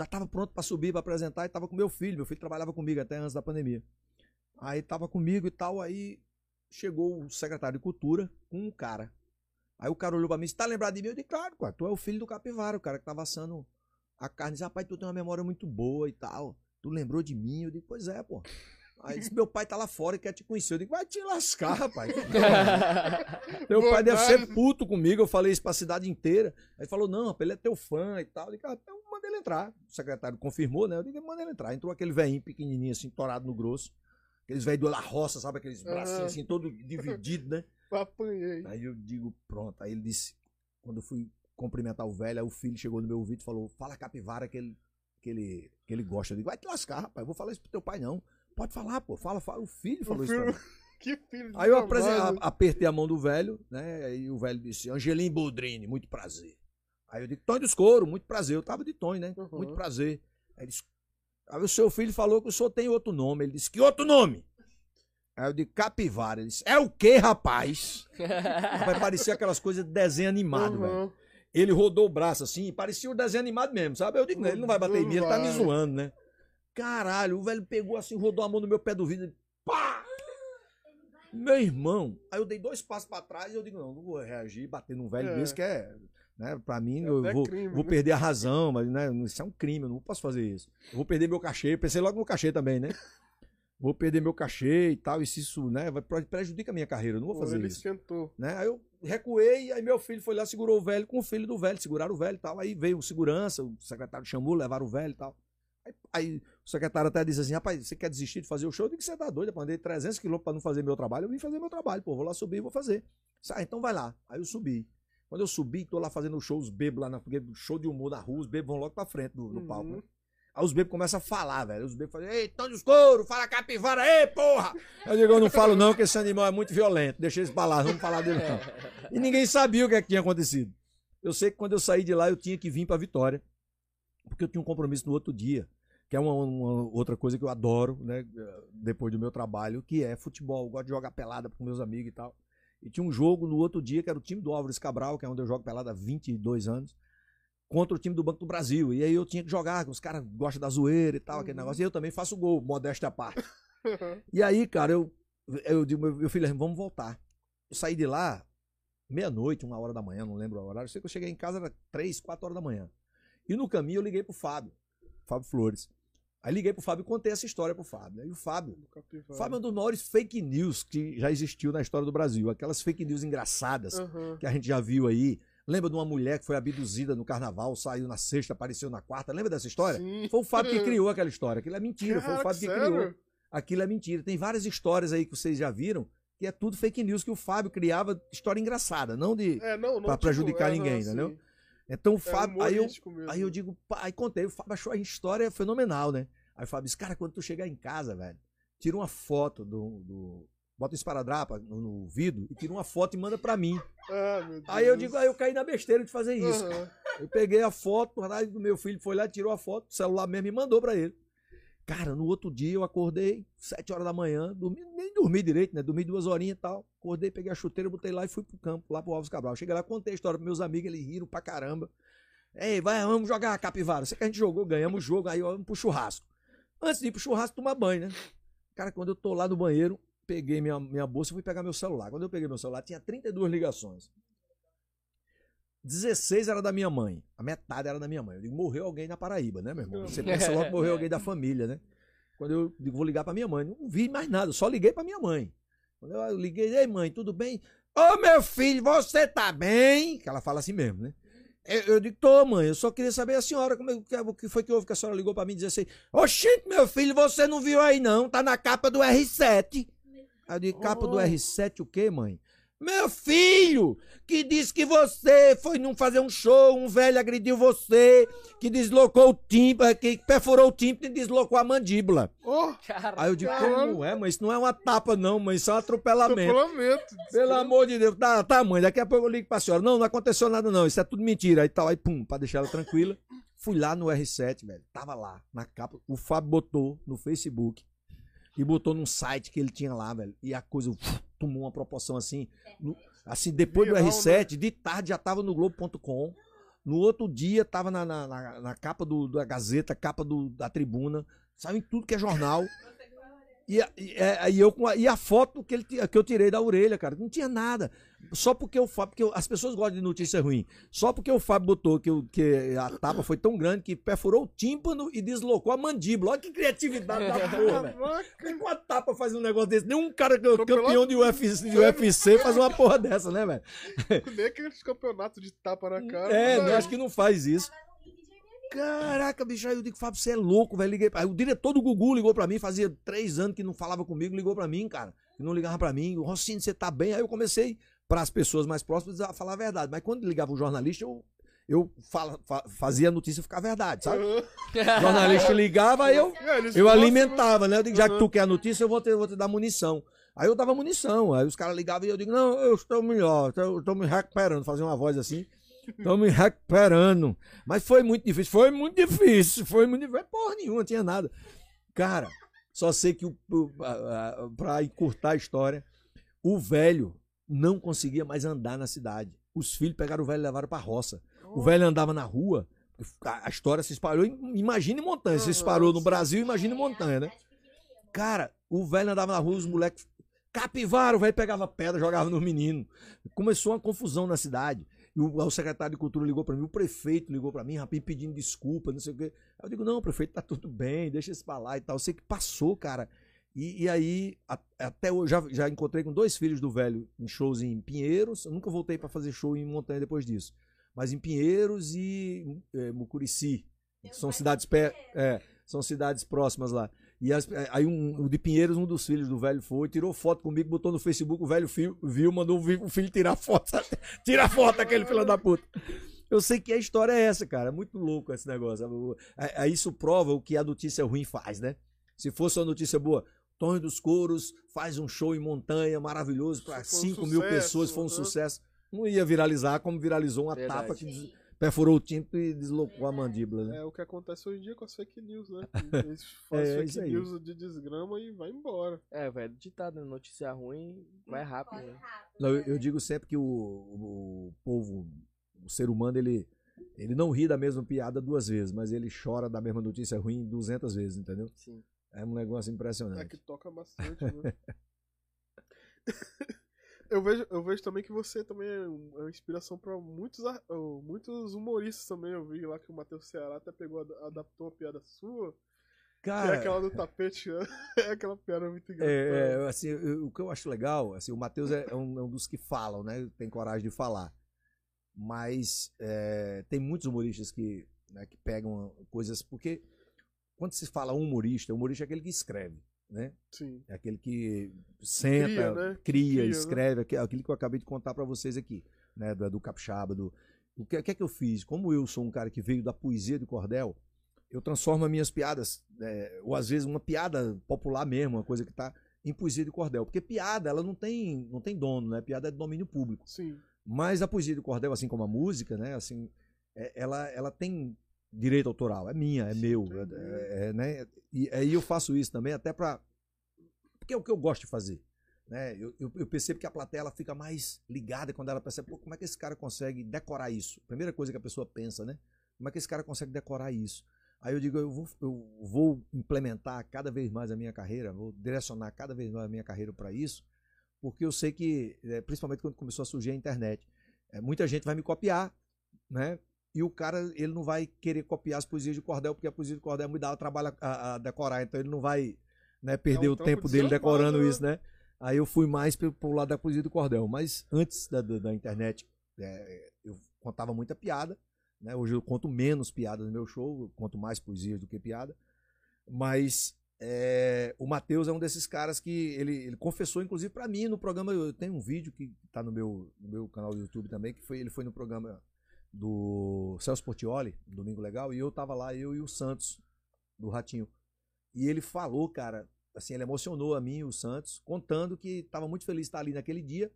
já tava pronto pra subir, pra apresentar, e tava com meu filho, meu filho trabalhava comigo até antes da pandemia. Aí tava comigo e tal, aí chegou o secretário de cultura com um cara. Aí o cara olhou pra mim, você tá lembrado de mim? Eu disse, claro, cara, tu é o filho do capivara, o cara que tava assando a carne. Disse, rapaz, tu tem uma memória muito boa e tal. Tu lembrou de mim? Eu digo, pois é, pô. Aí disse, meu pai tá lá fora e quer te conhecer. Eu digo, vai te lascar, rapaz. Meu pai deve ser puto comigo. Eu falei isso pra cidade inteira. Aí ele falou, não, rapaz, ele é teu fã e tal. Eu digo, ah, então ele entrar. O secretário confirmou, né? Eu digo, manda ele entrar. Entrou aquele velhinho pequenininho, assim, torado no grosso. Aqueles velhos do La Roça, sabe? Aqueles bracinhos assim, todo dividido, né? Apanhei. Aí eu digo, pronto. Aí ele disse, quando eu fui cumprimentar o velho, aí o filho chegou no meu ouvido e falou, fala capivara que ele, que ele, que ele gosta. Eu digo, vai te lascar, rapaz. Eu vou falar isso pro teu pai, não. Pode falar, pô. Fala, fala. O filho falou isso pra mim. Que filho de Aí eu apresen- trabalho. a- apertei a mão do velho, né? Aí o velho disse, Angelim Boldrini, muito prazer. Aí eu disse, Tony dos Couro, muito prazer. Eu tava de Tony, né? Uhum. Muito prazer. Aí, ele disse, aí o seu filho falou que o senhor tem outro nome. Ele disse, que outro nome? Aí eu disse, Capivara. Ele disse, é o quê, rapaz? Vai parecer aquelas coisas de desenho animado, velho. Uhum. Ele rodou o braço assim, parecia o desenho animado mesmo, sabe? Eu digo, não, ele não vai bater em mim, ele tá me Vai. zoando, né? Caralho, o velho pegou assim, rodou a mão no meu pé do vidro, e pá! Meu irmão, aí eu dei dois passos pra trás e eu digo, não, não vou reagir, bater num velho É. desse que é, né, pra mim, É eu vou, crime, vou né? perder a razão, mas, né, isso é um crime, eu não posso fazer isso. Eu vou perder meu cachê, pensei logo no cachê também, né? Vou perder meu cachê e tal, e se isso, né, vai prejudica a minha carreira, eu não vou Pô, fazer ele isso esquentou. né? Aí eu recuei, aí meu filho foi lá, segurou o velho com o filho do velho, seguraram o velho e tal. Aí veio o segurança, o secretário chamou, levaram o velho e tal. Aí, aí o secretário até disse assim: rapaz, você quer desistir de fazer o show? Eu digo que você tá doido, eu andei 300 quilômetros pra não fazer meu trabalho. Eu vim fazer meu trabalho, pô, vou lá subir e vou fazer. Ah, então vai lá. Aí eu subi. Quando eu subi, tô lá fazendo show, os bebos lá, na, show de humor na rua, os bebos vão logo pra frente do, do Uhum. palco. né? Aí os bebos começam a falar, velho. Os bebos falam, ei, Tony dos Couro, fala capivara, ei, porra! Eu digo, eu não falo não, que esse animal é muito violento. Deixa eles pra lá, não vamos falar dele não. E ninguém sabia o que, é que tinha acontecido. Eu sei que quando eu saí de lá, eu tinha que vir pra Vitória. Porque eu tinha um compromisso no outro dia. Que é uma, uma outra coisa que eu adoro, né? Depois do meu trabalho, que é futebol. Eu gosto de jogar pelada com meus amigos e tal. E tinha um jogo no outro dia, que era o time do Álvares Cabral, que é onde eu jogo pelada há 22 anos, contra o time do Banco do Brasil. E aí eu tinha que jogar, os caras gostam da zoeira e tal, aquele Uhum. negócio. E eu também faço gol, modéstia à parte. E aí, cara, eu, eu digo, meu, meu filho, vamos voltar. Eu saí de lá meia-noite, uma hora da manhã, não lembro o horário. Eu sei que eu cheguei em casa, era três, quatro horas da manhã. E no caminho eu liguei pro Fábio, Fábio Flores. Aí liguei pro Fábio e contei essa história pro Fábio. Aí o Fábio, o. Fábio é um dos maiores fake news que já existiu na história do Brasil. Aquelas fake news engraçadas Aham. que a gente já viu aí. Lembra de uma mulher que foi abduzida no carnaval, saiu na sexta, apareceu na quarta? Lembra dessa história? Sim. Foi o Fábio que criou aquela história. Aquilo é mentira, foi o Caraca, Fábio que sério? criou. Aquilo é mentira. Tem várias histórias aí que vocês já viram, que é tudo fake news que o Fábio criava, história engraçada, não de. É, não, não, Pra tipo, prejudicar aham, ninguém, sim. entendeu? Então o É Fábio. aí, eu, mesmo. aí eu digo, pá, aí contei, o Fábio achou a história fenomenal, né? Aí o Fábio disse, cara, quando tu chegar em casa, velho, tira uma foto do. do bota um esparadrapa no, no vidro e tira uma foto e manda pra mim. Ah. Aí eu digo, aí eu caí na besteira de fazer isso. Aham. Eu peguei a foto, do meu filho foi lá, tirou a foto, o celular mesmo e mandou pra ele. Cara, no outro dia eu acordei, sete horas da manhã, dormi, nem dormi direito, né? Dormi duas horinhas e tal. Acordei, peguei a chuteira, botei lá e fui pro campo, lá pro Alves Cabral. Cheguei lá, contei a história pros meus amigos, eles riram pra caramba. Ei, vai, vamos jogar capivara. Sei que a gente jogou, ganhamos o jogo, aí vamos pro churrasco. Antes de ir pro churrasco, tomar banho, né? Cara, quando eu tô lá no banheiro, peguei minha, minha bolsa e fui pegar meu celular. Quando eu peguei meu celular, tinha 32 ligações. 16 era da minha mãe. A metade era da minha mãe. Eu digo, morreu alguém na Paraíba, né, meu irmão? Você pensa logo que morreu alguém da família, né? Quando eu digo, vou ligar pra minha mãe, não vi mais nada, só liguei pra minha mãe. Quando eu liguei, ei mãe, tudo bem? Ô meu filho, você tá bem? Que ela fala assim mesmo, né? Eu, eu digo, tô, mãe, eu só queria saber a senhora, como é, que- o que foi que houve que a senhora ligou pra mim e disse assim, oxente, meu filho, você não viu aí não, tá na capa do R7. Aí eu digo, capa do Oh. R7 o quê, mãe? Meu filho, que disse que você foi não fazer um show, um velho agrediu você, que deslocou o tímpano, que perfurou o tímpano e deslocou a mandíbula. Oh, Aí eu digo, como é, mas isso não é uma tapa não, mas isso é um atropelamento. atropelamento. Pelo amor de Deus, tá, tá, mãe, daqui a pouco eu ligo pra senhora. Não, não aconteceu nada não, isso é tudo mentira. Aí tal, aí pum, pra deixar ela tranquila. Fui lá no R7, velho, tava lá, na capa. O Fábio botou no Facebook e botou num site que ele tinha lá, velho. E a coisa uf, tomou uma proporção assim. no- assim, depois Viral, do R7, de tarde já tava no Globo.com. No outro dia tava na, na, na- na capa do, da Gazeta, capa do, da Tribuna. Saiu em tudo que é jornal. E, a- e, é, e eu, e a foto que, ele, que eu tirei da orelha, cara, não tinha nada. Só porque o Fábio, porque eu- as pessoas gostam de notícia ruim. Só porque o Fábio botou que, que a tapa foi tão grande que perfurou o tímpano e deslocou a mandíbula. Olha que criatividade da porra, velho. Com a tapa faz um negócio desse. Nenhum cara que- campeão de UFC, de UFC faz uma porra dessa, né, velho? Nem aqueles campeonatos de tapa na cara. É, mas- eu acho que não faz isso. Caraca, bicho, aí eu digo, Fábio, você é louco, velho. Liguei. Aí o diretor do Gugu ligou pra mim, fazia três anos que não falava comigo, ligou pra mim, cara. Que não ligava pra mim. Rocinho, você tá bem? Aí eu comecei, pras pessoas mais próximas, a falar a verdade. Mas quando ligava o jornalista, eu, eu fala- fa- fazia a notícia ficar verdade, sabe? Aham. O jornalista ligava, aí eu, É, eu alimentava, né? Eu digo, já que Uhum. tu quer a notícia, eu vou te, eu vou te dar munição. Aí eu dava munição. Aí os caras ligavam e eu digo, não, eu estou melhor, estou, estou me recuperando. Fazia uma voz assim. Estou me recuperando. Mas foi muito difícil. Foi muito difícil. Foi muito difícil. Porra nenhuma, não tinha nada. Cara, só sei que o, o, a- a- pra encurtar a história, o velho não conseguia mais andar na cidade. Os filhos pegaram o velho e levaram pra roça. O velho andava na rua, a história se espalhou. em- Imagine montanha. Se espalhou no. Brasil, imagine montanha, né? Cara, o velho andava na rua, os moleques. Capivara, o velho pegava pedra, jogava no menino. Começou uma confusão na cidade. E o, o secretário de cultura ligou pra mim, o prefeito ligou pra mim, rapaz, pedindo desculpa, não sei o quê. Aí eu digo, não, prefeito, tá tudo bem, deixa isso pra lá e tal. Eu sei que passou, cara. E, e aí, a- até hoje, já, já encontrei com dois filhos do velho em shows em Pinheiros. Eu nunca voltei pra fazer show em montanha depois disso. Mas em Pinheiros e é, Mucurici. São cidades, pé, é, são cidades próximas lá. E as- aí um, o de Pinheiros, um dos filhos do velho foi, tirou foto comigo, botou no Facebook, o velho filho, viu, mandou o filho tirar foto. Tira a foto daquele filho da puta. Eu sei que a história é essa, cara. É muito louco esse negócio. sabe? É- é isso prova o que a notícia ruim faz, né? Se fosse uma notícia boa, Torre dos Couros faz um show em montanha maravilhoso para Foi um 5 mil pessoas, foi um né? sucesso. Não ia viralizar como viralizou uma Verdade. tapa que perfurou o tímpano e deslocou a mandíbula, né? É o que acontece hoje em dia com as fake news, né? Eles fazem É, fake news de desgrama e vai embora. É, velho, ditado, né? Notícia ruim vai rápido, né? Não, eu, eu digo sempre que o, o povo, o ser humano, ele, ele não ri da mesma piada duas vezes, mas ele chora da mesma notícia ruim 200 vezes, entendeu? Sim. É um negócio É impressionante. que toca bastante, né? eu, vejo, eu vejo também que você também é é uma inspiração pra muitos, muitos humoristas também. Eu vi lá que o Matheus Ceará até pegou, ad- adaptou uma piada sua, é Cara, aquela do tapete, né? é aquela piada muito engraçada. É, é, assim, eu- o que eu acho legal, assim, o Matheus é, é um, é um dos que falam, né? Tem coragem de falar. Mas é, tem muitos humoristas que, né, que pegam coisas. Porque quando se fala humorista, humorista é aquele que escreve, né? Sim. É aquele que senta, Cria, cria, né? Cria, né? escreve, aque- aquilo que eu acabei de contar pra vocês aqui, né? Do, do capixaba, do. O que, o que é que eu fiz? Como eu sou um cara que veio da poesia de cordel, eu transformo as minhas piadas, é, ou às vezes uma piada popular mesmo, uma coisa que tá em poesia de cordel. Porque piada, ela não tem, não tem dono, né? Piada é de domínio público. Sim. Mas a poesia de cordel, assim como a música, né? Assim, é- ela, ela tem direito autoral. É minha, é Sim, meu. entendi. É, é, né? E aí eu faço isso também até para Porque é o que eu gosto de fazer. Né? Eu, eu, eu percebo que a plateia ela fica mais ligada quando ela percebe, Pô, como é que esse cara consegue decorar isso? Primeira coisa que a pessoa pensa, né? Como é que esse cara consegue decorar isso? Aí eu digo, eu vou, eu vou implementar cada vez mais a minha carreira, vou direcionar cada vez mais a minha carreira para isso, porque eu sei que, é, principalmente quando começou a surgir a internet, é, muita gente vai me copiar, né? E o cara, ele não vai querer copiar as poesias de cordel, porque a poesia de cordel me dá o trabalho a, a decorar, então ele não vai né, perder um o trampo tempo de dele decorando né? isso, né? Aí eu fui mais pro, pro lado da poesia do cordel. Mas antes da, da, da internet, é, eu contava muita piada, né? Hoje eu conto menos piadas no meu show, eu conto mais poesias do que piada. Mas é, o Matheus é um desses caras que ele, ele confessou, inclusive, pra mim no programa. Eu tenho um vídeo que tá no meu, no meu canal do YouTube também, que foi, ele foi no programa do Celso Portioli, Domingo Legal, e eu tava lá, eu e o Santos, do Ratinho. E ele falou, cara, assim, ele emocionou a mim e o Santos, contando que tava muito feliz de estar ali naquele dia,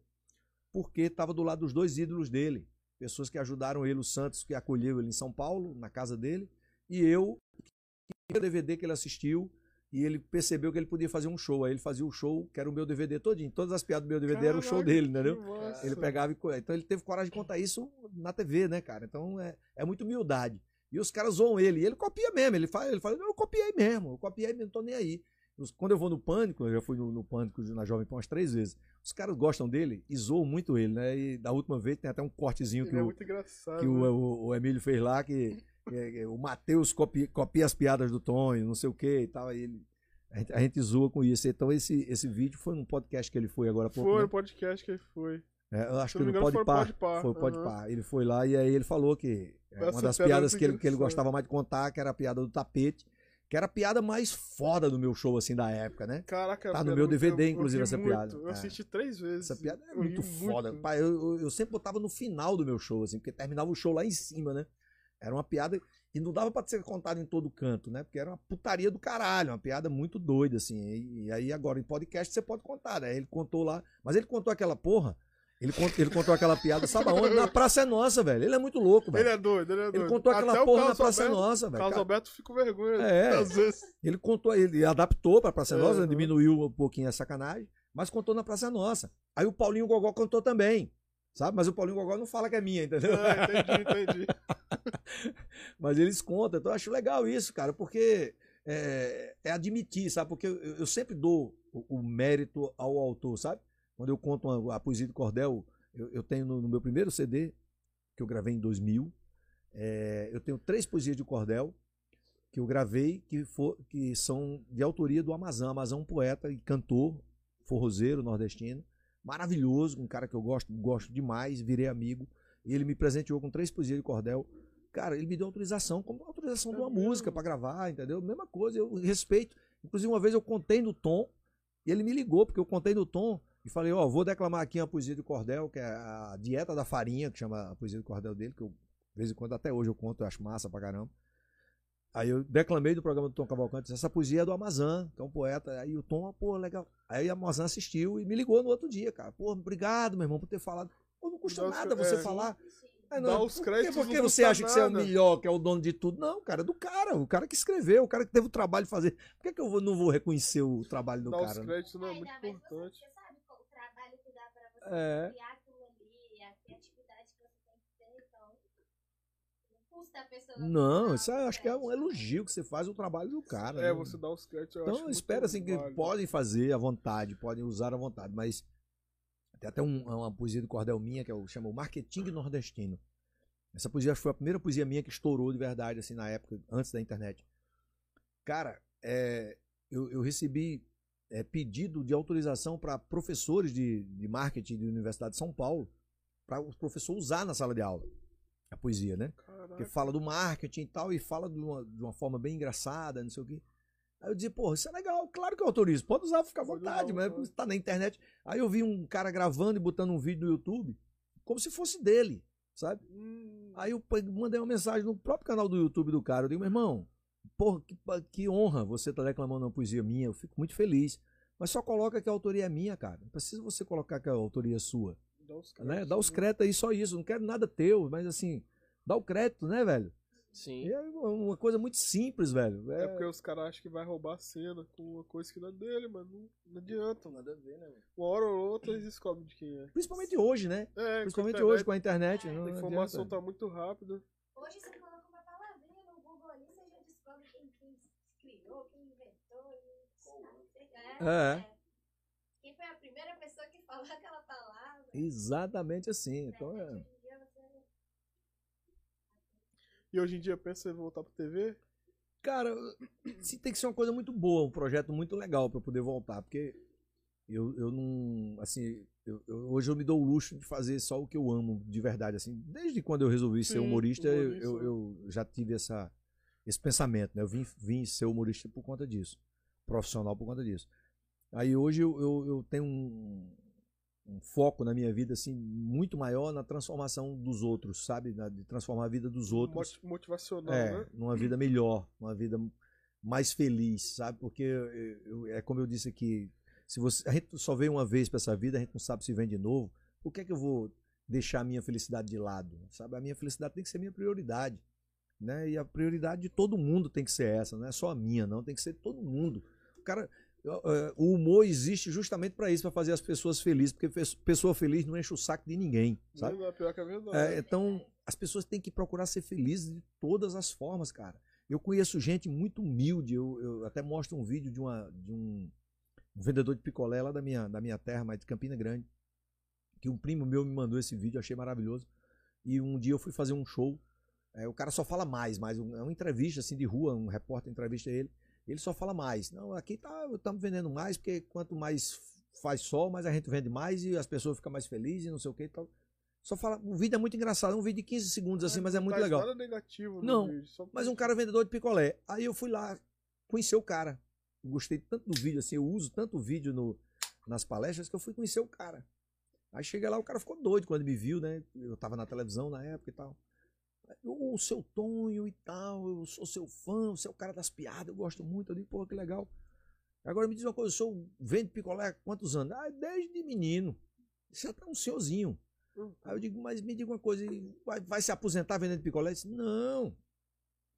porque tava do lado dos dois ídolos dele. Pessoas que ajudaram ele, o Santos, que acolheu ele em São Paulo, na casa dele, e eu, que o DVD que ele assistiu, e ele percebeu que ele podia fazer um show. Aí ele fazia o show, que era o meu DVD todinho. Todas as piadas do meu DVD eram o show dele, entendeu? massa. Ele pegava e. Então ele teve coragem de contar isso na TV, né, cara? Então é, é muita humildade. E os caras zoam ele. E ele copia mesmo. Ele fala, ele fala, eu copiei mesmo, eu copiei mesmo, não tô nem aí. Quando eu vou no Pânico, eu já fui no, no Pânico na Jovem Pan umas três vezes. Os caras gostam dele e zoam muito ele, né? E da última vez tem até um cortezinho Ele que é o, muito engraçado. que o, né? o, o Emílio fez lá, que o Matheus copia, copia as piadas do Tonho, não sei o que e tal. Aí ele, a, gente, a gente zoa com isso. Então esse, esse vídeo foi num podcast que ele foi agora há pouco. Foi né? o podcast que ele foi. É, eu acho que no Pode foi Par. Foi o Pode. Par. Ele foi lá e aí ele falou que é, Essa uma das piada é piadas que ele, que ele gostava mais de contar, que era a piada do tapete, que era a piada mais foda do meu show, assim, da época, né? Caraca, Tá no meu eu- DVD, eu- eu inclusive, ri essa muito. piada. Eu É. assisti três vezes. Essa piada é Eu muito foda. muito. Pai, eu, eu- eu sempre botava no final do meu show, assim, porque terminava o show lá em cima, né? Era uma piada. E não dava pra ser contada em todo canto, né? Porque era uma putaria do caralho, uma piada muito doida, assim. E, e aí agora em podcast você pode contar, né? Ele contou lá. Mas ele contou aquela porra. Ele, cont- ele contou aquela piada, sabe aonde? Na Praça é Nossa, velho. Ele é muito louco, velho. Ele é doido, ele é doido. Ele contou aquela Até o porra na Praça é Alberto- Nossa, velho. Carlos Alberto fica com vergonha. É. Às vezes. Ele contou, ele adaptou pra Praça é Nossa, diminuiu um pouquinho a sacanagem, mas contou na Praça é Nossa. Aí o Paulinho Gogó contou também, sabe? Mas o Paulinho Gogó não fala que é minha, entendeu? É, entendi, entendi. Mas eles contam. Então eu acho legal isso, cara, porque é, é admitir, sabe? Porque eu, eu sempre dou o, o mérito ao autor, sabe? Quando eu conto uma- a poesia do Cordel, eu, eu tenho no, no meu primeiro CD, que eu gravei em 2000, é, eu tenho três poesias de Cordel que eu gravei que, for, que são de autoria do Amazon. Amazon é um poeta e cantor, forrozeiro nordestino, maravilhoso, um cara que eu gosto, gosto demais, virei amigo. Ele me presenteou com três poesias de Cordel. Cara, ele me deu autorização, como autorização de uma mesmo? música pra gravar, entendeu? Mesma coisa, eu respeito. Inclusive, uma vez eu contei no tom, e ele me ligou, porque eu contei no tom, e falei, ó, vou declamar aqui uma poesia de Cordel, que é a Dieta da Farinha, que chama a poesia de Cordel dele, que eu, de vez em quando, até hoje eu conto, eu acho massa pra caramba. Aí eu declamei do programa do Tom Cavalcante, disse, essa poesia é do Amazon, que é um poeta. Aí o Tom, ah, pô, legal. Aí o Amazon assistiu e me ligou no outro dia, cara. Pô, obrigado, meu irmão, por ter falado. Pô, não custa Dá os- nada você é. falar. Aí Dá os créditos, por que não você acha que você é o nada. melhor, que é o dono de tudo? Não, cara, é do cara. O cara que escreveu, o cara que teve o trabalho de fazer. Por que, que eu não vou reconhecer o trabalho do os cara? né? créditos não é muito você, importante. você sabe qual o trabalho que dá pra você É. criar aquilo ali, a criatividade que você tem que ter, então. A pessoa. Não, isso eu acho que é um elogio que você faz o trabalho do cara. É, né? você dá os créditos. eu Então, espera assim que podem fazer à vontade, podem usar à vontade, mas tem até um- uma poesia do Cordel minha que é o chama o Marketing Nordestino. Essa poesia acho que foi a primeira poesia minha que estourou de verdade assim na época, antes da internet. Cara, é, eu, eu recebi é, pedido de autorização para professores de, de marketing da Universidade de São Paulo para o professor usar na sala de aula a poesia, né? Caraca. Porque fala do marketing e tal, e fala de uma, de uma forma bem engraçada, não sei o quê. Aí eu dizia, porra, isso é legal, claro que eu autorizo, pode usar, fica à vontade, mas tá na internet. Aí eu vi um cara gravando e botando um vídeo no YouTube, como se fosse dele, sabe? Hum, Aí eu mandei uma mensagem no próprio canal do YouTube do cara, eu digo, meu irmão, porra, que, que honra você tá declamando uma poesia minha, eu fico muito feliz. Mas só coloca que a autoria é minha, cara. Não precisa você colocar que a autoria é sua dá os né? créditos. Dá os né? créditos aí, só isso. Não quero nada teu, mas assim, dá o crédito, né, velho? Sim. E é uma coisa muito simples, velho. É É, porque os caras acham que vai roubar a cena com uma coisa que não é dele, mas não, não adianta. Nada a ver, né, Uma hora ou outra eles descobrem de quem é. Principalmente hoje, né? É, Principalmente com hoje com a internet. não A informação adianta. tá muito rápida. Hoje você coloca uma palavrinha no Google ali, você já descobre quem, quem criou, quem inventou. E... É. Quem foi a primeira pessoa que falou aquela palavra? Exatamente assim. Então é. hoje em dia, você- E hoje em dia pensa em voltar pra TV? Cara, se tem que ser uma coisa muito boa, um projeto muito legal pra eu poder voltar, porque eu, eu não. Assim, eu- eu- hoje eu me dou o luxo de fazer só o que eu amo de verdade. assim Desde quando eu resolvi ser Sim, humorista, eu- humorista. Eu, eu já tive essa, esse pensamento. Né? Eu vim, vim ser humorista por conta disso. profissional por conta disso. Aí hoje eu, eu, eu tenho um, um foco na minha vida assim muito maior na transformação dos outros, sabe? Na- de transformar a vida dos outros. Moti- Motivacional, É, né? numa vida melhor, uma vida mais feliz, sabe? Porque eu- eu- é como eu disse aqui, se você, a gente só veio uma vez para essa vida, a gente não sabe se vem de novo. Por que é que eu vou deixar a minha felicidade de lado? Sabe? A minha felicidade tem que ser minha prioridade, né? E a prioridade de todo mundo tem que ser essa, não é só a minha, não, tem que ser de todo mundo. O cara, o humor existe justamente para isso, para fazer as pessoas felizes, porque pe- pessoa feliz não enche o saco de ninguém, sabe? Verdade, Pior que é verdade. É, então, as pessoas têm que procurar ser felizes de todas as formas, cara. Eu conheço gente muito humilde. Eu, eu até mostro um vídeo de, uma, de um, um vendedor de picolé lá da minha, da minha terra, mas de Campina Grande. Que um primo meu me mandou esse vídeo, achei maravilhoso. E um dia eu fui fazer um show. é, o cara só fala mais, mas é uma entrevista assim de rua, um repórter entrevista ele. Ele só fala mais. Não, aqui tá, estamos vendendo mais, porque quanto mais faz sol, mais a gente vende mais e as pessoas ficam mais felizes e não sei o que e tal. Só fala, o vídeo é muito engraçado, é um vídeo de 15 segundos assim, mas é muito legal. Nada negativo Não, vídeo, só- Mas um cara vendedor de picolé. Aí eu fui lá conhecer o cara. Eu Gostei tanto do vídeo, assim, eu uso tanto vídeo no, nas palestras que eu fui conhecer o cara. Aí cheguei lá, o cara ficou doido quando me viu, né? Eu tava na televisão na época e tal. O seu Tonho e tal, eu sou seu fã, você é o cara das piadas, eu gosto muito. Eu digo, pô, que legal. Agora me diz uma coisa, o senhor vende picolé há quantos anos? Ah, desde menino. Você já tá um senhorzinho. Hum. Aí eu digo, mas me diga uma coisa, vai, vai se aposentar vendendo picolé? Ele disse, não,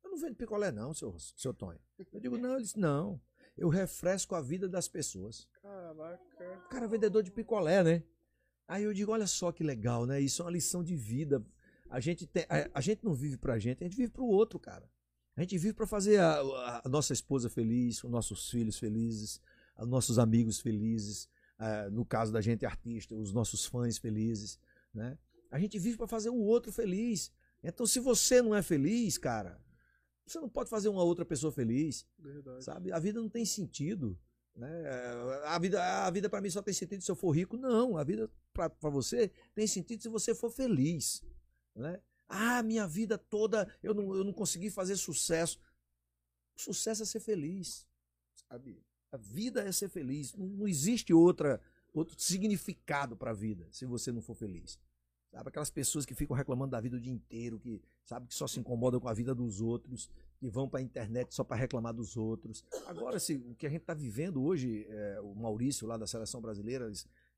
eu não vendo picolé não, seu, seu Tonho. Eu digo, não, ele disse, não, eu refresco a vida das pessoas. Caraca. O cara é vendedor de picolé, né? Aí eu digo, olha só que legal, né? Isso é uma lição de vida. A gente, tem, a, a gente não vive pra gente, a gente vive pro outro, cara. A gente vive pra fazer a, a- a nossa esposa feliz, os nossos filhos felizes, os nossos amigos felizes, ah, no caso da gente artista, os nossos fãs felizes, né? A gente vive pra fazer o outro feliz. Então, se você não é feliz, cara, você não pode fazer uma outra pessoa feliz Verdade. sabe? A vida não tem sentido, né? A vida, a vida para mim só tem sentido se eu for rico. Não, a vida para você tem sentido se você for feliz, né? Ah, minha vida toda eu não, eu não consegui fazer sucesso. O sucesso é ser feliz, sabe? A vida é ser feliz. Não, não existe outra outro significado para a vida se você não for feliz. Sabe aquelas pessoas que ficam reclamando da vida o dia inteiro, que sabe que só se incomodam com a vida dos outros, que vão para a internet só para reclamar dos outros. Agora, se, o que a gente está vivendo hoje, é, o Maurício lá da seleção brasileira,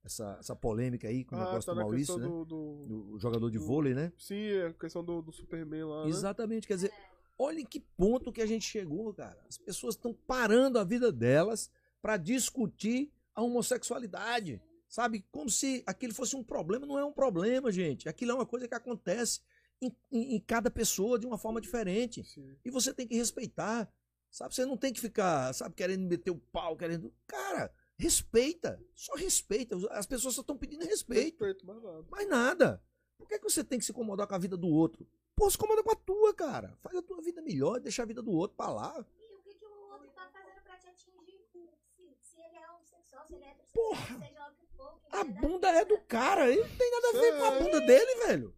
essa, essa polêmica aí com o Ah, negócio tá do Maurício, né? do, do- jogador de do- vôlei, né? Sim, a questão do, do Superman lá, né? Exatamente, quer dizer, olha em que ponto que a gente chegou, cara. As pessoas estão parando a vida delas para discutir a homossexualidade, sabe? Como se aquilo fosse um problema. Não é um problema, gente. Aquilo é uma coisa que acontece em, em- em cada pessoa de uma forma diferente. Sim. E você tem que respeitar, sabe? Você não tem que ficar, sabe, querendo meter o pau, querendo. Cara, respeita. Só respeita. As pessoas só estão pedindo respeito. Respeito, mais nada. Mais nada. Por que, que você tem que se incomodar com a vida do outro? Pô, se incomoda com a tua, cara. Faz a tua vida melhor, deixa a vida do outro pra lá. E o que, que o outro tá fazendo pra te atingir? Se, se ele é homossexual, se ele é heterossexual, Porra! seja o que for. que A ele é da bunda é do cara. Ele não tem nada a ver com a bunda dele, velho.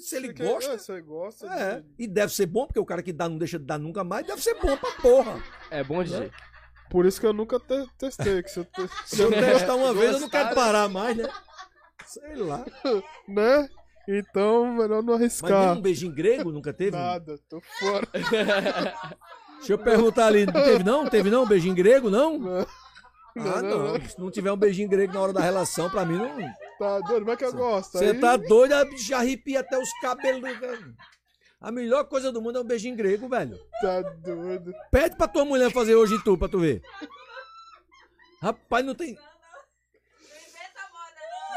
Se ele gosta. é, você gosta É, de- e deve ser bom, porque o cara que dá não deixa de dar nunca mais, deve ser bom pra porra. É bom, DJ? Por isso que eu nunca te- testei. Que se eu te- Se eu testar uma vez, eu não quero parar mais, né? Sei lá. né? Então, melhor não Mas arriscar. nem um beijinho grego nunca teve? Nada, tô fora. Deixa eu perguntar ali, não teve não? Teve não um beijinho grego, não? Não. Ah, Não. Se não tiver um beijinho grego na hora da relação, pra mim não. Tá doido, mas que eu gosto. Você Aí- tá doido, bicha arrepia até os cabelos. velho. A melhor coisa do mundo é um beijinho grego, velho. Tá doido. Pede pra tua mulher fazer hoje em tu, pra tu ver. Rapaz, não tem.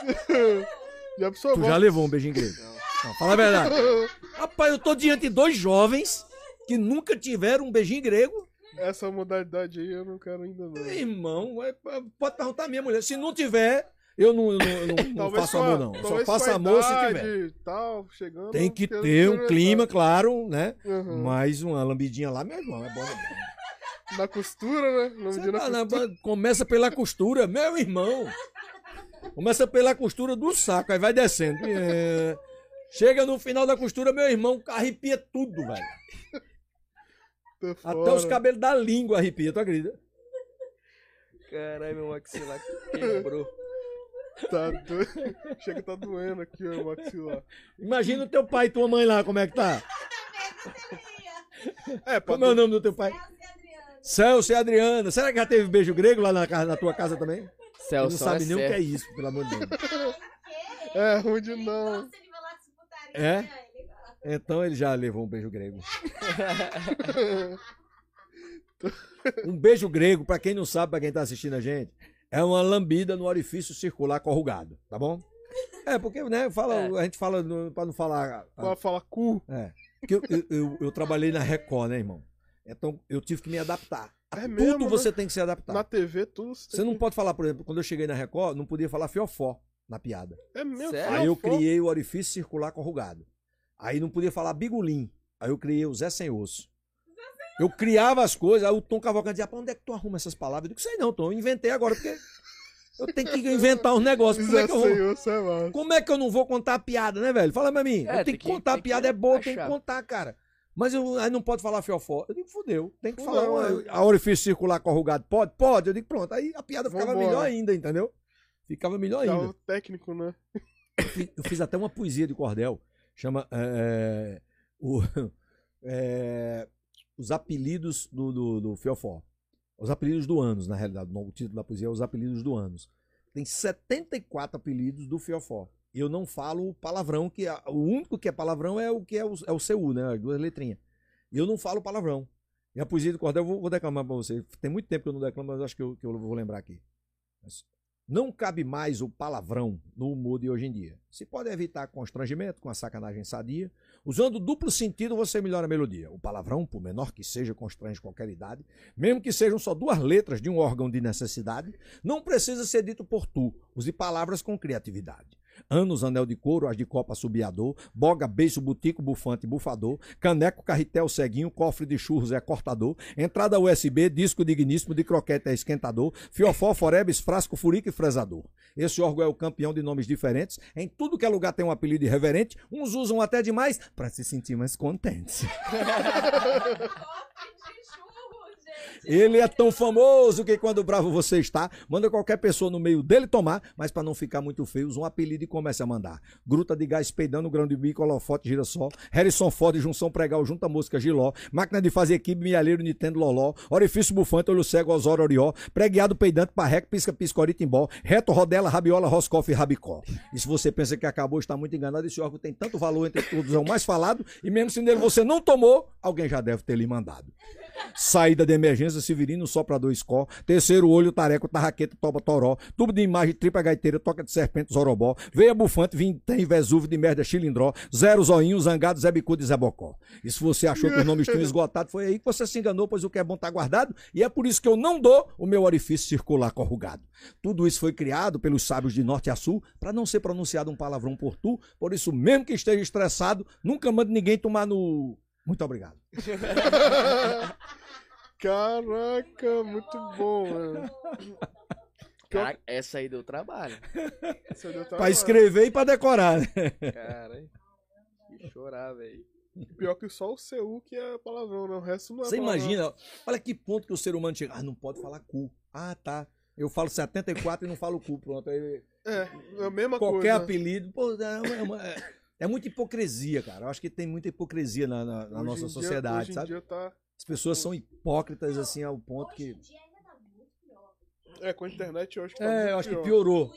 Já? Tu já levou um beijinho grego? Não, fala a verdade. Rapaz, eu tô diante de dois jovens que nunca tiveram um beijinho grego. Essa modalidade aí eu não quero ainda não. Irmão, é- pode perguntar à minha mulher. Se não tiver, eu não, eu não, eu não- não faço amor, não. Só faço amor se idade tiver. e Tal, chegando, Tem que ter um clima, claro, né? Uhum. Mas uma lambidinha lá, meu irmão, é bom. demais. Na costura, né? Na tá na- costura. começa pela costura, meu irmão. Começa pela costura do saco, aí vai descendo. É. Chega no final da costura, meu irmão, arrepia tudo, velho. Até os cabelos da língua arrepia, tu acredita? Caralho, meu maxilar quebrou. Tá doido. Chega, tá doendo aqui, ó, o maxilar. Imagina o teu pai e tua mãe lá, como é que tá? É, Como é o nome do teu pai? Celso e. Celso e Adriana. Será que já teve beijo grego lá na, casa, na tua casa também? Ele não Celso, sabe é nem o que é isso, pelo amor de Deus. É ruim de não. Nossa, ele vai lá se putaria. É? né? Então ele já levou um beijo grego. Um beijo grego, pra quem não sabe, pra quem tá assistindo a gente, é uma lambida no orifício circular corrugado, tá bom? É, porque, né, fala, É. a gente fala, no, pra não falar... Pra falar cu. É, porque eu, eu, eu- eu trabalhei na Record, né, irmão? Então eu tive que me adaptar. A É tudo mesmo, né? você tem que se adaptar. Na TV, tudo. Você não pode falar, por exemplo, quando eu cheguei na Record, não podia falar fiofó na piada. É mesmo. Sério? Aí eu criei o orifício circular corrugado. Aí não podia falar bigolim. Aí eu criei o Zé Sem Osso. Eu criava as coisas, aí o Tom Cavalcante dizia, pra onde é que tu arruma essas palavras? Eu digo, sei não, Tom, eu inventei agora, porque eu tenho que inventar uns negócios. Como é, que eu vou, é como é que eu não vou contar a piada, né, velho? Fala pra mim. É, eu tenho tem que que- contar que piada, é boa, tem que contar, cara. Mas eu, aí não pode falar fiofó. Eu digo, fudeu. Tem que Fudeu, falar uma- é. a orifício circular corrugado. Pode? Pode. Eu digo, pronto. Aí a piada ficava Vambora. melhor ainda, entendeu? Ficava melhor É ainda. o técnico, né? Fi- eu fiz até uma poesia de cordel, chama é, o- é, Os Apelidos do, do, do Fiofó. Os Apelidos do Anos, na realidade. O título da poesia é Os Apelidos do Anos. Tem 74 apelidos do Fiofó. Eu não falo palavrão, que é- o único que é palavrão é o que é o, é o né? As duas letrinhas. Eu não falo palavrão. E a poesia de cordel eu vou, vou declamar pra você. Tem muito tempo que eu não declamo, mas acho que eu, que eu vou lembrar aqui. Mas não cabe mais o palavrão no humor de hoje em dia. Se pode evitar constrangimento com a sacanagem sadia. Usando duplo sentido, você melhora a melodia. O palavrão, por menor que seja, constrange qualquer idade. Mesmo que sejam só duas letras de um órgão de necessidade, não precisa ser dito por tu. Use palavras com criatividade. Anos, anel de couro, as de copa subiador, boga, beiço, butico, bufante, bufador, caneco, carretel, ceguinho, cofre de churros é cortador, entrada USB, disco digníssimo, de croquete é esquentador, fiofó, forebes, frasco, furico e fresador. Esse órgão é o campeão de nomes diferentes, em tudo que é lugar tem um apelido irreverente, uns usam até demais para se sentir mais contentes. Cofre de churro, gente. Ele é tão famoso que quando bravo você está, manda qualquer pessoa no meio dele tomar, mas para não ficar muito feio, usa um apelido e comece a mandar. Gruta de gás peidando, grão de bico, holofote, girassol, Harrison Ford, junção pregal, junta mosca, giló, máquina de fazer equipe, milhalheiro, Nintendo, loló, orifício bufante, olho cego, osório, orió, preguiado, peidante, parreco, pisca, piscori, timbó, reto, rodela, rabiola, roscoff e rabicó. E se você pensa que acabou, está muito enganado, esse órgão tem tanto valor entre todos, é o mais falado, e mesmo se nele você não tomou, alguém já deve ter lhe mandado. Saída de emergência, Severino, soprador escó. Terceiro olho, tareco, tarraqueta, toba, toró. Tubo de imagem, tripa gaiteira, toca de serpente, zorobó. Veia bufante, vintém, vesúvio de merda, chilindró. Zero zoinho, zangado, Zé Bicudo e Zé Bocó. E se você achou que os nomes tinham esgotado, foi aí que você se enganou, pois o que é bom tá guardado. E é por isso que eu não dou o meu orifício circular corrugado. Tudo isso foi criado pelos sábios de norte a sul para não ser pronunciado um palavrão por tu. Por isso, mesmo que esteja estressado, nunca mande ninguém tomar no. Muito obrigado. Caraca, muito bom, mano. Caraca, essa aí deu trabalho. Você deu Pra trabalho. escrever e pra decorar. né? Caralho. Que chorar, velho. Pior que só o CU que é palavrão, né? O resto não é Você palavrão. imagina, olha que ponto que o ser humano chega. Ah, não pode falar cu. Ah, tá. Eu falo 74 e não falo cu. Pronto. Aí, É, é a mesma qualquer coisa. apelido. Pô, é, uma- é uma- é- é muita hipocrisia, cara. Eu acho que tem muita hipocrisia na, na- na nossa em dia- sociedade, hoje em sabe? dia tá... As pessoas são hipócritas, assim, ao ponto Hoje que. em dia ainda tá muito pior. É, com a internet eu acho que tá É, muito eu acho que pior. piorou.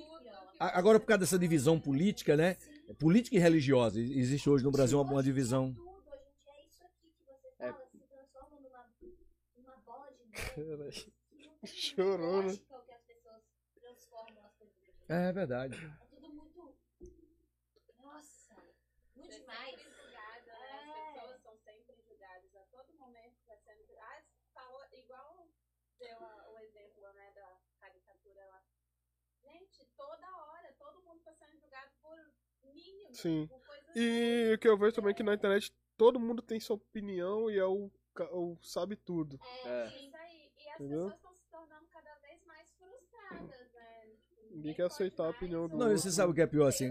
Agora, por causa dessa divisão política, né? Política e religiosa. Existe hoje no Brasil uma, dia divisão. É isso aqui que você fala, se transforma numa, numa bola de neve. Não tem Chorou, né? dia. É verdade. É tudo muito. Nossa, muito demais. Sempre julgada, né? É. As pessoas são sempre julgadas. A todo momento está sendo julgada. Ah, falou igual deu a- o exemplo, né, da caricatura lá. Gente, toda hora, todo mundo está sendo julgado por mínimo. Sim. Por E o que eu vejo também é que na internet todo mundo tem sua opinião e é o, o sabe tudo. É, É. isso aí. E as Entendeu? pessoas estão se tornando cada vez mais frustradas, né? Tipo, Ninguém quer aceitar a opinião do Não, e outro. você sabe o que é pior, assim?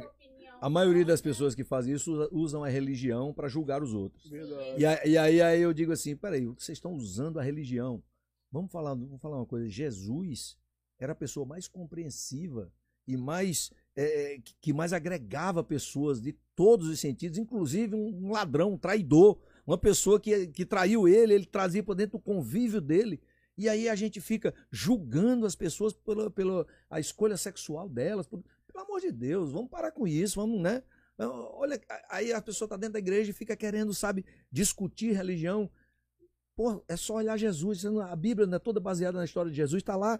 A maioria das pessoas que fazem isso usa- usam a religião para julgar os outros. Verdade. E, a- e aí, aí eu digo assim, peraí, vocês estão usando a religião. Vamos falar, vamos falar uma coisa. Jesus era a pessoa mais compreensiva e mais é, que- que mais agregava pessoas de todos os sentidos, inclusive um ladrão, um traidor, uma pessoa que, que traiu ele, ele trazia para dentro do convívio dele. E aí a gente fica julgando as pessoas pela, pela a escolha sexual delas. Por- pelo amor de Deus, vamos parar com isso, vamos, né? Olha, aí a pessoa está dentro da igreja e fica querendo, sabe, discutir religião. Pô, é só olhar Jesus. A Bíblia não é toda baseada na história de Jesus, está lá.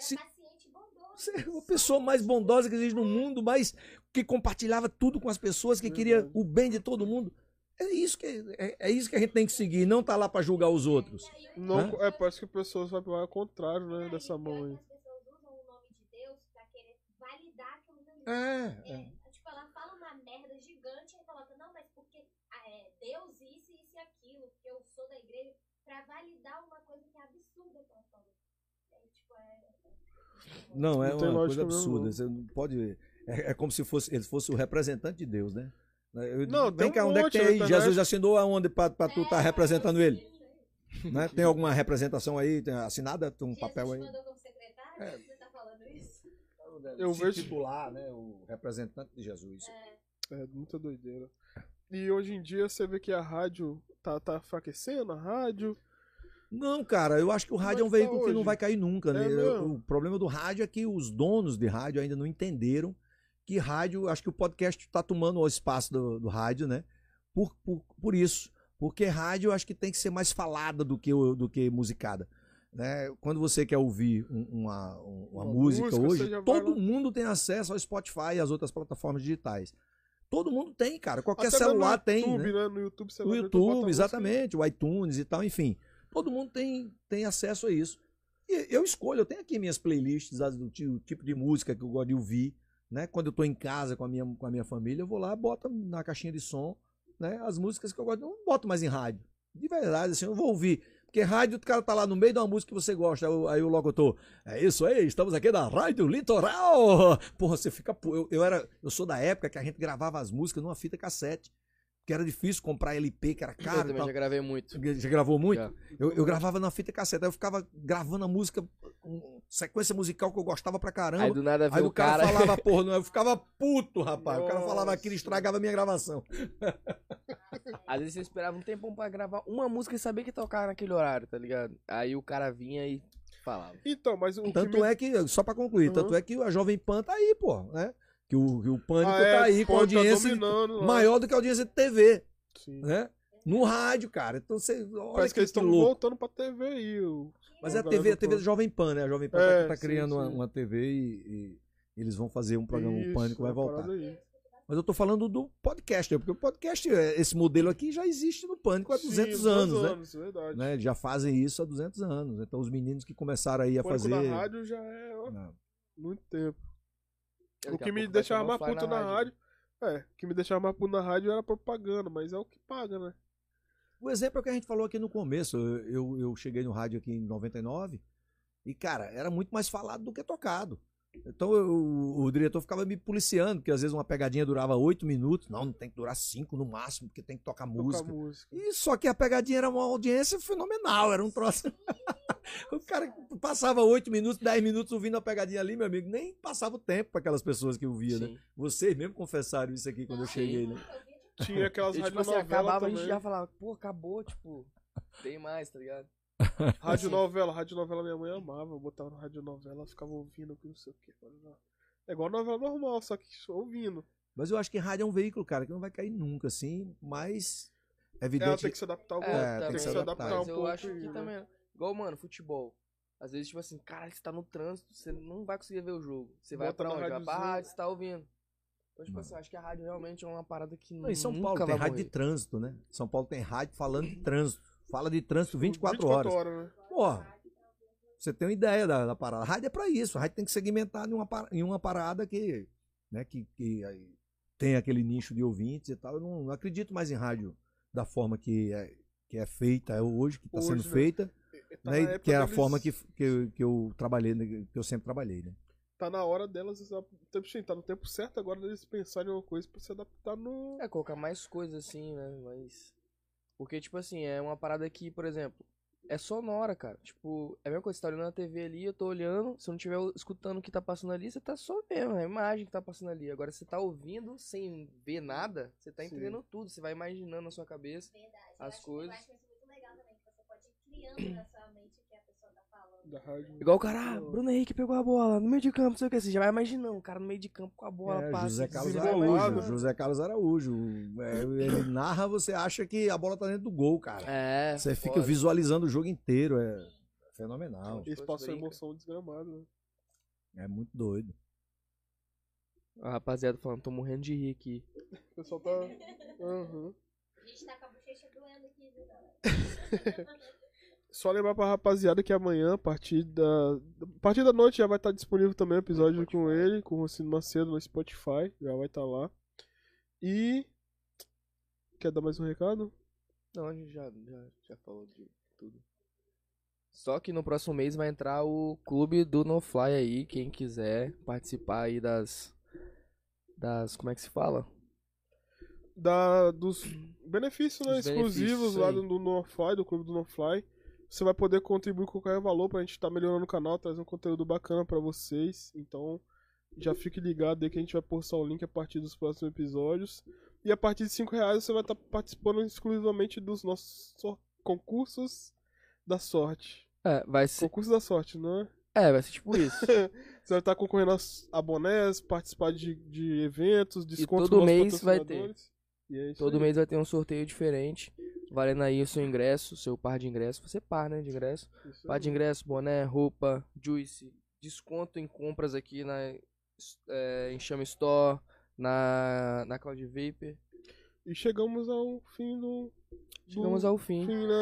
Se- paciente e bondoso. Você é uma pessoa mais bondosa que existe no mundo, mais que compartilhava tudo com as pessoas, que queria o bem de todo mundo. É isso que, é, é isso que a gente tem que seguir, não tá lá para julgar os outros. Não, é, parece que pessoas vai ao contrário, né, dessa mão aí. As pessoas usam o nome de Deus pra querer validar aquilo ali. É, É, tipo, ela fala uma merda gigante e coloca, não, mas porque ah, é, Deus isso, isso e aquilo, porque eu sou da igreja, pra validar uma coisa que é absurda que ela falou. É, tipo, é... Não, é Não tem uma coisa mesmo, absurda. não. Você não pode. É, é como se fosse, ele fosse o representante de Deus, né? Eu, Não, vem tem cá, um onde é que monte tem aí? Jesus assinou aonde pra tu estar É, representando ele? Né? Tem alguma representação aí? Tem assinada? Tem um Jesus papel aí? mandou como secretário? É. Você tá falando isso? Eu Se vejo- titular, né? O representante de Jesus. É, muita doideira. E hoje em dia você vê que a rádio tá, tá enfraquecendo, a rádio. Não, cara, eu acho que o é rádio é um que tá veículo que não vai cair nunca, né? É mesmo? o problema do rádio é que os donos de rádio ainda não entenderam que rádio, acho que o podcast está tomando o espaço do, do rádio, né? Por, por, por isso. Porque rádio eu acho que tem que ser mais falada do que, do que musicada. Né? Quando você quer ouvir um- uma, um- uma Uma música, música, hoje, todo mundo tem acesso ao Spotify e às outras plataformas digitais. Todo mundo tem, cara. Qualquer Até celular no tem. YouTube, né? né? No YouTube, você O vai ver, tu bota a YouTube, exatamente, o iTunes e tal, enfim. Todo mundo tem, tem acesso a isso. E eu escolho, eu tenho aqui minhas playlists as do tipo de música que eu gosto de ouvir, né? Quando eu tô em casa com a minha, com a minha família, eu vou lá, boto na caixinha de som, né? As músicas que eu gosto, não boto mais em rádio. De verdade, assim, eu vou ouvir. Porque rádio, o cara tá lá no meio de uma música que você gosta, aí aí o locutor, é isso aí, estamos aqui na Rádio Litoral. Porra, você fica. Eu, eu, era, eu sou da época que a gente gravava as músicas numa fita cassete. Que era difícil comprar LP, que era eu caro e também tal. já gravei muito. Já gravou muito? Já. Eu, eu gravava na fita cassete, aí eu ficava gravando a música, sequência musical que eu gostava pra caramba. Aí do nada Aí veio o o cara, cara. falava, porra, não, eu ficava puto, rapaz. O cara falava Nossa. aquilo, estragava a minha gravação. Às vezes você esperava um tempão pra gravar uma música e sabia que tocava naquele horário, tá ligado? Aí o cara vinha e falava. Então, mas o Tanto que me... é que, só pra concluir, Uhum. tanto é que a Jovem Pan tá aí, pô, né? Que o, que o Pânico Ah, é, tá aí com tá audiência lá. maior do que a audiência de TV, Sim. né? No rádio, cara. Então você. Olha Parece que eles que estão louco. voltando pra TV aí. O... Mas é a TV, a TV da Jovem Pan, né? A Jovem Pan tá- É, tá, sim, criando Uma, sim. uma TV e, e eles vão fazer um programa, o Isso, Pânico vai uma voltar. aí. Mas eu tô falando do podcast, né? porque o podcast, é, esse modelo aqui já existe no Pânico há Sim, 200 anos, né? anos, verdade. né? Eles já fazem isso há 200 anos. Então os meninos que começaram aí a Pânico fazer... na rádio já é ó, muito tempo. O que me deixava mais puto na rádio. É, o que me deixava mais puto na rádio era propaganda, mas é o que paga, né? O exemplo é o que a gente falou aqui no começo. Eu, eu, eu cheguei no rádio aqui em 99 e, cara, era muito mais falado do que tocado. Então eu- o, o diretor ficava me policiando, porque às vezes uma pegadinha durava oito minutos. Não, não tem que durar cinco no máximo, porque tem que tocar Tocar música. música. E só que a pegadinha era uma audiência fenomenal, era um troço. o cara passava oito minutos, dez minutos ouvindo a pegadinha ali, meu amigo, nem passava o tempo para aquelas pessoas que ouviam, né? Sim. Vocês mesmo confessaram isso aqui quando eu cheguei, né? Tinha aquelas E tipo assim, acabava, a também. gente já falava, pô, acabou, tipo, tem mais, tá ligado? Radionovela, radionovela minha mãe amava. Eu botava na radionovela, ficava ouvindo, que não sei o que. É igual novela normal, só que ouvindo. Mas eu acho que rádio é um veículo, cara, que não vai cair nunca, assim, mas é Ela evidente. tem que se adaptar ao É, golpe, tem tem que se adaptar. adaptar um Mas eu pouco. acho que né? também, igual, mano, futebol. Às vezes, tipo assim, cara, você tá no trânsito, você não vai conseguir ver o jogo. Você vai Bota pra na onde? Vai pra rádio, você tá ouvindo. Então, tipo assim, eu acho que a rádio realmente é uma parada que Não, em São nunca Paulo tem vai rádio de morrer. trânsito, né? São Paulo tem rádio falando de trânsito. Fala de trânsito 24, 24 horas. horas, né? Porra, você tem uma ideia da, da parada. A rádio é pra isso. A rádio tem que segmentar em uma, em uma parada que, né, que, que aí tem aquele nicho de ouvintes e tal. Eu não, não acredito mais em rádio da forma que é, que é feita hoje, que está sendo né? feita, Tá né, que é a deles- forma que, que, eu, que eu trabalhei, né, que eu sempre trabalhei, né? Tá na hora delas, tá no tempo certo agora deles pensarem em uma coisa pra se adaptar no. É, colocar mais coisas assim, né? Mas. Porque, tipo assim, é uma parada que, por exemplo, é sonora, cara. Tipo, é a mesma coisa, você tá olhando na TV ali, eu tô olhando, se eu não estiver escutando o que tá passando ali, você tá só vendo é a imagem que tá passando ali. Agora, você tá ouvindo sem ver nada, você tá Sim. entendendo tudo, você vai imaginando na sua cabeça. Verdade. As eu acho, coisas. Eu acho isso muito legal também, que você pode ir criando na sua mente o que a pessoa tá falando. Da rádio. Igual o cara, ah, Bruno Henrique pegou a bola no meio de campo, não sei o que, você já vai imaginando, o cara no meio de campo com a bola, É, passa. José Carlos. Araújo. José Carlos Araújo. É, ele narra, você acha que a bola tá dentro do gol, cara. É, Você fica foda. visualizando o jogo inteiro. É fenomenal. Eles passam brinca. emoção desgramada. Né? É muito doido. A rapaziada falando, tô morrendo de rir aqui. O pessoal tá. Aham. A gente tá com a bochecha doendo aqui, viu, galera? Só lembrar pra rapaziada que amanhã, a partir da. A partir da noite já vai estar disponível também o episódio com ele, com o Rocino Macedo no Spotify. Já vai estar lá. E. Quer dar mais um recado? Não, a gente já, já, já falou de tudo. Só que no próximo mês vai entrar o clube do No Fly aí, quem quiser participar aí das. Das. Como é que se fala? Da, dos benefícios né, exclusivos benefícios lá do, do NoFly, do clube do NoFly. Você vai poder contribuir com qualquer valor pra gente estar melhorando o canal, trazendo conteúdo bacana pra vocês. Então, já fique ligado aí que a gente vai postar o link a partir dos próximos episódios. E a partir de 5 reais você vai estar participando exclusivamente dos nossos concursos da sorte. É, vai ser. Concurso da sorte, não é? É, vai ser tipo isso. Você vai estar concorrendo a, bonés, participar de, de eventos, descontos todo com nossos mês vai ter. E é Todo aí. mês vai ter um sorteio diferente. Valendo aí o seu ingresso, seu par de ingresso. Você par, né? De ingresso. Isso Par de ingresso, boné, roupa, juice. Desconto em compras aqui na é, Enxame Store, na, na Cloud Vapor. E chegamos ao fim do. do Chegamos ao fim. fim, né?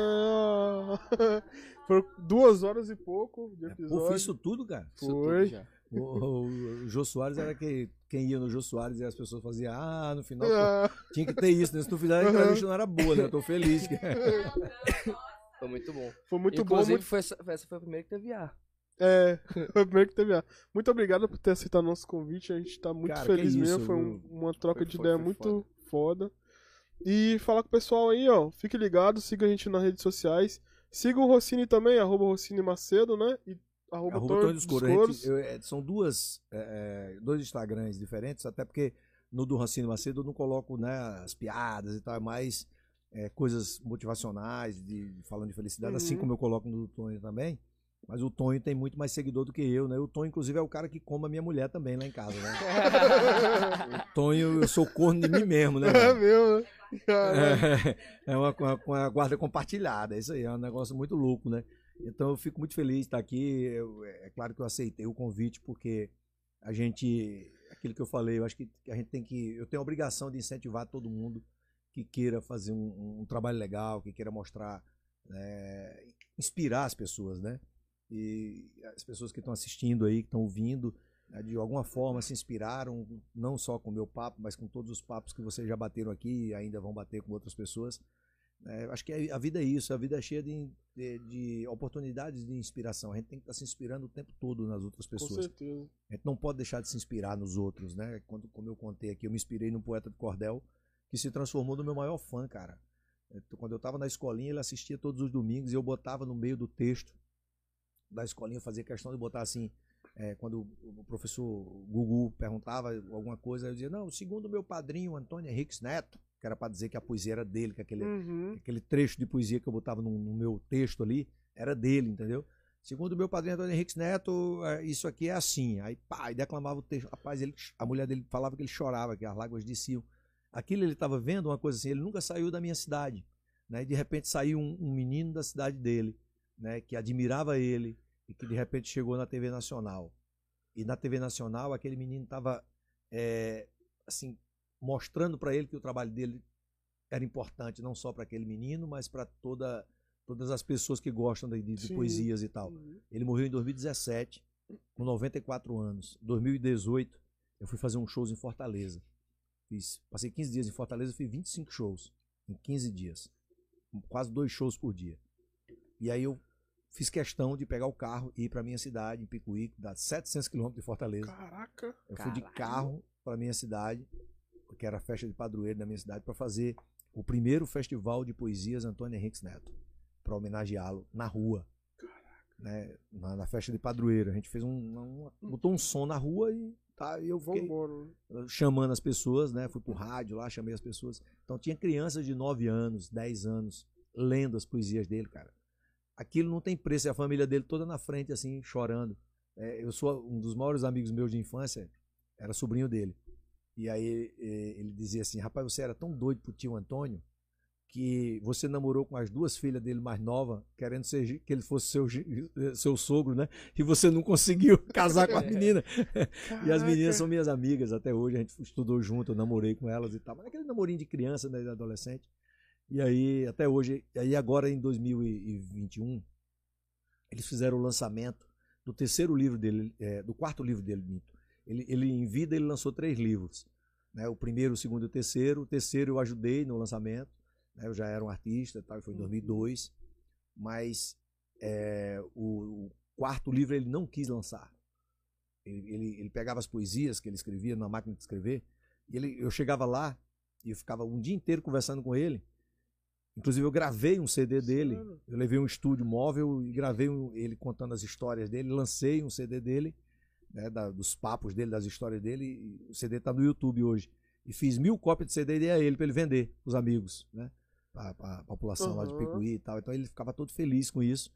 Foram duas horas e pouco de É, episódio. Pô, fiz isso tudo, cara. Isso tudo Foi. já. O, o, Jô Soares era que, quem ia no Jô Soares e as pessoas faziam, ah, no final Ah, tinha que ter isso, né? Se tu fizer, a entrevista não era boa, né? Eu tô feliz. Foi muito bom. foi muito Inclusive, bom. Muito... Foi essa, essa foi a primeira que teve ar. É, foi o primeiro que teve. a- Muito obrigado por ter aceitado nosso convite. A gente tá muito Cara, feliz que mesmo. isso, Foi um- uma troca Foi de foda, ideia foi muito foda. E falar com o pessoal aí, ó. Fique ligado, siga a gente nas redes sociais. Siga o Rossini também, arroba Rossini Macedo, né? E arroba, Arroba Tonho dos Coros. Gente- eu- é, são duas, é, é, dois Instagrams diferentes, até porque no do Rancino Macedo eu não coloco né, as piadas e tal, é mais é, coisas motivacionais, de, falando de felicidade, assim Uhum. como eu coloco no do Tonho também. Mas o Tonho tem muito mais seguidor do que eu, né? O Tonho, inclusive, é o cara que come a minha mulher também lá em casa, né? o Tonho, eu sou corno de mim mesmo, né? É mesmo. É, é uma, com a, com a guarda compartilhada, isso aí, é um negócio muito louco, né? Então eu fico muito feliz de estar aqui. Eu- é claro que eu aceitei o convite, porque a gente, aquilo que eu falei, eu acho que a gente tem que. Eu tenho a obrigação de incentivar todo mundo que queira fazer um, um trabalho legal, que queira mostrar, né, inspirar as pessoas, né? E as pessoas que estão assistindo aí, que estão ouvindo, né, de alguma forma se inspiraram, não só com o meu papo, mas com todos os papos que vocês já bateram aqui e ainda vão bater com outras pessoas. É, acho que a vida é isso, a vida é cheia de, de, de oportunidades de inspiração. A gente tem que estar se inspirando o tempo todo nas outras Com pessoas. certeza. A gente não pode deixar de se inspirar nos outros, né? Quando, como eu contei aqui, eu me inspirei num poeta de cordel que se transformou no meu maior fã, cara. Eu- Quando eu estava na escolinha, ele assistia todos os domingos e eu botava no meio do texto da escolinha, eu fazia questão de botar assim, é, quando o professor Gugu perguntava alguma coisa, eu dizia, não, segundo meu padrinho Antônio Henriques Neto, que era para dizer que a poesia era dele, que aquele, Uhum. aquele trecho de poesia que eu botava no, no meu texto ali era dele, entendeu? Segundo o meu padrinho Antônio Henriques Neto, é, isso aqui é assim. Aí, pá, e declamava o texto. Rapaz, ele, a mulher dele falava que ele chorava, que as lágrimas desciam. Aquilo ele estava vendo uma coisa assim, ele nunca saiu da minha cidade. Né? E de repente saiu um, um menino da cidade dele, né? que admirava ele, e que de repente chegou na TV Nacional. E na TV Nacional, aquele menino estava, assim, mostrando para ele que o trabalho dele era importante, não só para aquele menino, mas para toda, todas as pessoas que gostam de, de- Sim. poesias e tal. Uhum. Ele morreu em 2017, com 94 anos. 2018, eu fui fazer um shows em Fortaleza. Fiz, passei 15 dias em Fortaleza, fiz 25 shows em 15 dias. Quase dois shows por dia. E aí eu fiz questão de pegar o carro e ir para minha cidade, em Picuí, que dá 700 quilômetros de Fortaleza. Caraca. Eu fui de carro para minha cidade, que era a festa de padroeiro da minha cidade, para fazer o primeiro festival de poesias Antônio Henriques Neto. para homenageá-lo na rua. Né, na, na festa de padroeiro. A gente fez um. uma- botou um som na rua e tá, e eu fiquei né? chamando as pessoas, né? Fui pro rádio lá, chamei as pessoas. Então tinha crianças de 9 anos, 10 anos, lendo as poesias dele, cara. Aquilo não tem preço, e a família dele toda na frente, assim, chorando. É, eu sou um dos maiores amigos meus de infância, era sobrinho dele. E aí ele dizia assim: rapaz, você era tão doido pro tio Antônio que você namorou com as duas filhas dele mais novas, querendo ser, que ele fosse seu, seu sogro, né? E você não conseguiu casar com a menina. E as meninas são minhas amigas até hoje, a gente estudou junto, eu namorei com elas e tal. Mas aquele namorinho de criança, né, de adolescente. E aí, até hoje, aí agora em 2021, eles fizeram o lançamento do terceiro livro dele, é, do quarto livro dele, Mito. Ele, ele, em vida, ele lançou três livros. Né? O primeiro, o segundo e o terceiro. O terceiro eu ajudei no lançamento. né? Eu já era um artista, tal, foi em 2002. Mas é, o, o quarto livro ele não quis lançar. Ele, ele, ele pegava as poesias que ele escrevia na máquina de escrever, e ele, eu chegava lá e eu ficava um dia inteiro conversando com ele. Inclusive, eu gravei um CD dele. Eu levei um estúdio móvel e gravei um- ele contando as histórias dele. Lancei um CD dele, né, da- dos papos dele, das histórias dele. O CD está no YouTube hoje. E fiz mil cópias de CD e dei a ele para ele vender os amigos, né? Para a população lá de Aham. Picuí e tal. Então ele ficava todo feliz com isso.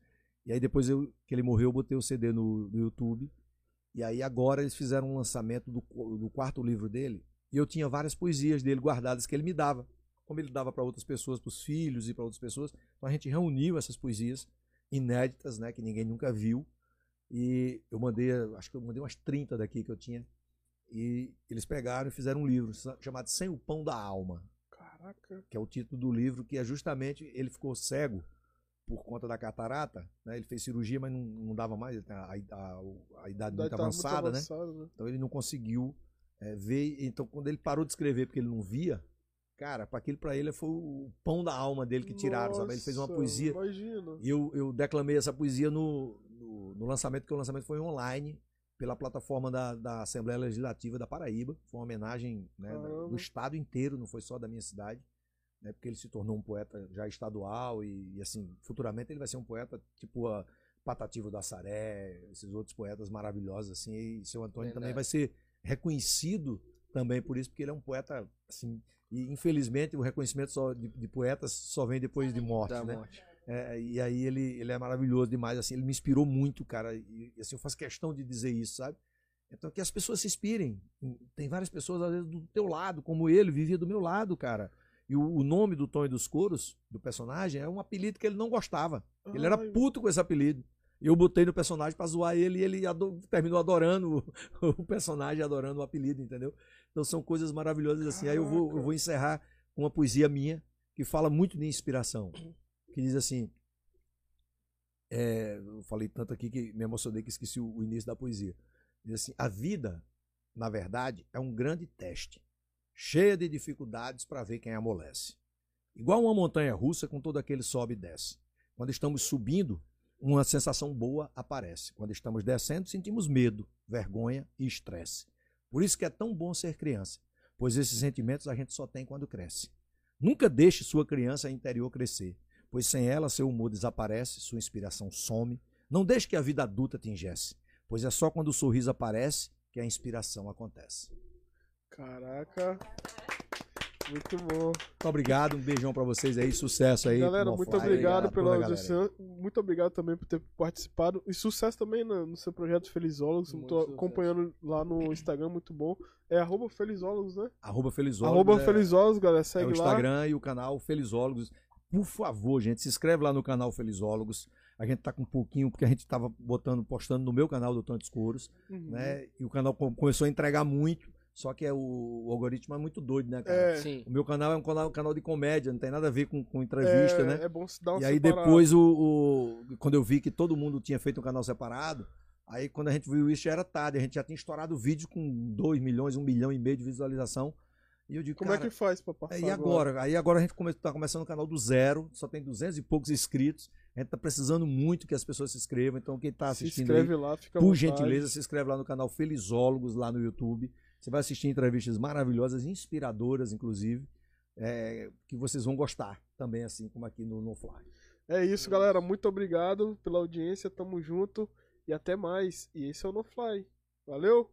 E aí depois eu, que ele morreu, eu botei o CD no, no YouTube. E aí agora eles fizeram um lançamento do, do quarto livro dele. E eu tinha várias poesias dele guardadas que ele me dava. Como ele dava para outras pessoas, para os filhos e para outras pessoas. Então a gente reuniu essas poesias inéditas, né? Que ninguém nunca viu. E eu mandei, acho que eu mandei umas 30 daqui que eu tinha. E eles pegaram e fizeram um livro chamado Sem o Pão da Alma Caraca. que é o título do livro, que é justamente ele ficou cego por conta da catarata, né? Ele fez cirurgia, mas não, não dava mais, tem a, a- a idade muito tá avançada, né? né? Então ele não conseguiu é, ver. Então quando ele parou de escrever porque ele não via, cara, para aquilo para ele foi o pão da alma dele que tiraram, sabe? Ele fez uma Nossa, poesia Imagina. e eu, eu declamei essa poesia no, no, no lançamento, porque o lançamento foi online, pela plataforma da, da Assembleia Legislativa da Paraíba. Foi uma homenagem né, da- do estado inteiro, não foi só da minha cidade. Né, porque ele se tornou um poeta já estadual e, e, assim, futuramente ele vai ser um poeta tipo a Patativo da Saré, esses outros poetas maravilhosos, assim, e seu Antônio também Verdade. vai ser reconhecido também por isso, porque ele é um poeta, assim, e infelizmente o reconhecimento só de, de poetas só vem depois de morte, Da né? morte. É, e aí ele, ele é maravilhoso demais, assim, ele me inspirou muito, cara, e e, assim, eu faço questão de dizer isso, sabe? Então que as pessoas se inspirem. Tem várias pessoas, às vezes, do teu lado, como ele, vivia do meu lado, cara. E o, o nome do Tom e dos Coros, do personagem, é um apelido que ele não gostava. Ele era puto com esse apelido. E eu botei no personagem pra zoar ele e ele ado- terminou adorando o, o personagem, adorando o apelido, entendeu? Então são coisas maravilhosas assim. Aí eu vou, eu vou encerrar com uma poesia minha que fala muito de inspiração. Que diz assim. é, eu falei tanto aqui que me emocionei que esqueci o, o início da poesia. Diz assim: A vida, na verdade, é um grande teste, cheia de dificuldades para ver quem amolece. Igual uma montanha russa com todo aquele sobe e desce. Quando estamos subindo, uma sensação boa aparece. Quando estamos descendo, sentimos medo, vergonha e estresse. Por isso que é tão bom ser criança, pois esses sentimentos a gente só tem quando cresce. Nunca deixe sua criança interior crescer, pois sem ela seu humor desaparece, sua inspiração some. Não deixe que a vida adulta te ingesse, pois é só quando o sorriso aparece que a inspiração acontece. Caraca. Muito bom. Muito obrigado, um beijão pra vocês aí, sucesso aí. Galera, muito Fly, obrigado a pela audição. Muito obrigado também por ter participado. E sucesso também no, no seu projeto Felizólogos. Muito Tô sucesso. acompanhando lá no Instagram, muito bom. É arroba Felizólogos, né? Arroba Felizólogos. arroba é- Felizólogos, galera. É Segue o lá. Instagram e o canal Felizólogos. Por favor, gente, se inscreve lá no canal Felizólogos. A gente tá com um pouquinho, porque a gente tava botando, postando no meu canal do Tantos Coros, Uhum. né? E o canal com- começou a entregar muito, só que é o, o algoritmo é muito doido, né, cara? É, Sim. O meu canal é um canal, canal de comédia, não tem nada a ver com, com entrevista, é, né? É bom se dar uma E aí depois, o, o- quando eu vi que todo mundo tinha feito um canal separado, aí quando a gente viu isso já era tarde, a gente já tinha estourado o vídeo com 2 milhões, 1 milhão e meio de visualização. E eu digo, Como cara, é que faz pra passar é, e agora? Aí agora a gente come, tá começando o canal do zero, só tem 200 e poucos inscritos. A gente tá precisando muito que as pessoas se inscrevam. Então quem tá Se assistindo inscreve aí, lá, fica por gentileza, se inscreve lá no canal Felizólogos, lá no YouTube. Você vai assistir entrevistas maravilhosas, inspiradoras, inclusive, é, que vocês vão gostar também, assim como aqui no No Fly. É isso, galera. Muito obrigado pela audiência. Tamo junto. E até mais. E esse é o No Fly. Valeu!